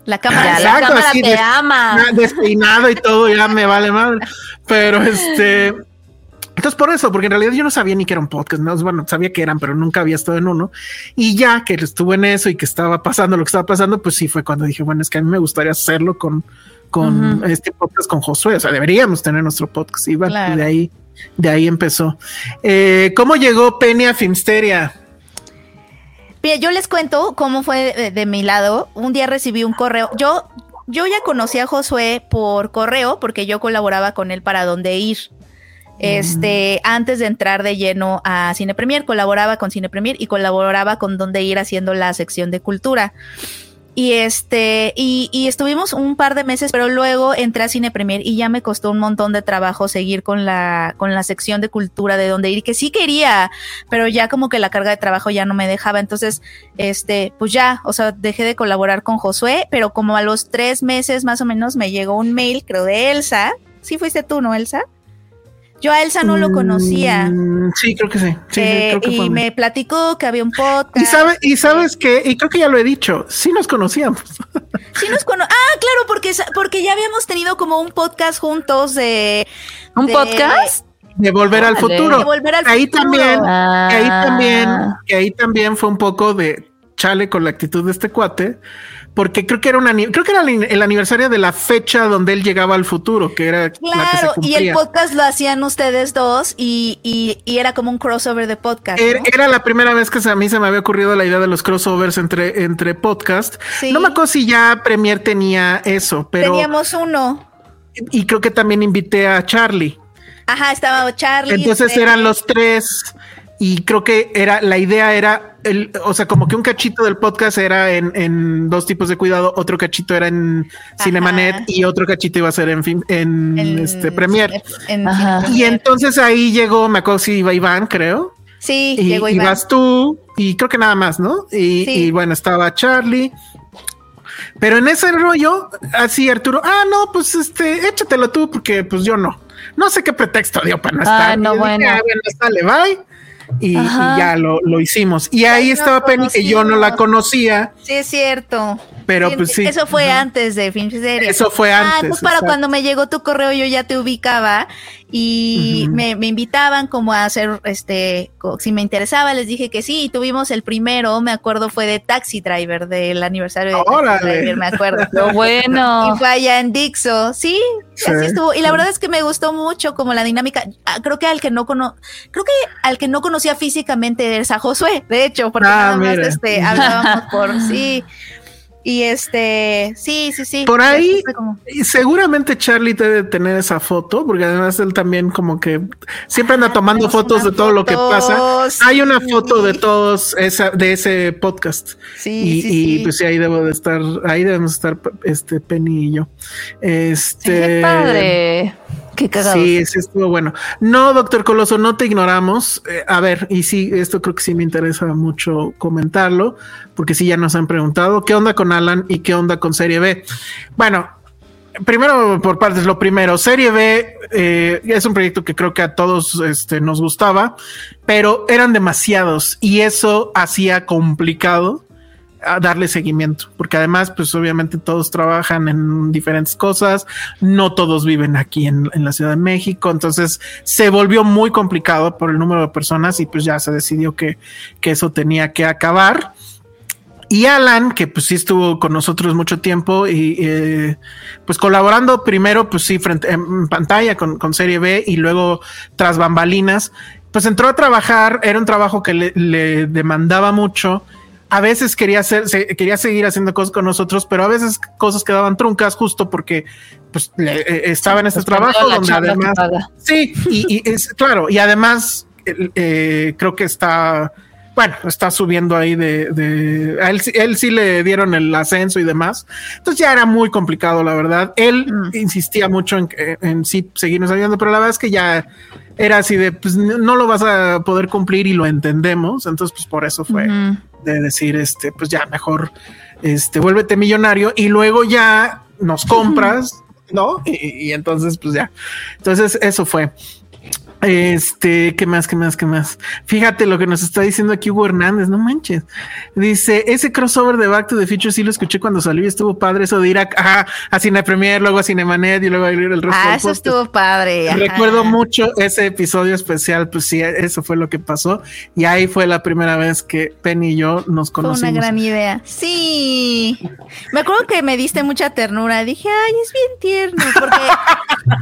la cámara. la Exacto, cámara así te des- ama. Ah, despeinado y todo, ya me vale madre. Pero este. Entonces, por eso, porque en realidad yo no sabía ni que era un podcast, no, bueno, sabía que eran, pero nunca había estado en uno. Y ya que estuve en eso y que estaba pasando lo que estaba pasando, pues sí fue cuando dije, bueno, es que a mí me gustaría hacerlo con, con este podcast con Josué. O sea, deberíamos tener nuestro podcast. Y, bueno, Claro. y de ahí, de ahí empezó. Eh, ¿Cómo llegó Penny a Filmsteria? Mira, yo les cuento cómo fue de, de mi lado. Un día recibí un correo. Yo, yo ya conocí a Josué por correo porque yo colaboraba con él para dónde ir. Este, antes de entrar de lleno a Cine Premier, colaboraba con Cine Premier y colaboraba con dónde ir haciendo la sección de cultura. Y este, y, y estuvimos un par de meses, pero luego entré a Cine Premier y ya me costó un montón de trabajo seguir con la, con la sección de cultura de dónde ir, que sí quería, pero ya como que la carga de trabajo ya no me dejaba. Entonces, este, pues ya, o sea, dejé de colaborar con Josué, pero como a los tres meses más o menos me llegó un mail, creo, de Elsa. Sí fuiste tú, ¿no, Elsa? Yo a Elsa no lo conocía. Mm, sí, creo que sí. Sí, sí, eh, creo que y fue. me platicó que había un podcast. Y, sabe, y sabes que, y creo que ya lo he dicho, sí nos conocíamos. Sí nos cono- ah, claro, porque, porque ya habíamos tenido como un podcast juntos de... ¿Un de- podcast? De volver al futuro. De Volver al ahí Futuro. también, Ah. que ahí también, que ahí también fue un poco de chale con la actitud de este cuate, porque creo que era una, creo que era el aniversario de la fecha donde él llegaba al futuro, que era la que se Claro, y el podcast lo hacían ustedes dos y, y- y era como un crossover de podcast. Era, ¿no? era la primera vez que a mí se me había ocurrido la idea de los crossovers entre, entre podcast. Sí. No me acuerdo si ya Premier tenía eso, pero Teníamos uno. y creo que también invité a Charlie. Ajá, estaba Charlie. Entonces eran los tres y creo que era la idea era el, o sea, como que un cachito del podcast era en, dos tipos de cuidado, otro cachito era en Cinemanet y otro cachito iba a ser en fin, en, este Premier. y entonces ahí llegó, me acuerdo si iba Iván, creo. Sí, y, llegó Iván. Ibas tú y creo que nada más, ¿no? Y, y bueno, estaba Charlie. Pero en ese rollo, así Arturo, ah, no, pues este, échatelo tú, porque pues yo no. No sé qué pretexto dio para no estar. Ah, no, bueno. Ah, bueno, sale, bye y, ya lo, lo, hicimos. Y ahí estaba Penny, que yo no la conocía. Sí, es cierto. Pero pues sí. Eso fue antes de Film Series. Eso fue ah, antes. pues para cuando me llegó tu correo yo ya te ubicaba y me, me, invitaban como a hacer, este, si me interesaba, les dije que sí. Y tuvimos el primero, me acuerdo, fue de Taxi Driver, del aniversario de Taxi Driver, me acuerdo. bueno. Y fue allá en Dixo, sí, así estuvo. Y la verdad es que me gustó mucho como la dinámica. Ah, creo que al que no cono creo que al que no conocía físicamente es a Josué, de hecho, porque ah, nada más este, hablábamos por sí. Y este, sí, sí, sí. Por ahí, seguramente Charlie debe tener esa foto, porque además él también como que siempre anda ah, tomando fotos de todo lo que pasa. Hay una foto de todos esa, de ese podcast. Sí, y, pues sí, ahí debo de estar, ahí debemos estar este Penny y yo. Este qué padre. Qué cagado. Sí, estuvo bueno. No, doctor Coloso, no te ignoramos. Eh, a ver, y sí, esto creo que sí me interesa mucho comentarlo, porque sí ya nos han preguntado qué onda con Alan y qué onda con Serie B. Bueno, primero por partes, lo primero, Serie B eh, es un proyecto que creo que a todos este, nos gustaba, pero eran demasiados y eso hacía complicado a darle seguimiento, porque además, pues obviamente todos trabajan en diferentes cosas, no todos viven aquí en, la Ciudad de México, entonces se volvió muy complicado por el número de personas y pues ya se decidió que, que eso tenía que acabar. Y Alan, que pues sí estuvo con nosotros mucho tiempo y eh, pues colaborando primero, pues sí, frente en pantalla con, con, Serie B y luego tras bambalinas, pues entró a trabajar, era un trabajo que le demandaba mucho a veces quería hacer, quería seguir haciendo cosas con nosotros, pero a veces cosas quedaban truncas justo porque pues eh, estaba en este pues, trabajo donde además sí y, es claro y además eh, creo que está bueno está subiendo ahí de, de a él, él, sí le dieron el ascenso y demás entonces ya era muy complicado la verdad él mm. insistía mucho en, en sí seguirnos ayudando pero la verdad es que ya era así de pues no lo vas a poder cumplir y lo entendemos entonces pues por eso fue de decir, este, pues ya mejor, este, vuélvete millonario y luego ya nos compras, ¿no? Y, y, entonces, pues ya. Entonces, eso fue. Este, ¿qué más? ¿Qué más? ¿Qué más? Fíjate lo que nos está diciendo aquí Hugo Hernández, no manches. Dice, ese crossover de Back to the Future sí lo escuché cuando salió y estuvo padre eso de ir a, a Cine Premier, luego a Cinemanet y luego a ir el resto. Ah, eso estuvo padre. Recuerdo mucho ese episodio especial, pues sí, eso fue lo que pasó. Y ahí fue la primera vez que Penny y yo nos conocimos. Fue una gran idea. Sí. Me acuerdo que me diste mucha ternura. Dije, ay, es bien tierno. Porque,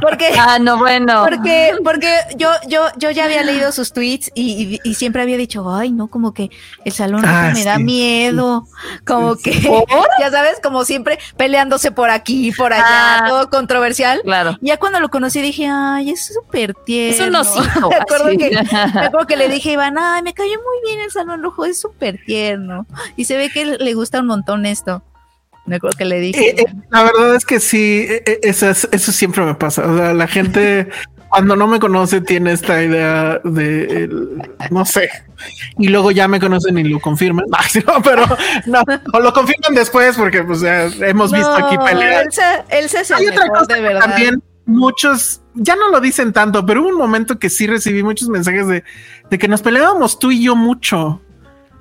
porque, ah, no, bueno. Porque, porque yo yo, yo, ya había leído sus tweets y, siempre había dicho, ay, no, como que el salón ah, me da miedo, como que, ya sabes, como siempre peleándose por aquí, por allá, ah. todo controversial. Claro. Ya cuando lo conocí dije, ay, es súper tierno. Es un me, acuerdo que, me acuerdo que le dije a Iván, ay, me cayó muy bien el salón rojo, es súper tierno. Y se ve que le gusta un montón esto. Me acuerdo que le dije. Eh, eh, la verdad es que sí, eh, eso, eso siempre me pasa. O sea, la gente cuando no me conoce tiene esta idea de, no sé, y luego ya me conocen y lo confirman, pero no, o lo confirman después porque pues ya hemos visto aquí pelear. Él se, Hay otra cosa de verdad. también muchos ya no lo dicen tanto, pero hubo un momento que sí recibí muchos mensajes de, de que nos peleábamos tú y yo mucho.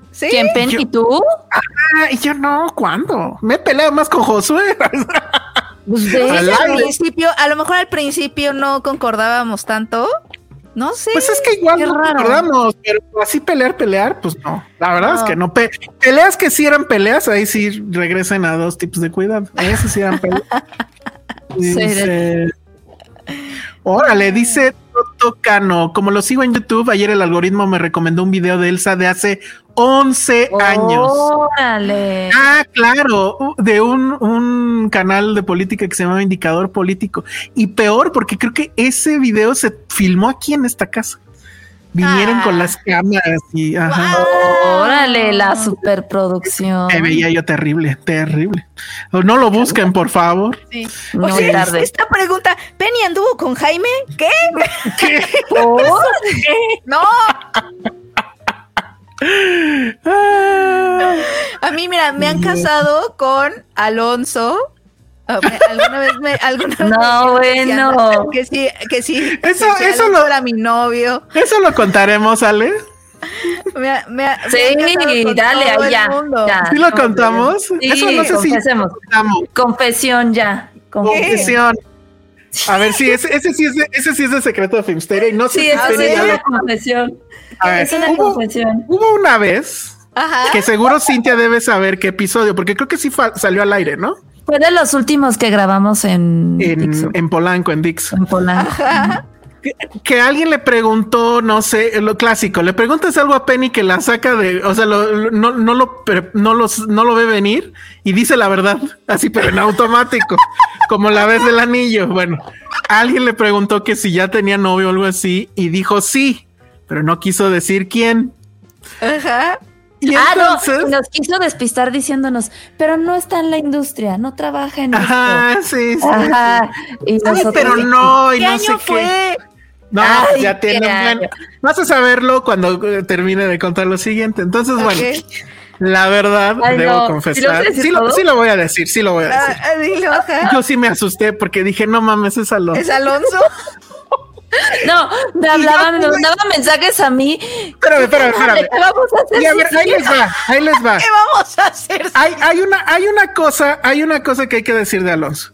¿Sí? ¿Quién, Pen y tú? Ah, y yo no, ¿cuándo? Me he peleado más con Josué. Pues al principio, a lo mejor al principio no concordábamos tanto. No sé. Pues es que igual no concordamos, pero así pelear, pelear, pues no. La verdad es que no. peleas que sí eran peleas, ahí sí regresen a dos tipos de cuidado. Ahí sí eran peleas. dice, órale, dice Tocano, como lo sigo en YouTube, ayer el algoritmo me recomendó un video de Elsa de hace 11 años. Ah, claro, de un, canal de política que se llama Indicador Político. Y peor, porque creo que ese video se filmó aquí en esta casa. Vinieron Ah. con las cámaras y ajá. Órale, la superproducción. Me veía yo terrible, terrible. No lo busquen, por favor. Sí. No Oye, tarde. esta pregunta, ¿Penny anduvo con Jaime? ¿Qué? ¿Por? No, Ah, a mí, mira, me han casado con Alonso. Ah, Alguna vez me, alguna vez No, bueno. que sí, que sí. Eso- eso lo- era mi novio. Eso lo contaremos, Ale. Me, ha- me ha- me Sí, dale, ahí ya. ¿Sí lo contamos? Sí, Eso no sé si contamos. Confesión ya. Confesión. A ver, sí, ese, ese sí es de, ese sí es de secreto de Filmsteria y no sé Sí, si sí es ya una lo- confesión. A ver, Es una hubo, confesión. hubo una vez Ajá. que seguro Cintia debe saber qué episodio, porque creo que sí salió al aire, ¿no? Fue de los últimos que grabamos en, En, Polanco, en Dix. en Polanco. Que, que alguien le preguntó, no sé, lo clásico, le preguntas algo a Penny que la saca de, o sea, lo- lo- no, no, lo, no, los, no lo ve venir y dice la verdad, así, pero en automático, como la vez del anillo. Bueno, alguien le preguntó que si ya tenía novio o algo así y dijo sí, pero no quiso decir quién. Ajá. Y ah, entonces, no, nos quiso despistar diciéndonos, pero no está en la industria, no trabaja en ajá, sí, sí. Ajá. Y Ay, nosotros, pero no, y ¿Qué no año sé qué. fue? No, Ay, pues ya qué tiene bueno, Vas a saberlo cuando eh, termine de contar lo siguiente. Entonces, bueno, la verdad, Ay, debo no. ¿Sí lo confesar. decir Sí lo, todo? sí lo voy a decir, sí lo voy a decir. Ah, ah, dilo, ajá. Yo sí me asusté porque dije, no mames, es Alonso. ¿Es Alonso? No, me hablaban, me mandaban mensajes a mí. Espérame, espérame, espérame. ¿Qué vamos a hacer? Y a ver, si ahí les va, ahí les va. ¿Qué vamos a hacer? Hay, hay una, hay una cosa, hay una cosa que hay que decir de Alonso.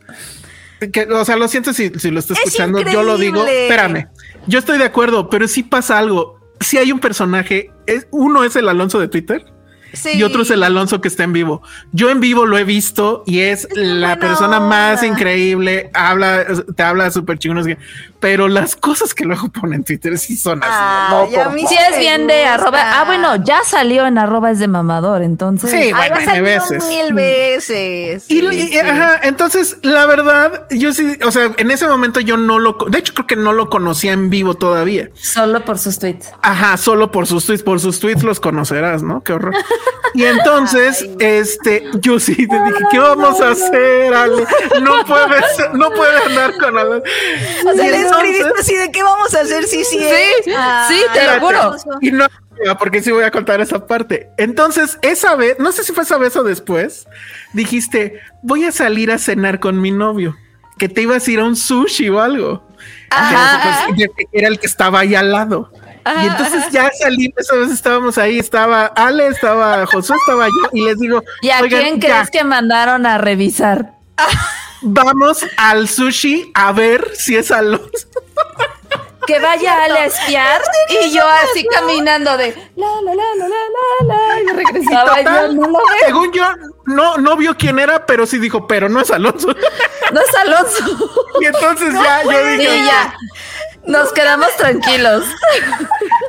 Que, o sea, lo siento si, si lo está Es escuchando, yo lo digo. Espérame, yo estoy de acuerdo, pero sí pasa algo. Si hay un personaje, es, uno es el Alonso de Twitter Sí. y otro es el Alonso que está en vivo. Yo en vivo lo he visto y es, la persona más increíble. Habla, te habla súper chingón, pero las cosas que luego pone en Twitter sí son así. Ay, no, a por mí. Sí es bien de arroba. Ah, bueno, ya salió en arroba es de mamador, entonces. Sí, Ay, bueno, veces. mil veces. Y, Sí, y- sí. ajá, entonces la verdad, yo sí, o sea, en ese momento yo no lo, de hecho creo que no lo conocía en vivo todavía. Solo por sus tweets. Ajá, solo por sus tweets, por sus tweets los conocerás, ¿no? Qué horror. Y entonces, este, yo sí te dije, ¿qué vamos a hacer, Ale? No puede ser, no puede andar con Ale. O sea, escribiste así de qué vamos a hacer, sí, sí. ¿eh? Sí, Ay, sí, te lo juro. Y no, porque sí voy a contar esa parte. Entonces, esa vez, no sé si fue esa vez o después, dijiste, voy a salir a cenar con mi novio, que te ibas a ir a un sushi o algo. Ajá. Era el que estaba ahí al lado. Y entonces ya salí, esa vez estábamos ahí, estaba Ale, estaba Josué, estaba yo, y les digo, ¿Y a "Oigan, quién ya, crees que mandaron a revisar? vamos al sushi a ver si es Alonso. Que vaya Ale a espiar y yo así caminando de la la la la la la la y regresaba y yo Total, no lo veo, según yo, no, no vio quién era, pero sí dijo, pero no es Alonso. no es Alonso. y entonces ya yo Y dije, ya. Nos quedamos tranquilos.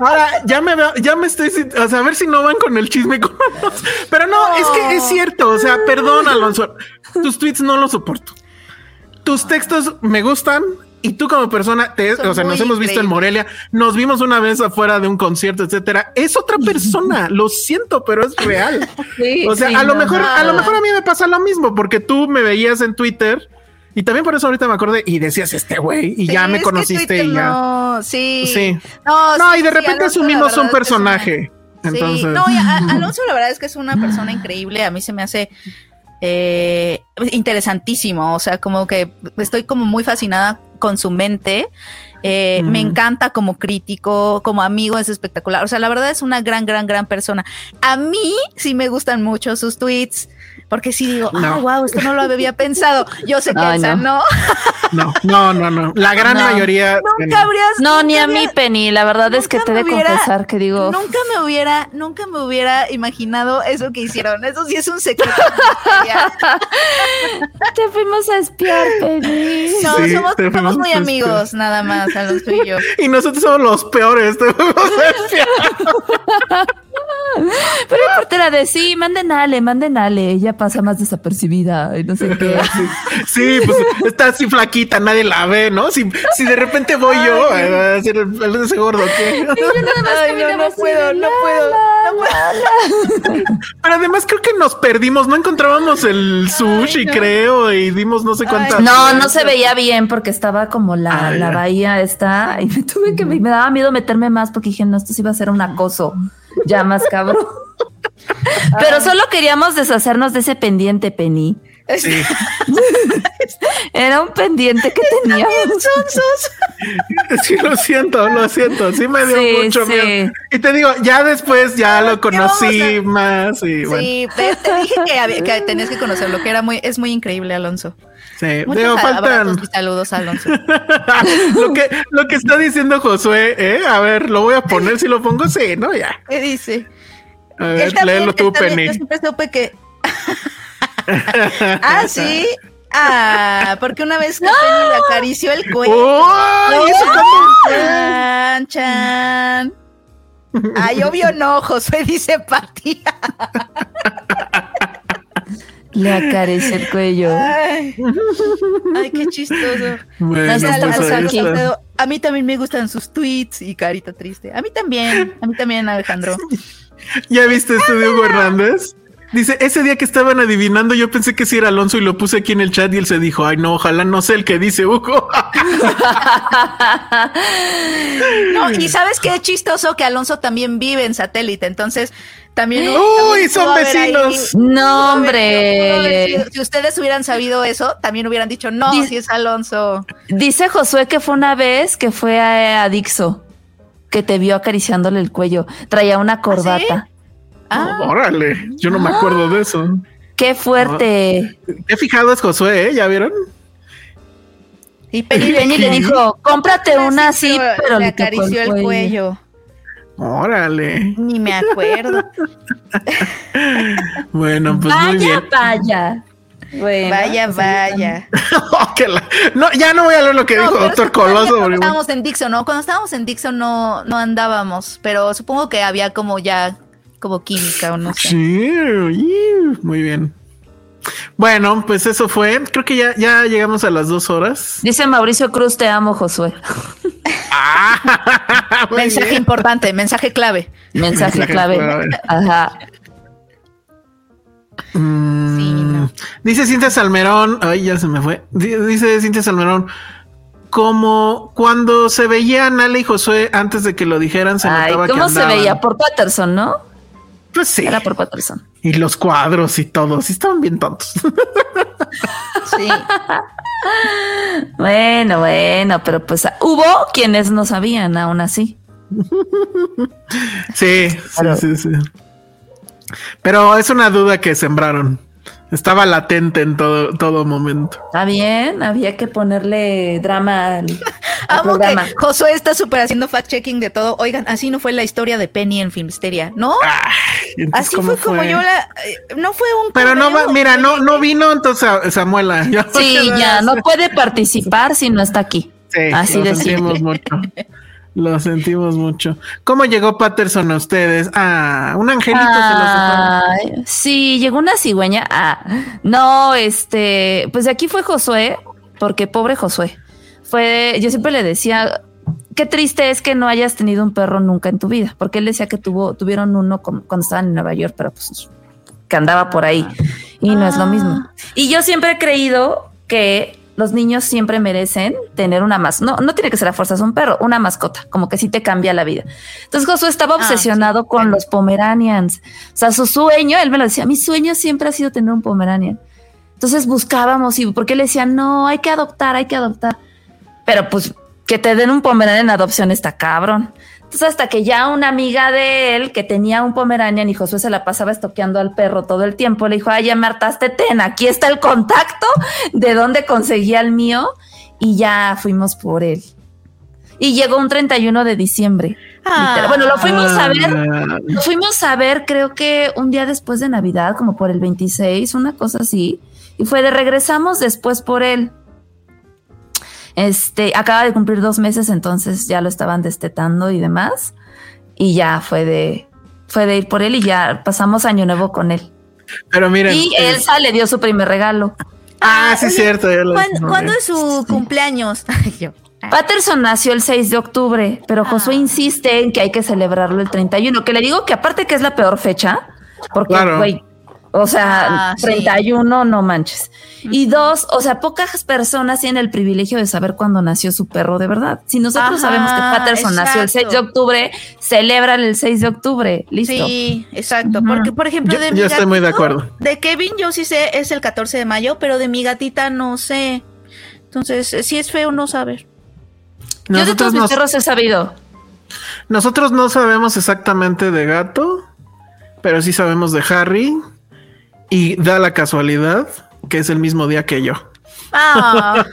Ahora ya me veo- ya me estoy, o sea, a ver si no van con el chisme con Alonso. Pero no, es que es cierto, o sea, perdón, Alonso, tus tweets no los soporto. Tus textos me gustan y tú como persona, te, o sea, nos hemos visto en. Morelia, nos vimos una vez afuera de un concierto, etcétera. Es otra persona, lo siento, pero es real. Sí, O sea, sí, a lo no, mejor, a lo mejor a mí me pasa lo mismo, porque tú me veías en Twitter y también por eso ahorita me acordé y decías este güey y ya me conociste y ya. No, sí. Sí. No, No, sí, y de repente asumimos un personaje. Entonces, Sí, no, y a- Alonso la verdad es que es una persona increíble, a mí se me hace eh, interesantísimo, o sea, como que estoy como muy fascinada con su mente, eh, me encanta como crítico, como amigo es espectacular, o sea, la verdad es una gran, gran, gran persona. A mí sí me gustan mucho sus tweets, porque sí digo, ah, No. wow, esto no lo había pensado, yo sé que Ay, esa no. no, no, no, no, no. La gran No. mayoría. nunca habrías... No, ni a mí, Penny. La verdad es que te he de hubiera- confesar que digo. Nunca me hubiera, nunca me hubiera imaginado eso que hicieron. Eso sí es un secreto. Te fuimos a espiar, Penny. No, Sí, somos, fuimos muy a amigos, nada más, Alonso y yo. Y nosotros somos los peores. te vamos a decir. Pero era de sí, manden Ale, manden Ale, ella pasa más desapercibida y no sé qué. Sí, pues está así flaquita, nadie la ve, ¿no? Si, si de repente voy yo a hacer el, ese gordo, ¿qué? Ay, no, no puedo, no puedo, no puedo. Pero además creo que nos perdimos, no encontrábamos el sushi, creo, y dimos no sé cuántas. No, no se veía bien porque estaba como la, la bahía esta y me tuve que, me daba miedo meterme más porque dije, no, esto sí va a ser un acoso ya más cabrón. Pero solo queríamos deshacernos de ese pendiente, Penny. Sí. Era un pendiente que teníamos. Sí, lo siento, lo siento. Sí me dio Sí, mucho sí. miedo. Y te digo, ya después ya lo conocí a- más y bueno. Sí, te, te dije que, había- que tenías que conocerlo, que era muy, es muy increíble, Alonso. Sí, Muchos digo, faltan saludos, Alonso. lo que lo que está diciendo Josué, ¿eh? A ver, lo voy a poner si lo pongo, sí, ¿no? Ya. ¿Qué dice? A Él ver, también, léelo tú, él también, Penny. Yo siempre supe que. ah, sí. Ah, porque una vez que Penny le acarició el cuello. ¡Uy! ¿Eso cómo fue? Chan, chan. Ay, obvio no, Josué dice Pati. Le acaricié el cuello. Ay, ay, qué chistoso. Bueno, O sea, estamos pues aquí. a mí también me gustan sus tweets y carita triste. A mí también, a mí también, Alejandro. ¿Ya viste este de Hugo Hernández? Dice, ese día que estaban adivinando, yo pensé que sí era Alonso y lo puse aquí en el chat y él se dijo, ay no, ojalá no sea el que dice Hugo. No, y sabes qué chistoso que Alonso también vive en satélite, entonces también. Uy, son vecinos. No, hombre. Si ustedes hubieran sabido eso, también hubieran dicho, no, Dice- si es Alonso. Dice Josué que fue una vez que fue a, a Dixo, que te vio acariciándole el cuello. Traía una corbata. Ah, Órale, yo no me acuerdo de eso. Qué fuerte. Qué fijado es Josué, ¿eh? ¿Ya vieron? y Penny, Penny le dijo, cómprate una así, pero le acarició el cuello. Órale. Ni me acuerdo. Bueno, pues muy Vaya, bien. vaya. Bueno, vaya, pues, vaya. Oh, que la- No, ya no voy a leer lo que No, dijo Doctor Coloso. Cuando porque- estábamos en Dixon, ¿no? Cuando estábamos en Dixon no, no andábamos, pero supongo que había como ya, como química o no sé. Sí, uy, muy bien. Bueno, pues eso fue. Creo que ya, ya llegamos a las dos horas. Dice Mauricio Cruz, te amo, Josué. Ah, Mensaje bien. importante, mensaje clave. Mensaje Mensaje clave. clave. Ajá. Mm, Sí, Dice Cintia Salmerón, ay, ya se me fue. Di- Dice Cintia Salmerón, como cuando se veían Ale y Josué antes de que lo dijeran, se Ay, notaba que ¿cómo se andaban. veía? Por Patterson, ¿no? Pues sí. Era por Patterson. Y los cuadros y todo, sí estaban bien tontos. Sí. Bueno, bueno, pero pues hubo quienes no sabían aún así. sí, sí, sí, sí. Pero es una duda que sembraron. Estaba latente en todo, todo momento. Está bien, había que ponerle drama al, al programa. que Josué está súper haciendo fact-checking de todo. Oigan, así no fue la historia de Penny en Filmsteria, ¿no? Así ¿cómo fue como yo la... eh, No fue un... Pero no va, mira, no, no vino entonces Sa- Samuela. Ya- Sí, ya, no puede participar si no está aquí. Sí, Así lo de sentimos simple. mucho. Lo sentimos mucho. ¿Cómo llegó Patterson a ustedes? Ah, un angelito se los dejó. Ay, sí, llegó una cigüeña. Ah, no, este, pues de aquí fue Josué, porque pobre Josué. Fue, yo siempre le decía, qué triste es que no hayas tenido un perro nunca en tu vida, porque él decía que tuvo, tuvieron uno con- cuando estaban en Nueva York, pero pues que andaba por ahí y no es lo mismo. Y yo siempre he creído que los niños siempre merecen tener una más, no, no tiene que ser a fuerzas un perro, una mascota, como que sí te cambia la vida. Entonces Josué estaba obsesionado con los pomeranians. O sea, su sueño, él me lo decía, mi sueño siempre ha sido tener un pomeranian. Entonces buscábamos y porque le decían, no, hay que adoptar, hay que adoptar. Pero pues que te den un pomeranian en adopción está cabrón. Entonces hasta que ya una amiga de él que tenía un pomeranian y Josué se la pasaba estoqueando al perro todo el tiempo, le dijo, ay, ya me hartaste, ten, aquí está el contacto de dónde conseguía el mío y ya fuimos por él. Y llegó un 31 de diciembre. Ah. Bueno, lo fuimos a ver Ah, lo fuimos a ver, creo que un día después de Navidad, como por el 26, una cosa así. Y fue de regresamos después por él. Este acaba de cumplir dos meses, entonces ya lo estaban destetando y demás. Y ya fue de Fue de ir por él y ya pasamos año nuevo con él. Pero miren. Y Elsa le dio su primer regalo. Ah, sí, es cierto. ¿Cuándo, es su cumpleaños? Patterson nació el 6 de octubre, pero Josué ah. insiste en que hay que celebrarlo el 31, que le digo que aparte que es la peor fecha, porque, güey, o sea, 31, ah, no manches. Y dos, o sea, pocas personas tienen el privilegio de saber cuándo nació su perro de verdad. Si nosotros sabemos que Patterson nació el 6 de octubre, celebran el 6 de octubre. Listo. Sí, exacto. Porque, por ejemplo, de mi estoy muy de acuerdo. De Kevin, yo sí sé, es el 14 de mayo, pero de mi gatita no sé. Entonces, si es feo no saber. yo de todos mis perros he sabido. Nosotros no sabemos exactamente de gato, pero sí sabemos de Harry y da la casualidad que es el mismo día que yo. Ah.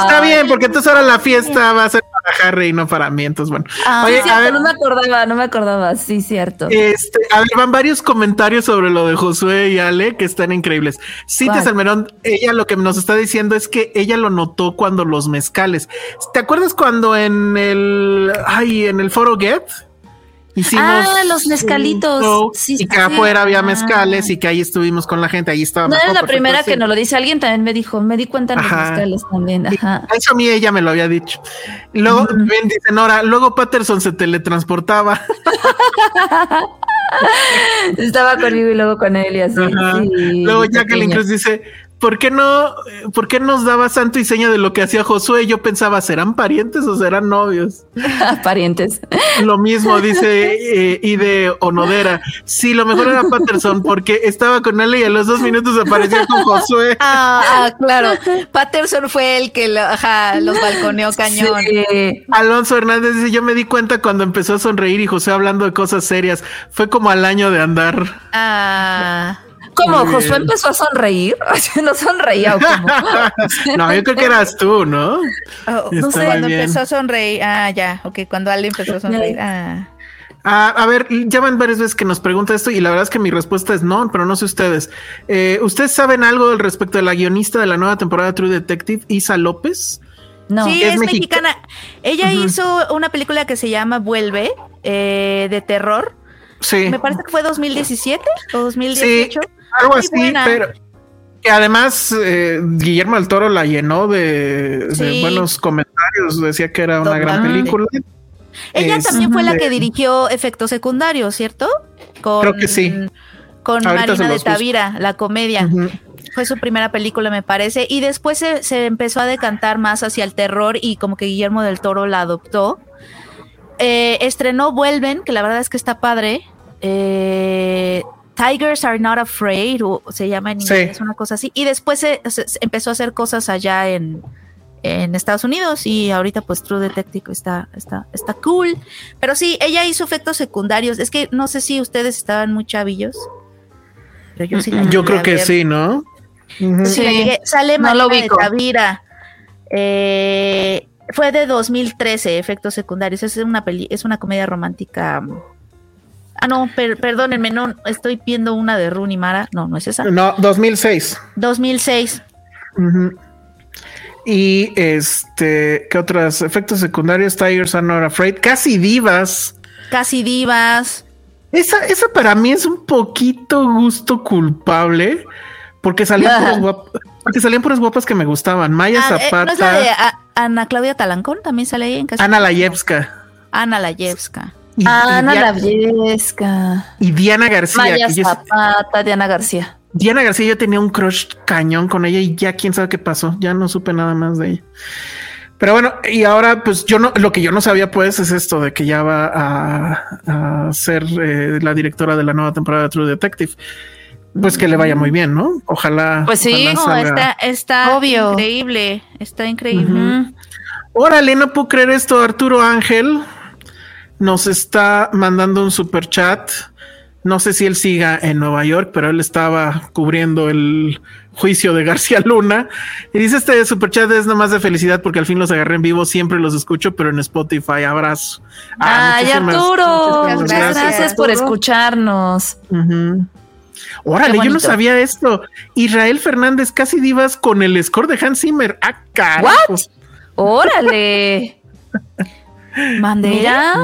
Está bien, porque entonces ahora la fiesta va a ser para Harry y no para mí. Entonces, bueno. Ah, Oye, a ver, no me acordaba, no me acordaba. Sí, cierto. Este, a ver, van varios comentarios sobre lo de Josué y Ale que están increíbles. Cintia Salmerón, ella lo que nos está diciendo es que ella lo notó cuando los mezcales. ¿Te acuerdas cuando en el, ay, en el foro Get? Ah, los mezcalitos. y que afuera había mezcales y que ahí estuvimos con la gente. Ahí estaba. No es la primera que nos lo dice. Alguien también me dijo, me di cuenta en los mezcales también. Ajá. Eso a mí ella me lo había dicho. Luego también dice Nora, luego Patterson se teletransportaba. Estaba conmigo y luego con él y así. luego Jacqueline Cruz dice, ¿por qué no, por qué nos daba santo y seña de lo que hacía Josué? Yo pensaba, ¿serán parientes o serán novios? parientes. Lo mismo dice eh, Ide Onodera. Sí, lo mejor era Patterson porque estaba con él y a los dos minutos apareció con Josué. Ah, ah claro. Patterson fue el que los balconeó cañón. Alonso Hernández dice, yo me di cuenta cuando empezó a sonreír y José hablando de cosas serias. Fue como al año de andar. Ah. Como Josué empezó a sonreír, no sonreía. no, yo creo que eras tú, ¿no? Oh, no sé, cuando empezó a sonreír. Ah, ya, ok, cuando alguien empezó a sonreír. Ah. ah. a ver, ya van varias veces que nos pregunta esto y la verdad es que mi respuesta es no, pero no sé ustedes. Eh, ¿Ustedes saben algo al respecto de la guionista de la nueva temporada de True Detective, Isa López? No. Sí, es, mexicana. Ella hizo una película que se llama Vuelve, eh, de terror. Sí. Me parece que fue 2017 o 2018. Sí algo así, pero que además eh, Guillermo del Toro la llenó de, buenos comentarios, decía que era una gran película. Ella también fue la que dirigió Efectos Secundarios, ¿cierto? Con, Creo que sí. Con Marina de Tavira, la comedia. Fue su primera película, me parece. Y después se, se, empezó a decantar más hacia el terror y como que Guillermo del Toro la adoptó. Eh, estrenó Vuelven, que la verdad es que está padre. Eh, Tigers Are Not Afraid, o se llama en inglés, una cosa así. Y después se, empezó a hacer cosas allá en, Estados Unidos y ahorita pues True Detective está, está, está cool. Pero sí, ella hizo efectos secundarios. Es que no sé si ustedes estaban muy chavillos. Pero yo sí Yo creo que sí, ¿no? sí. Sale no de Tavira. Eh, fue de 2013, efectos secundarios. Es una peli es una comedia romántica Ah, no, perdónenme, no, estoy viendo una de Rooney Mara. No, no es esa. No, 2006. 2006. Y este, ¿qué otros efectos secundarios? Tigers Are Not Afraid. Casi divas. Casi divas. Esa, esa para mí es un poquito gusto culpable. Porque salían puras guapas, porque salían puras guapas que me gustaban. Maya ah, Zapata. Eh, ¿no es la de Ana Claudia Talancón? También sale ahí en casa. Ana Layevska. Ana Layevska. Ana Diana, Y Diana García. Maya Zapata, Diana García. Diana García, yo tenía un crush cañón con ella y ya quién sabe qué pasó. Ya no supe nada más de ella. Pero bueno, y ahora pues yo no, lo que yo no sabía pues es esto de que ya va a, ser eh, la directora de la nueva temporada de True Detective. Pues que le vaya muy bien, ¿no? Ojalá. Pues sí, está, Obvio. increíble, está increíble. Órale, no puedo creer esto, Arturo Ángel nos está mandando un super chat. No sé si él siga en Nueva York, pero él estaba cubriendo el juicio de García Luna. Y dice este super chat es nomás de felicidad porque al fin los agarré en vivo. Siempre los escucho, pero en Spotify. Abrazo. Ah, Ay, Arturo. Gracias, por escucharnos. Órale, yo no sabía esto. Israel Fernández casi divas con el score de Hans Zimmer. Ah, carajo. Órale. Mira.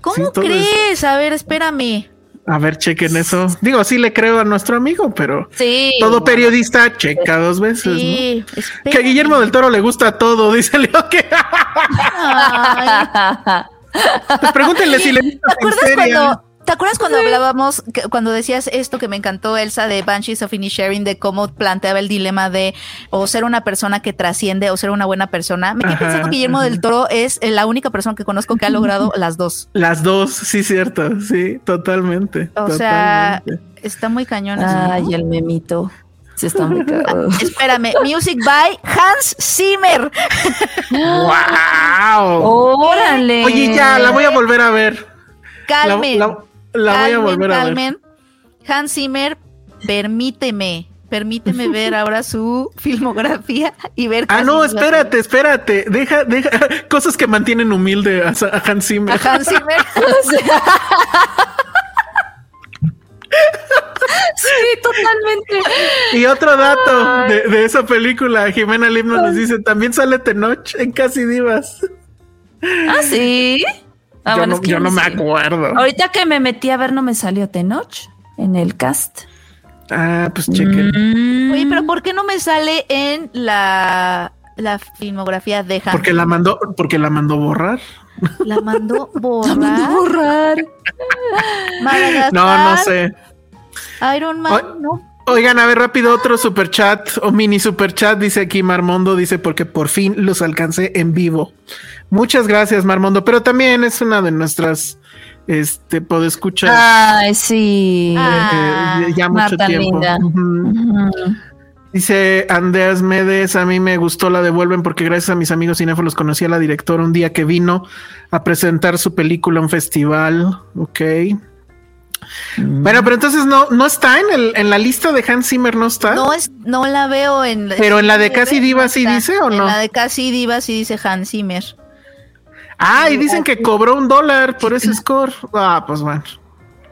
¿Cómo Sí, todo crees? A ver, espérame. A ver, chequen eso. Digo, sí le creo a nuestro amigo, pero Sí. todo periodista checa dos veces, ¿no? Sí, Que a. Guillermo del Toro le gusta todo, dice Leo que. Pues pregúntenle si le gusta ¿Te acuerdas cuando, ¿te acuerdas cuando hablábamos, cuando decías esto que me encantó, Elsa, de Banshees of Inisherin, de cómo planteaba el dilema de o ser una persona que trasciende o ser una buena persona? Me quedé pensando que Guillermo ajá. del Toro es la única persona que conozco que ha logrado las dos. Las dos, sí, cierto. Sí, totalmente. O sea, está muy cañón. eso, ¿no? Ay, el memito. Sí, está muy cagado. Espérame, Music by Hans Zimmer. ¡Wow! Órale. Oye, ya, la voy a volver a ver. La, Calmen. La- voy a volver a ver. Hans Zimmer, permíteme, permíteme ver ahora su filmografía y ver. Ah, no, espérate, espérate. Deja, deja. Cosas que mantienen humilde a, a Hans Zimmer. A Hans Zimmer. Sí, totalmente. Y otro dato de, de esa película, Jimena Limno nos dice, también sale Tenoch en Casi Divas. Ah, sí. Ah, yo bueno, no, es que yo no me acuerdo. Ahorita que me metí a ver, no me salió Tenoch en el cast. Ah, pues chequen. Mm. Oye, pero ¿por qué no me sale en la, la filmografía de Hans? Porque la mandó, porque la mandó borrar. la mandó borrar. borrar. Madagascar, No, no sé. Iron Man, no. Oigan, a ver rápido otro super chat o mini super chat, dice aquí Marmondo, dice porque por fin los alcancé en vivo. Muchas gracias, Marmondo, pero también es una de nuestras este podescuchas Ay, sí. Ah, eh, ya mucho Marta tiempo. linda. Dice Andreas Medes, a mí me gustó la devuelven porque gracias a mis amigos cinéfilos conocí a la directora un día que vino a presentar su película en un festival. Ok. Bueno, pero entonces no, no está en, el, en la lista de Hans Zimmer, no está. No es, no la veo en. Pero en la de Casi no Diva sí dice, ¿o no? En la de Casi Diva sí dice Hans Zimmer. Ah, y dicen que cobró un dólar por ese score. Ah, pues bueno.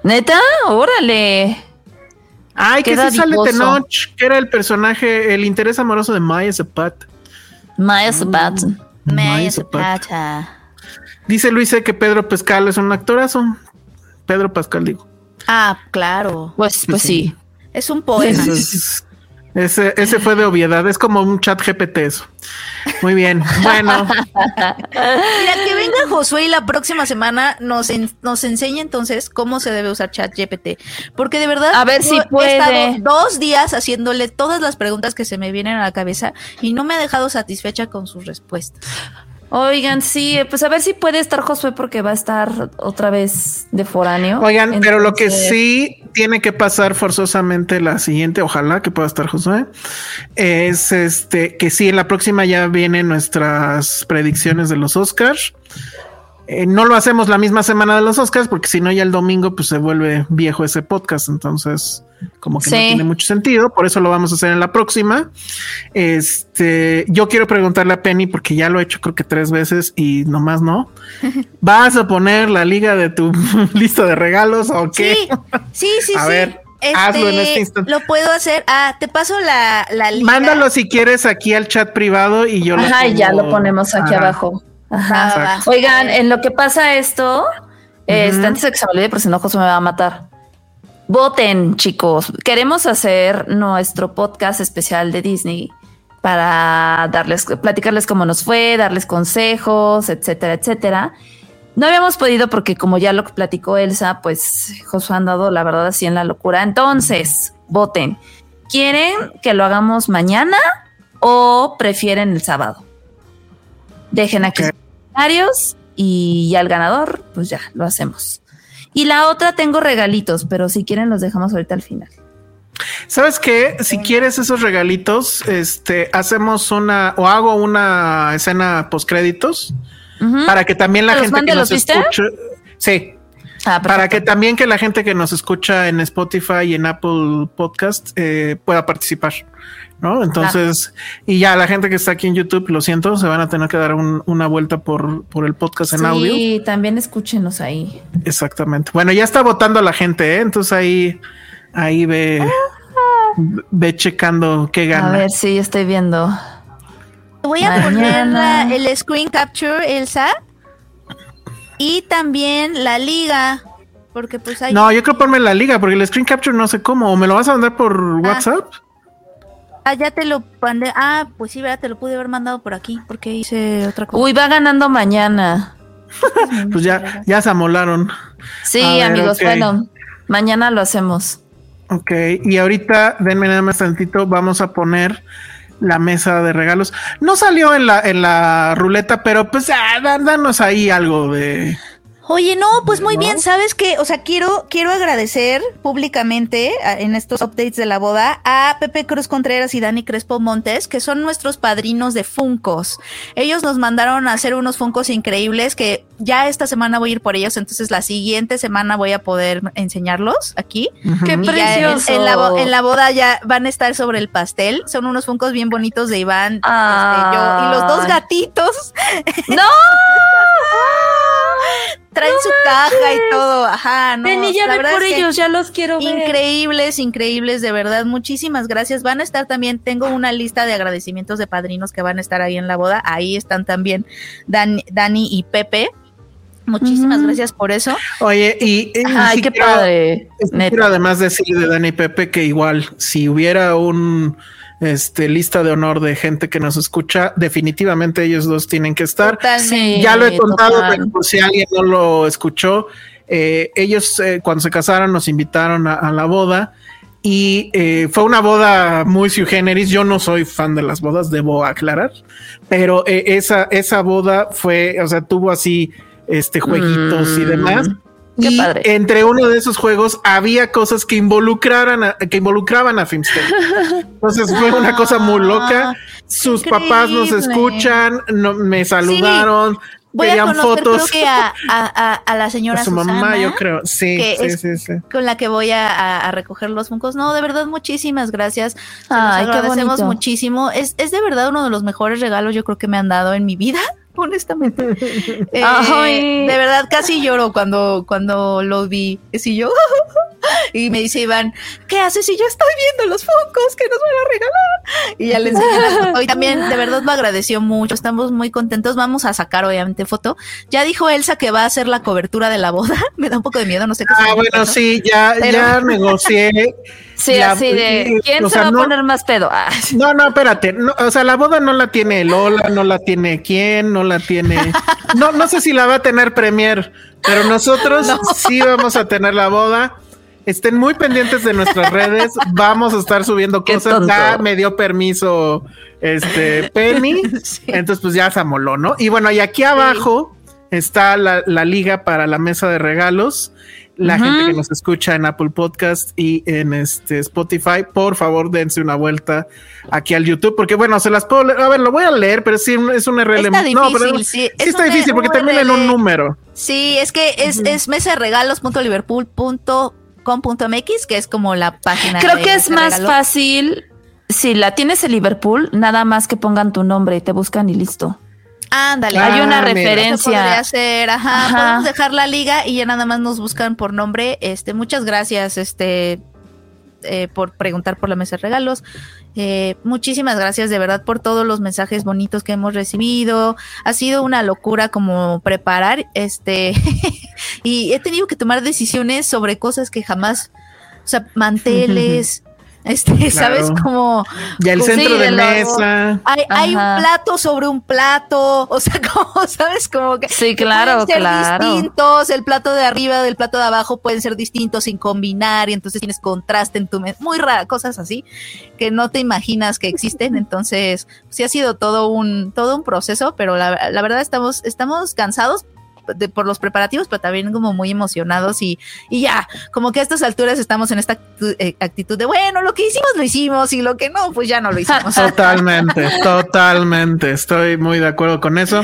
¿Neta? Órale. Ay, que Qué sí sale. Tenoch, que era el personaje, el interés amoroso de Maya Zapat. Maya Sabat. Me Maya Zapata. pata. Dice Luis que Pedro Pascal es un actorazo. Pedro Pascal, digo. Ah, claro. Pues, pues sí. Es un poema. Ese, es- ese, ese fue de obviedad, es como un chat GPT eso. Muy bien, bueno, Mira, que venga Josué y la próxima semana nos, en- nos enseña entonces cómo se debe usar ChatGPT. Porque de verdad, A ver si he puede. estado dos días haciéndole todas las preguntas que se me vienen a la cabeza y no me ha dejado satisfecha con sus respuestas. Oigan, sí, pues a ver si puede estar Josué porque va a estar otra vez de foráneo. oigan, pero lo que sí tiene que pasar forzosamente la siguiente, ojalá que pueda estar Josué, es este que sí, en la próxima ya vienen nuestras predicciones de los Oscars. Eh, no lo hacemos la misma semana de los Oscars porque si no ya el domingo pues se vuelve viejo ese podcast, entonces como que no tiene mucho sentido, por eso lo vamos a hacer en la próxima. Este, yo quiero preguntarle a Penny porque ya lo he hecho creo que tres veces y nomás no. ¿Vas a poner la liga de tu lista de regalos o qué? Sí, sí, sí, A sí. ver, hazlo en este instante. Lo puedo hacer. Ah, te paso la, la liga. Mándalo si quieres aquí al chat privado y yo lo Ajá, y ya pongo. lo ponemos aquí abajo. Ajá. Oigan, en lo que pasa esto, este, antes de que se me olvide, por si no, Josué me va a matar. Voten, chicos. Queremos hacer nuestro podcast especial de Disney para darles, platicarles cómo nos fue, darles consejos, etcétera, etcétera. No habíamos podido porque como ya lo platicó Elsa, pues Josué ha andado, la verdad, así en la locura. Entonces, voten. ¿Quieren que lo hagamos mañana o prefieren el sábado? Dejen aquí. Comentarios y ya el ganador, pues ya lo hacemos. Y la otra tengo regalitos, pero si quieren los dejamos ahorita al final. ¿Sabes qué? Si quieres esos regalitos, este, hacemos una o hago una escena post créditos para que también la ¿Los gente que nos escuche, sí, Ah, para que también que la gente que nos escucha en Spotify y en Apple Podcast eh, pueda participar, ¿no? Entonces, y ya la gente que está aquí en YouTube, lo siento, se van a tener que dar un- una vuelta por, por el podcast en sí, audio. también escúchenos ahí. Exactamente. Bueno, ya está votando la gente, ¿eh? entonces ahí, ahí ve, ve checando qué A gana. ver, sí, estoy viendo. Te voy a Mañana. poner la- el screen capture, Elsa. Y también la liga. Porque pues hay. No, yo creo ponerme la liga, porque el screen capture no sé cómo. ¿O me lo vas a mandar por ah. WhatsApp? Ah, ya te lo mandé. Ah, pues sí, ¿verdad? Te lo pude haber mandado por aquí, porque hice otra cosa. Uy, va ganando mañana. pues ya, ya se amolaron. Sí, amigos, bueno, mañana lo hacemos. Ok, y ahorita, denme nada más tantito, vamos a poner la mesa de regalos. No salió en la, en la ruleta, pero pues ah, danos ahí algo de... Oye, no, pues muy bien, sabes que, o sea, quiero, quiero agradecer públicamente en estos updates de la boda a Pepe Cruz Contreras y Dani Crespo Montes, que son nuestros padrinos de Funcos. Ellos nos mandaron a hacer unos Funcos increíbles que ya esta semana voy a ir por ellos, entonces la siguiente semana voy a poder enseñarlos aquí. ¡Qué precioso! En, la, boda ya van a estar sobre el pastel. Son unos Funcos bien bonitos de Iván este, y los dos gatitos. ¡No! traen su caja y todo. Ajá, no. Ven ya ve por ellos, ya los quiero ver. Increíbles, increíbles, de verdad. Muchísimas gracias. Van a estar también, tengo una lista de agradecimientos de padrinos que van a estar ahí en la boda. Ahí están también Dani, Dani y Pepe. Muchísimas gracias por eso. Oye, y, Ay, qué padre. Quiero además decir de Dani y Pepe que igual, si hubiera un este, lista de honor de gente que nos escucha. Definitivamente ellos dos tienen que estar. ya lo he contado, pero por si alguien no lo escuchó, eh, ellos eh, cuando se casaron nos invitaron a, la boda y eh, fue una boda muy sui generis. Yo no soy fan de las bodas, debo aclarar, pero esa, esa boda fue, o sea, tuvo así este jueguitos y demás. Mm y entre uno de esos juegos había cosas que involucraran a, que involucraban a Filmster. Entonces fue una cosa muy loca. Sus papás nos escuchan, no, me saludaron. Voy a conocer fotos. creo que a, a, la señora su mamá, yo creo. Sí, sí, sí, Con la que voy a, recoger los funcos. No, de verdad, muchísimas gracias. Ay, agradecemos muchísimo. Es, es de verdad uno de los mejores regalos yo creo que me han dado en mi vida honestamente. Eh, de verdad, casi lloro cuando, cuando lo vi. Y yo, y me dice Iván, ¿qué haces si yo estoy viendo los focos que nos van a regalar? Y ya le enseñé la también, de verdad, me agradeció mucho. Estamos muy contentos. Vamos a sacar, obviamente, foto. Ya dijo Elsa que va a hacer la cobertura de la boda. me da un poco de miedo, no sé qué. Ah, bueno, sí, ya, ya negocié. Sí, así de ¿quién se va a poner más pedo? Ah. No, no, espérate. o sea, la boda no la tiene Lola, no la tiene quién, no la tiene. No, no sé si la va a tener Premier, pero nosotros sí vamos a tener la boda. Estén muy pendientes de nuestras redes. Vamos a estar subiendo cosas. Ya me dio permiso este Penny. Entonces, pues ya se amoló, ¿no? Y bueno, y aquí abajo está la, la liga para la mesa de regalos la gente que nos escucha en Apple Podcast y en este Spotify, por favor dense una vuelta aquí al YouTube, porque bueno, se las puedo leer. A ver, lo voy a leer, pero sí es un RL. Está difícil, no, pero sí, está difícil porque termina en un número. Sí, es que es, es mesa de regalos.liverpool.com.mx, que es como la página. Creo que es más fácil si la tienes en Liverpool, nada más que pongan tu nombre y te buscan y listo. Ándale. Hay una ah, referencia. hacer, ajá, Podemos dejar la liga y ya nada más nos buscan por nombre. Este, muchas gracias, este, eh, por preguntar por la mesa de regalos. Eh, muchísimas gracias de verdad por todos los mensajes bonitos que hemos recibido. Ha sido una locura como preparar este y he tenido que tomar decisiones sobre cosas que jamás, o sea, manteles. Este, ¿sabes? Como. Y el centro de mesa. Hay, un plato sobre un plato. O sea, como, ¿sabes? Como que. Sí, claro, pueden ser distintos. El plato de arriba del plato de abajo pueden ser distintos sin combinar. Y entonces tienes contraste en tu mesa. Muy rara, cosas así que no te imaginas que existen. Entonces, sí ha sido todo un, todo un proceso, pero la, la verdad estamos, estamos cansados, por los preparativos, pero también como muy emocionados y, y ya, como que a estas alturas estamos en esta eh, actitud de, bueno, lo que hicimos lo hicimos y lo que no, pues ya no lo hicimos. Totalmente, totalmente, estoy muy de acuerdo con eso.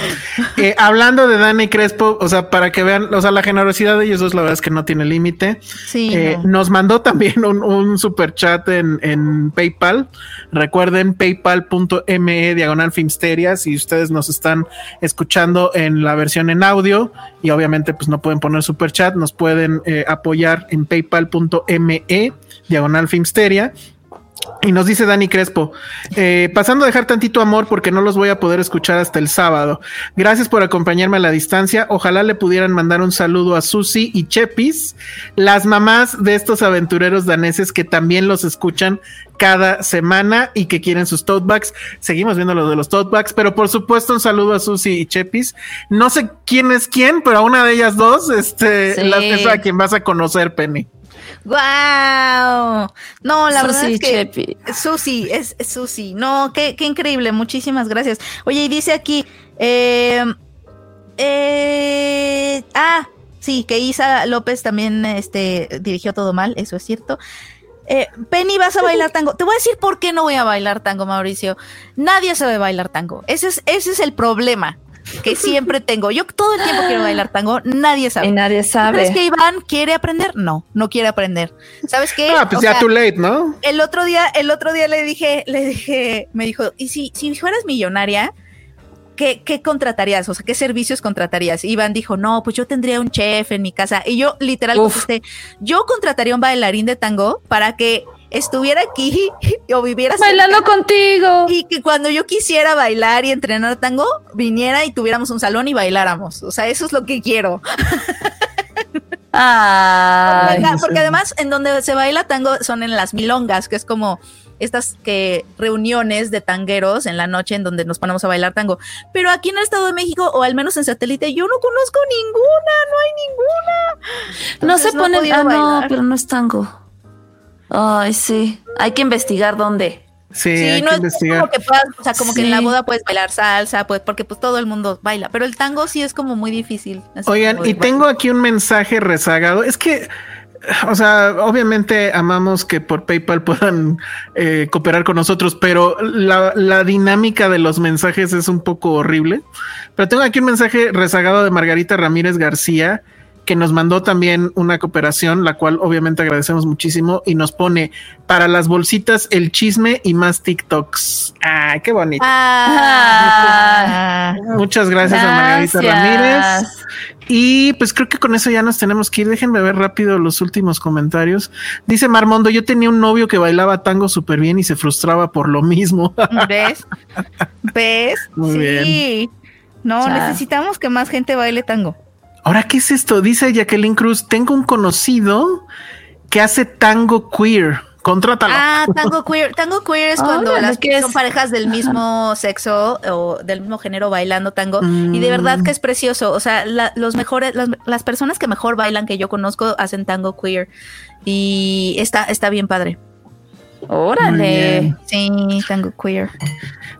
Eh, hablando de Dani Crespo, o sea, para que vean, o sea, la generosidad de ellos dos, la verdad es que no tiene límite. Sí. Eh, nos mandó también un, un super chat en, en PayPal. Recuerden paypal.me diagonal filmsteria si ustedes nos están escuchando en la versión en audio y obviamente pues no pueden poner super chat, nos pueden eh, apoyar en paypal.me diagonal filmsteria Y nos dice Dani Crespo, eh, pasando a dejar tantito amor porque no los voy a poder escuchar hasta el sábado. Gracias por acompañarme a la distancia. Ojalá le pudieran mandar un saludo a Susi y Chepis, las mamás de estos aventureros daneses que también los escuchan cada semana y que quieren sus tote bags. Seguimos viendo lo de los tote bags, pero por supuesto un saludo a Susi y Chepis. No sé quién es quién, pero a una de ellas dos, este, es a quien vas a conocer, Penny. ¡Wow! No, la verdad es que Susi, es, Susi. No, qué, qué, increíble. Muchísimas gracias. Oye, y dice aquí, eh, eh, ah, sí, que Isa López también este, dirigió todo mal, eso es cierto. Eh, Penny, vas a bailar tango. Te voy a decir por qué no voy a bailar tango, Mauricio. Nadie sabe bailar tango. Ese es, ese es el problema que siempre tengo. Yo todo el tiempo quiero bailar tango, nadie sabe. Y nadie sabe. ¿Sabes que Iván quiere aprender? No, no quiere aprender. ¿Sabes qué? Ah, pues ya too late, ¿no? El otro día, el otro día le dije, le dije, me dijo, ¿y si, si fueras millonaria? ¿Qué, ¿Qué contratarías? O sea, ¿qué servicios contratarías? Iván dijo, no, pues yo tendría un chef en mi casa. Y yo literal contesté, yo contrataría un bailarín de tango para que estuviera aquí o viviera bailando contigo y que cuando yo quisiera bailar y entrenar tango viniera y tuviéramos un salón y bailáramos o sea eso es lo que quiero porque, además en donde se baila tango son en las milongas que es como estas que reuniones de tangueros en la noche en donde nos ponemos a bailar tango. Pero aquí en el Estado de México, o al menos en satélite, yo no conozco ninguna, no hay ninguna. no se pone, ah, no, pero no es tango. Ay, sí. Hay que investigar dónde. Sí, hay no que investigar. como que puedas, o sea, como que en la boda puedes bailar salsa, pues, porque pues todo el mundo baila, pero el tango sí es como muy difícil. Oigan, y tengo aquí un mensaje rezagado. Es que, o sea, obviamente amamos que por PayPal puedan eh, cooperar con nosotros, pero la, la dinámica de los mensajes es un poco horrible. Pero tengo aquí un mensaje rezagado de Margarita Ramírez García que nos mandó también una cooperación, la cual obviamente agradecemos muchísimo y nos pone para las bolsitas el chisme y más TikToks. Ah, qué bonito. Ah. Muchas gracias, a Margarita Ramírez. Y pues creo que con eso ya nos tenemos que ir. Déjenme ver rápido los últimos comentarios. Dice Marmondo, yo tenía un novio que bailaba tango súper bien y se frustraba por lo mismo. ¿Ves? ¿Ves? Muy sí. Bien. No, necesitamos que más gente baile tango. Ahora, ¿qué es esto? Dice Jacqueline Cruz, tengo un conocido que hace tango queer. Contrátalo. Ah, tango queer. Tango queer es cuando las que son parejas del mismo sexo o del mismo género bailando tango. Y de verdad que es precioso. O sea, los mejores, las, personas que mejor bailan que yo conozco hacen tango queer. Y está, está bien padre. Órale. Sí, tango queer.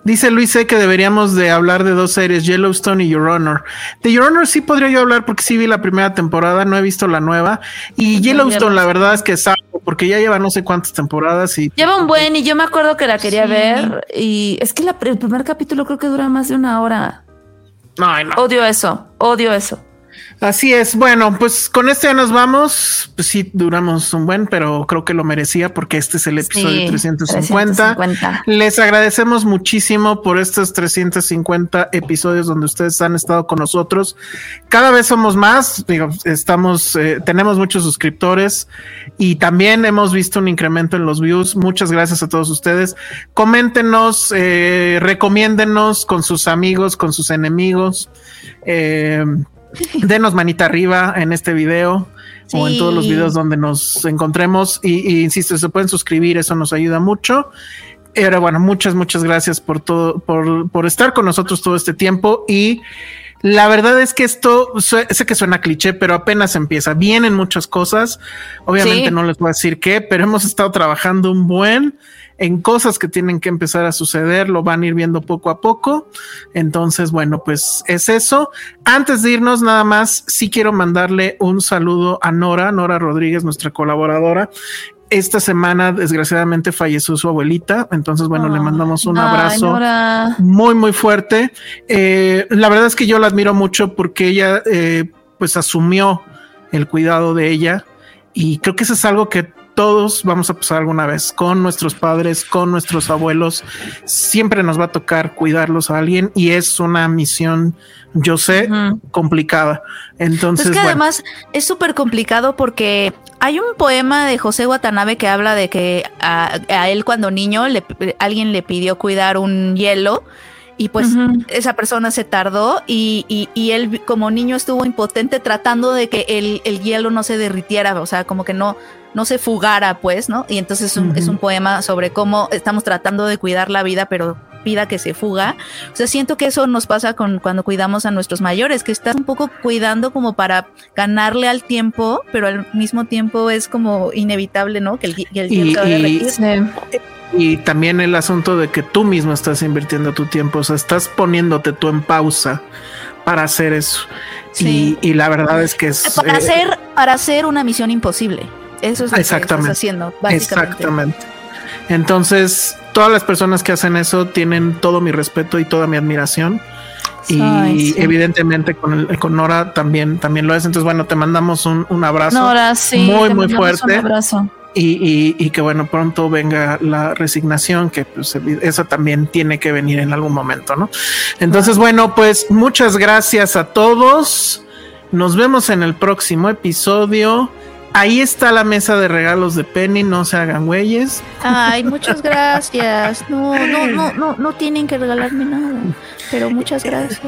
Dice Luis C que deberíamos de hablar de dos series, Yellowstone y Your Honor. De Your Honor sí podría yo hablar porque sí vi la primera temporada, no he visto la nueva. Y Yellowstone, la verdad es que salgo porque ya lleva no sé cuántas temporadas y... Lleva un buen y yo me acuerdo que la quería ver y es que el primer capítulo creo que dura más de una hora. No, no. Odio eso, odio eso. Así es. Bueno, pues con este ya nos vamos. Pues sí, duramos un buen, pero creo que lo merecía porque este es el episodio 350. Les agradecemos muchísimo por estos 350 episodios donde ustedes han estado con nosotros. Cada vez somos más. Digo, estamos, eh, tenemos muchos suscriptores y también hemos visto un incremento en los views. Muchas gracias a todos ustedes. Coméntenos, eh, recomiéndenos con sus amigos, con sus enemigos. Eh, denos manita arriba en este video o en todos los videos donde nos encontremos. Y, insisto, se pueden suscribir, eso nos ayuda mucho. Pero bueno, muchas, muchas gracias por todo, por, por estar con nosotros todo este tiempo. Y la verdad es que esto, sé que suena cliché, pero apenas empieza. Vienen muchas cosas. Obviamente no les voy a decir qué, pero hemos estado trabajando un buen en cosas que tienen que empezar a suceder, lo van a ir viendo poco a poco. Entonces, bueno, pues es eso. Antes de irnos, nada más, sí quiero mandarle un saludo a Nora, Nora Rodríguez, nuestra colaboradora, esta semana desgraciadamente falleció su abuelita, entonces bueno, le mandamos un abrazo muy muy fuerte. Eh, la verdad es que yo la admiro mucho porque ella eh, pues asumió el cuidado de ella y creo que eso es algo que todos vamos a pasar alguna vez con nuestros padres, con nuestros abuelos. Siempre nos va a tocar cuidarlos a alguien y es una misión, yo sé, complicada. Entonces, es que además es súper complicado porque hay un poema de José Watanabe que habla de que a, él cuando niño le, alguien le pidió cuidar un hielo y pues esa persona se tardó y, y, él como niño estuvo impotente tratando de que el, el, hielo no se derritiera, o sea, como que no, no se fugara, pues, ¿no? Y entonces es un, es un poema sobre cómo estamos tratando de cuidar la vida, pero vida que se fuga. O sea, siento que eso nos pasa con cuando cuidamos a nuestros mayores, que estás un poco cuidando como para ganarle al tiempo, pero al mismo tiempo es como inevitable, ¿no? Que el, el tiempo y también el asunto de que tú mismo estás invirtiendo tu tiempo, o sea, estás poniéndote tú en pausa para hacer eso. Y, la verdad es que es... Para, eh, hacer, para hacer una misión imposible. Eso es lo que estás haciendo, básicamente. Exactamente. Entonces, todas las personas que hacen eso tienen todo mi respeto y toda mi admiración. Y evidentemente con, con Nora también, también lo es. Entonces, bueno, te mandamos un, un abrazo Nora, sí, muy, muy fuerte. Un abrazo. Y, y, que bueno, pronto venga la resignación, que pues, eso también tiene que venir en algún momento, ¿no? Entonces, bueno, pues muchas gracias a todos. Nos vemos en el próximo episodio. Ahí está la mesa de regalos de Penny, no se hagan güeyes. Ay, muchas gracias. No, no, no, no, no tienen que regalarme nada, pero muchas gracias.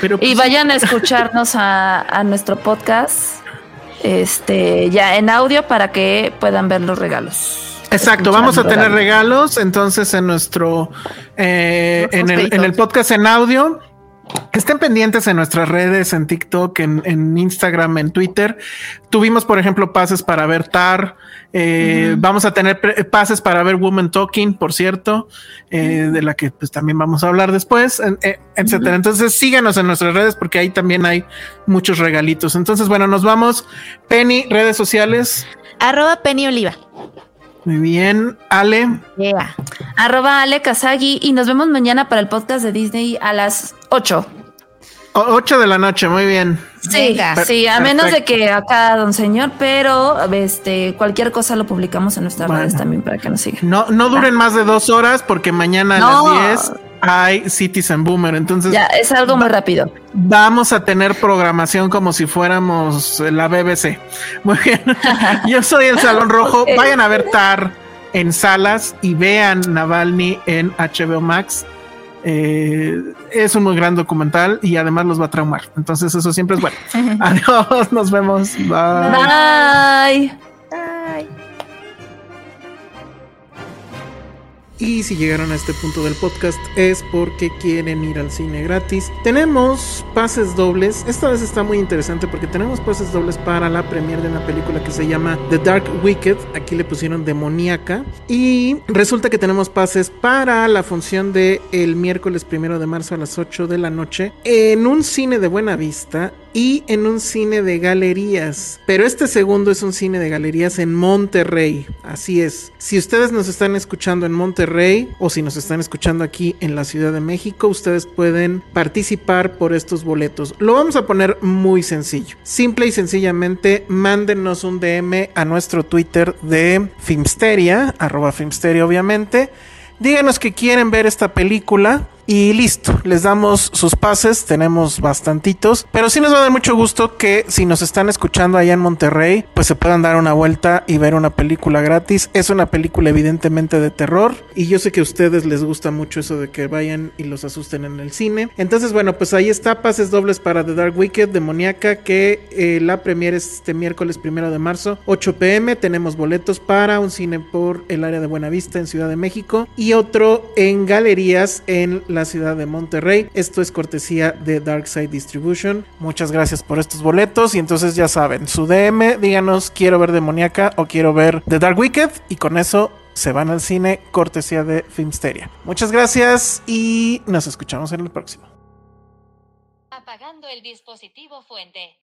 Pero, y pues, vayan a escucharnos a, a nuestro podcast este, ya en audio para que puedan ver los regalos. Exacto, vamos a tener regalos entonces en nuestro, eh, en, el, en el podcast en audio. Estén pendientes en nuestras redes, en TikTok, en, Instagram, en Twitter. Tuvimos, por ejemplo, pases para ver TAR. Eh, vamos a tener pases para ver Woman Talking, por cierto, eh, de la que pues también vamos a hablar después, eh, etcétera. Entonces síganos en nuestras redes porque ahí también hay muchos regalitos. Entonces, bueno, nos vamos. Penny, redes sociales. Arroba Penny Oliva. Muy bien, Ale. Arroba Ale Kazagi y nos vemos mañana para el podcast de Disney a las 8. 8 de la noche, muy bien. Sí, sí, a menos de que acá, don señor, pero este cualquier cosa lo publicamos en nuestras redes también para que nos sigan. No, no duren más de dos horas porque mañana a las 10 hay Citizen Boomer. Entonces, ya es algo muy rápido. Vamos a tener programación como si fuéramos la BBC. Muy bien. Yo soy el Salón Rojo. Vayan a ver TAR en salas y vean Navalny en HBO Max. Eh, es un muy gran documental y además los va a traumar. Entonces, eso siempre es bueno. Adiós, nos vemos. Bye. Bye. Y si llegaron a este punto del podcast es porque quieren ir al cine gratis. Tenemos pases dobles. Esta vez está muy interesante porque tenemos pases dobles para la premiere de una película que se llama The Dark Wicked. Aquí le pusieron demoníaca. Y resulta que tenemos pases para la función de el miércoles primero de marzo a las 8 de la noche en un cine de buena vista y en un cine de galerías. Pero este segundo es un cine de galerías en Monterrey. Así es. Si ustedes nos están escuchando en Monterrey, Rey o si nos están escuchando aquí en la Ciudad de México, ustedes pueden participar por estos boletos. Lo vamos a poner muy sencillo. Simple y sencillamente, mándenos un DM a nuestro Twitter de Filmsteria, arroba Filmsteria obviamente. Díganos que quieren ver esta película y listo, les damos sus pases, tenemos bastantitos, pero sí nos va a dar mucho gusto que si nos están escuchando allá en Monterrey, pues se puedan dar una vuelta y ver una película gratis. Es una película evidentemente de terror y yo sé que a ustedes les gusta mucho eso de que vayan y los asusten en el cine. Entonces, bueno, pues ahí está, pases dobles para The Dark Wicked, demoníaca, que eh, la premiere es este miércoles primero de marzo, 8 pm. Tenemos boletos para un cine por el área de Buenavista en Ciudad de México y otro en galerías en la ciudad de Monterrey. Esto es cortesía de Darkside Distribution. Muchas gracias por estos boletos y entonces ya saben, su DM, díganos quiero ver Demoníaca o quiero ver The Dark Wicked y con eso se van al cine cortesía de Filmsteria. Muchas gracias y nos escuchamos en el próximo. Apagando el dispositivo fuente.